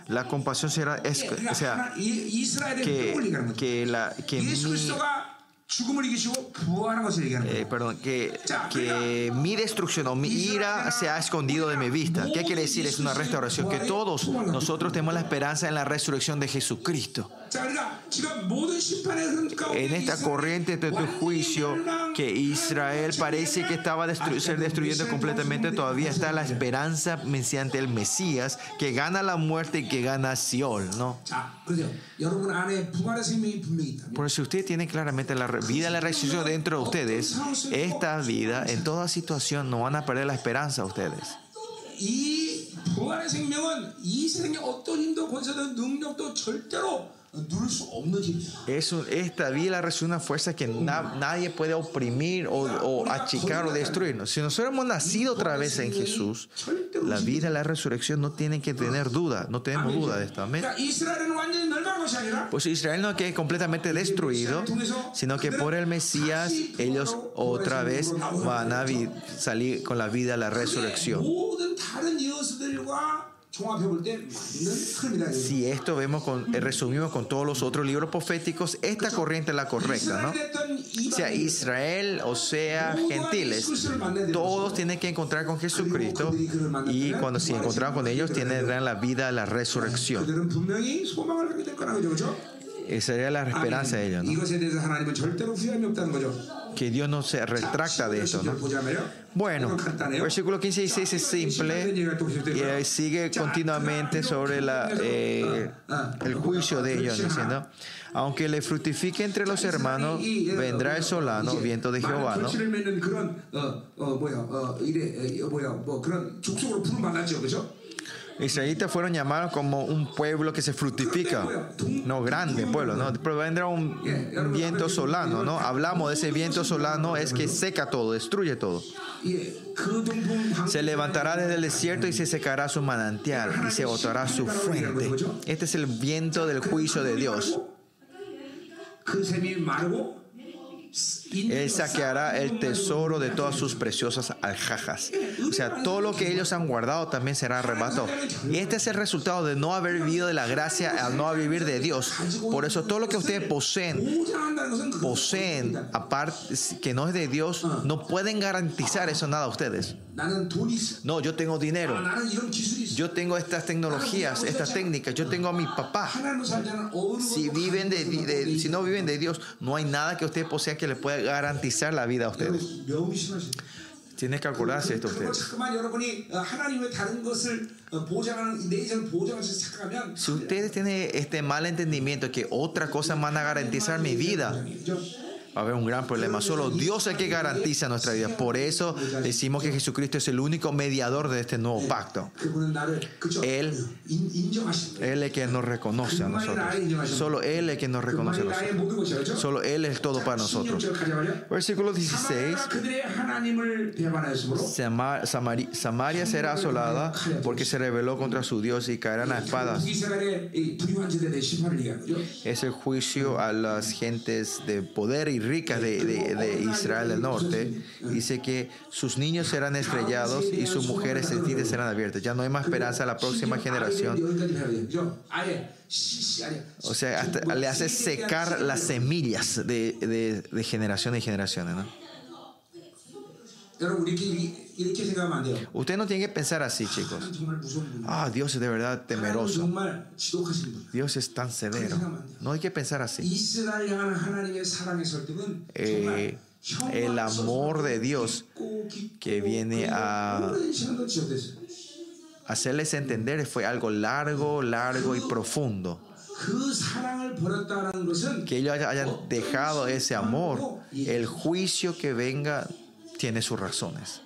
la compasión será es, o sea, que, que, la, que mi, eh, perdón, que, que mi destrucción o mi ira se ha escondido de mi vista. ¿Qué quiere decir? Es una restauración. Que todos nosotros tenemos la esperanza en la resurrección de Jesucristo. En esta corriente de tu juicio que Israel parece que estaba destru ser destruyendo completamente, todavía está la esperanza mediante el Mesías que gana la muerte y que gana Siol, ¿no? Por eso usted tiene claramente la vida la resurrección dentro de ustedes, esta vida, en toda situación, no van a perder la esperanza ustedes. Eso, esta vida es una fuerza que nadie puede oprimir o, achicar o destruirnos. Si nosotros hemos nacido otra vez en Jesús, la vida y la resurrección no tienen que tener duda, no tenemos duda de esto. Amén. Pues Israel no quede completamente destruido, sino que por el Mesías ellos otra vez van a salir con la vida y la resurrección. Si esto vemos con, eh, resumimos con todos los otros libros proféticos, esta corriente es la correcta, ¿no? Sea Israel o sea gentiles, todos tienen que encontrar con Jesucristo y cuando se encontraron con ellos tienen la vida, la resurrección. Esa sería la esperanza de ellos. Que Dios no se retracta de esto. ¿no? Bueno, versículo 15 y 16 es simple y sigue continuamente sobre la, eh, el juicio de ellos, diciendo, aunque le fructifique entre los hermanos, vendrá el solano, viento de Jehová, ¿no? Israelitas fueron llamados como un pueblo que se fructifica, no grande pueblo, ¿no? Pero vendrá un, viento solano, ¿no? Hablamos de ese viento solano, es que seca todo, destruye todo. Se levantará desde el desierto y se secará su manantial y se botará su fuente. Este es el viento del juicio de Dios. Él saqueará el tesoro de todas sus preciosas aljajas. O sea, todo lo que ellos han guardado también será arrebatado. Y este es el resultado de no haber vivido de la gracia al no vivir de Dios. Por eso todo lo que ustedes poseen, poseen, aparte que no es de Dios, no pueden garantizar eso nada a ustedes. No, yo tengo dinero. Yo tengo estas tecnologías, estas técnicas. Yo tengo a mi papá. Si viven de, si no viven de Dios, no hay nada que ustedes posean que le pueda garantizar la vida a ustedes. Tiene que acordarse esto ustedes. Si ustedes tienen este mal entendimiento que otra cosa van a garantizar mi vida, va a haber un gran problema. Solo Dios es el que garantiza nuestra vida. Por eso decimos que Jesucristo es el único mediador de este nuevo pacto. Él, él es el que nos reconoce a nosotros. Solo Él es el que nos reconoce a nosotros. Solo Él es todo para nosotros. Versículo 16. Samaria será asolada porque se rebeló contra su Dios y caerán a espadas. Es el juicio a las gentes de poder y ricas de, de, Israel del norte, dice que sus niños serán estrellados y sus mujeres sentidas serán abiertas. Ya no hay más esperanza a la próxima generación. O sea, hasta le hace secar las semillas de, de generaciones y generaciones. ¿no? Usted no tiene que pensar así, chicos. Ah, Dios es de verdad temeroso. Dios es tan severo. No hay que pensar así. Eh, el amor de Dios que viene a hacerles entender fue algo largo, largo y profundo. Que ellos hayan dejado ese amor, el juicio que venga tiene sus razones.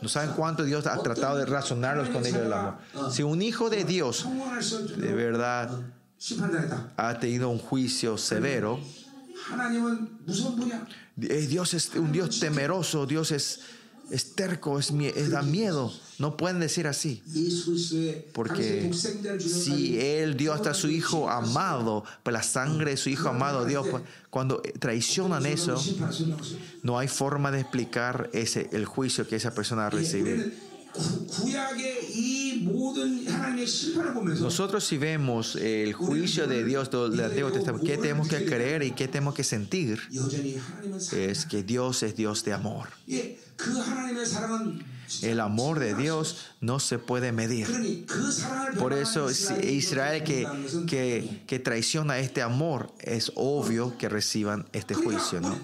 No saben cuánto Dios ha tratado de razonarlos con ellos el amor. Si un hijo de Dios de verdad ha tenido un juicio severo, eh, Dios es un Dios temeroso, Dios es es terco, es, da miedo. No pueden decir así. Porque si Él dio hasta su Hijo amado, pues la sangre de su Hijo amado, Dios, pues, cuando traicionan eso, no hay forma de explicar ese, el juicio que esa persona ha recibido. Nosotros si vemos el juicio de Dios del Antiguo Testamento, ¿qué tenemos que creer y qué tenemos que sentir? Es que Dios es Dios de amor. El amor de Dios no se puede medir. Por eso Israel que, que, que, traiciona este amor, es obvio que reciban este juicio. ¿no?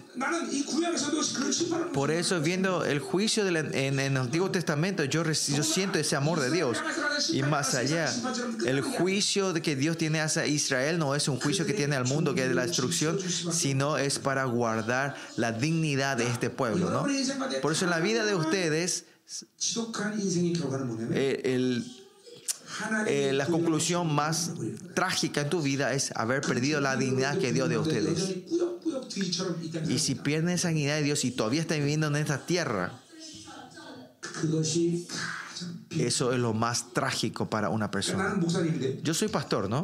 Por eso viendo el juicio en, el Antiguo Testamento, yo, yo siento ese amor de Dios. Y más allá, el juicio que Dios tiene hacia Israel no es un juicio que tiene al mundo, que es de la destrucción, sino es para guardar la dignidad de este pueblo. ¿no? Por eso en la vida de ustedes, eh, eh, la conclusión más trágica en tu vida es haber perdido la dignidad que Dios de ustedes. Y si pierden esa dignidad de Dios y todavía están viviendo en esta tierra, eso es lo más trágico para una persona. Yo soy pastor, ¿no?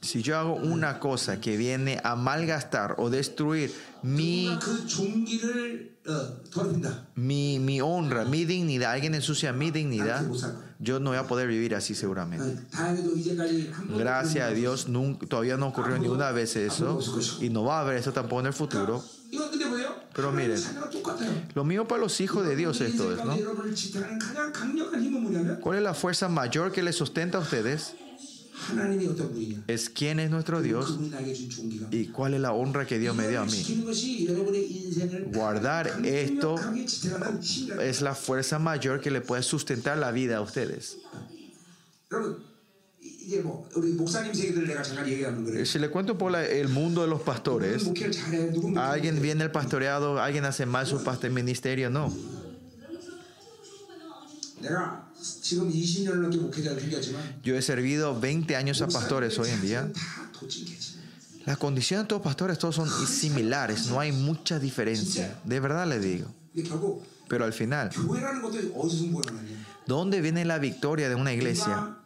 Si yo hago una cosa que viene a malgastar o destruir mi, mi, mi honra, mi dignidad, alguien ensucia mi dignidad, yo no voy a poder vivir así seguramente. Gracias a Dios, nunca, todavía no ocurrió ni una vez eso y no va a haber eso tampoco en el futuro. Pero miren, lo mismo para los hijos de Dios esto es, ¿no? ¿Cuál es la fuerza mayor que les sustenta a ustedes? Es quién es nuestro Dios y cuál es la honra que Dios me dio a mí. Guardar esto es la fuerza mayor que le puede sustentar la vida a ustedes. Si le cuento por el mundo de los pastores, alguien viene el pastoreado, alguien hace mal su pastor ministerio, no. Yo he servido 20 años a pastores hoy en día. Las condiciones de todos los pastores todos son similares, no hay mucha diferencia. De verdad le digo. Pero al final, ¿dónde viene la victoria de una iglesia?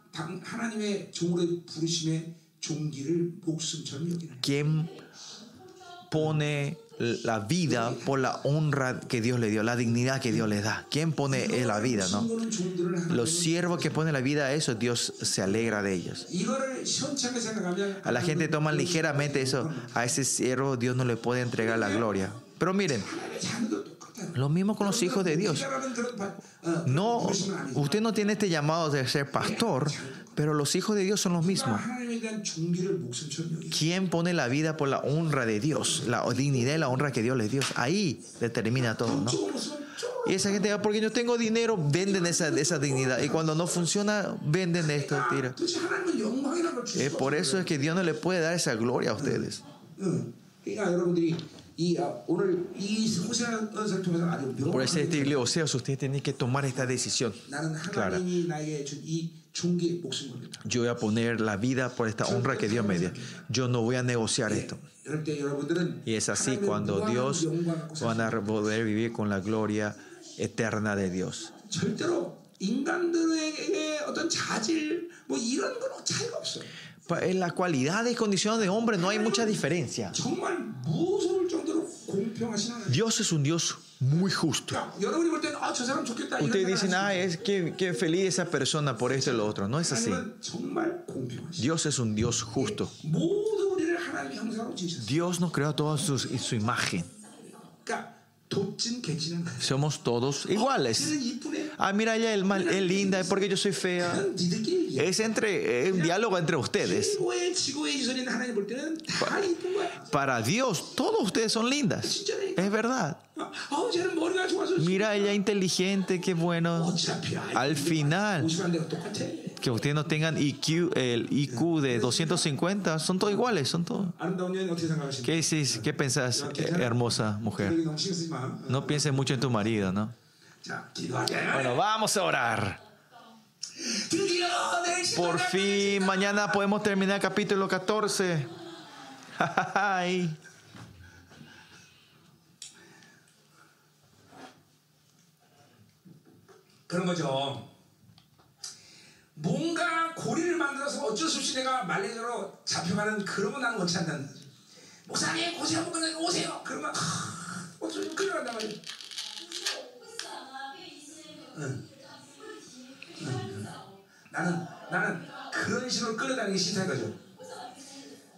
¿Quién pone la vida por la honra que Dios le dio, la dignidad que Dios le da. ¿Quién pone la vida, no? Los siervos que ponen la vida a eso, Dios se alegra de ellos. A la gente toma ligeramente eso, a ese siervo Dios no le puede entregar la gloria. Pero miren, lo mismo con los hijos de Dios. No, usted no tiene este llamado de ser pastor Pero los hijos de Dios son los mismos. ¿Quién pone la vida por la honra de Dios? La dignidad y la honra que Dios les dio. Ahí determina todo, ¿no? Y esa gente, porque yo tengo dinero, venden esa, dignidad. Y cuando no funciona, venden esto, tira. Por eso es que Dios no le puede dar esa gloria a ustedes. Por ese estilo, o sea, ustedes tienen que tomar esta decisión clara. Yo voy a poner la vida por esta honra que Dios me dio. Yo no voy a negociar esto. Y es así cuando Dios van a poder vivir con la gloria eterna de Dios. En la cualidad y condición de hombre no hay mucha diferencia. Dios es un Dios muy justo. Ustedes dicen, ah, es que, que, feliz esa persona por esto y lo otro. No es así. Dios es un Dios justo. Dios nos creó a todos su, su imagen. Somos todos iguales. Ah, mira, ella es, mal, es linda, es porque yo soy fea. Es entre es un diálogo entre ustedes. Para Dios, todos ustedes son lindas. Es verdad. Mira, ella inteligente, qué bueno. Al final, que ustedes no tengan IQ, el IQ de 250, son todos iguales, son todos. ¿Qué dices? ¿Qué pensás, hermosa mujer? No pienses mucho en tu marido, ¿no? Bueno, vamos a orar. Por fin, mañana podemos terminar el capítulo 14. 그런 거죠. 뭔가 고리를 만들어서 어쩔 수 없이 내가 말레이로 잡혀가는 건 나는 원치 않다는 거지. 목사님 고시 한번 끝내 오세요. 그러면 어쩔 수 끌려간단 말이야. 응. 응. 나는 나는 그런 식으로 끌려다니기 싫다 이거죠.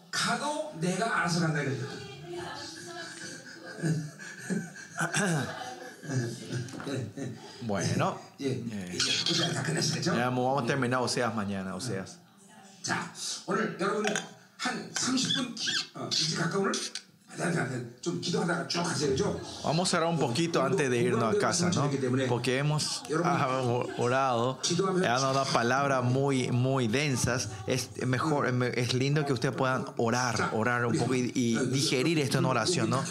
가도 내가 알아서 간다 이거죠. Bueno, eh, ya vamos a terminar Oseas mañana, Oseas. 자, 오늘 여러분 한 30분 어, 이제 가까운을 Vamos a orar un poquito antes de irnos a casa, ¿no? Porque hemos orado, hemos dado palabras muy, muy densas. Es mejor, es lindo que ustedes puedan orar, orar un poco y, digerir esto en oración, ¿no?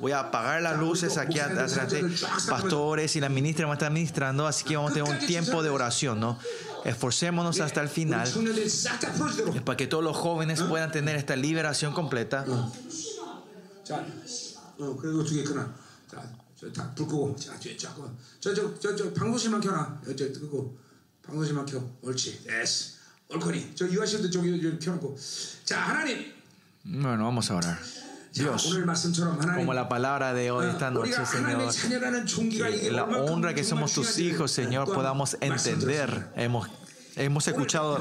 Voy a apagar las luces aquí atrás. Pastores y la ministra me están ministrando, así que vamos a tener un tiempo de oración, ¿no? Esforcémonos hasta el final para que todos los jóvenes puedan tener esta liberación completa. Bueno, vamos a orar. Dios, como la palabra de hoy esta noche, Señor, la honra que somos tus hijos, Señor, podamos entender. Hemos Hemos escuchado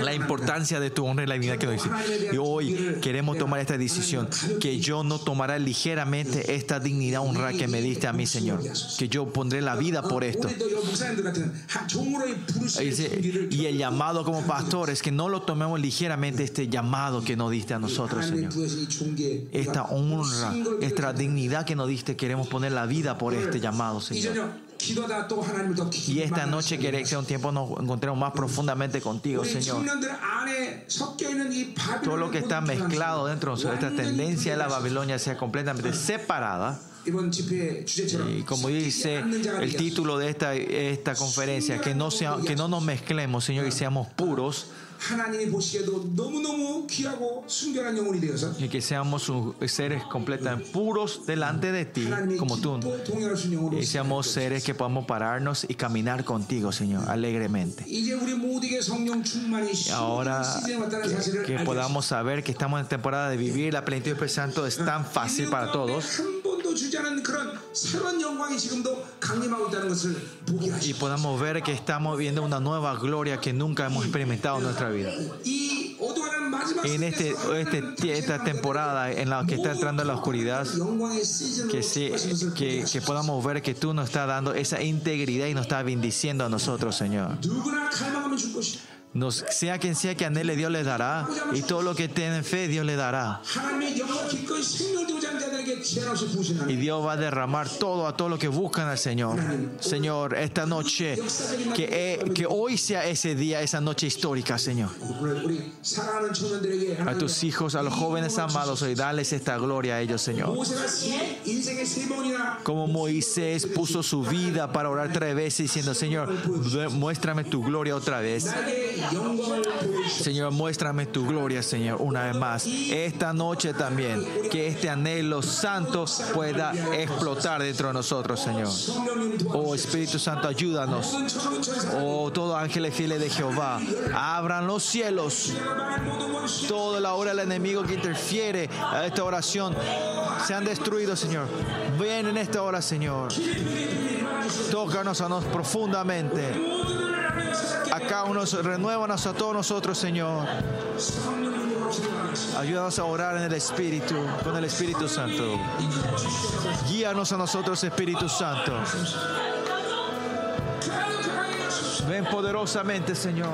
la importancia de tu honra y la dignidad que nos dice. Y hoy queremos tomar esta decisión, que yo no tomaré ligeramente esta dignidad, honra que me diste a mí, Señor. Que yo pondré la vida por esto. Y el llamado como pastores, que no lo tomemos ligeramente este llamado que nos diste a nosotros, Señor. Esta honra, esta dignidad que nos diste, queremos poner la vida por este llamado, Señor. Y esta noche que sea un tiempo nos encontremos más profundamente contigo, Señor. Todo lo que está mezclado dentro de esta tendencia de la Babilonia sea completamente separada. Y como dice el título de esta, esta conferencia, que no, sea, que no nos mezclemos, Señor, y seamos puros y que seamos seres completamente puros delante de ti, como tú. Y seamos seres que podamos pararnos y caminar contigo, Señor, alegremente. Y ahora que, podamos saber que estamos en temporada de vivir la plenitud del Santo es tan fácil para todos. Y podamos ver que estamos viendo una nueva gloria que nunca hemos experimentado en nuestra vida. en este, este, esta temporada en la que está entrando en la oscuridad, que, sí, que, que podamos ver que tú nos estás dando esa integridad y nos estás bendiciendo a nosotros, Señor. Nos, sea quien sea que anhele, Dios le dará. Y todo lo que tiene fe, Dios le dará. Y Dios va a derramar todo a todo lo que buscan al Señor. Señor, esta noche, que, eh, que hoy sea ese día, esa noche histórica, Señor. A tus hijos, a los jóvenes amados, hoy dales esta gloria a ellos, Señor. Como Moisés puso su vida para orar tres veces diciendo, Señor, muéstrame tu gloria otra vez. Señor, muéstrame tu gloria, Señor, una vez más. Esta noche también, que este anhelo santo pueda explotar dentro de nosotros, Señor. Oh Espíritu Santo, ayúdanos. Oh, todos ángeles fieles de Jehová, abran los cielos. Toda la hora del enemigo que interfiere a esta oración sean destruidos, Señor. Ven en esta hora, Señor. Tócanos a nosotros profundamente. Acá unos renuévanos a todos nosotros, Señor. Ayúdanos a orar en el Espíritu, con el Espíritu Santo. Guíanos a nosotros, Espíritu Santo. Ven poderosamente, Señor.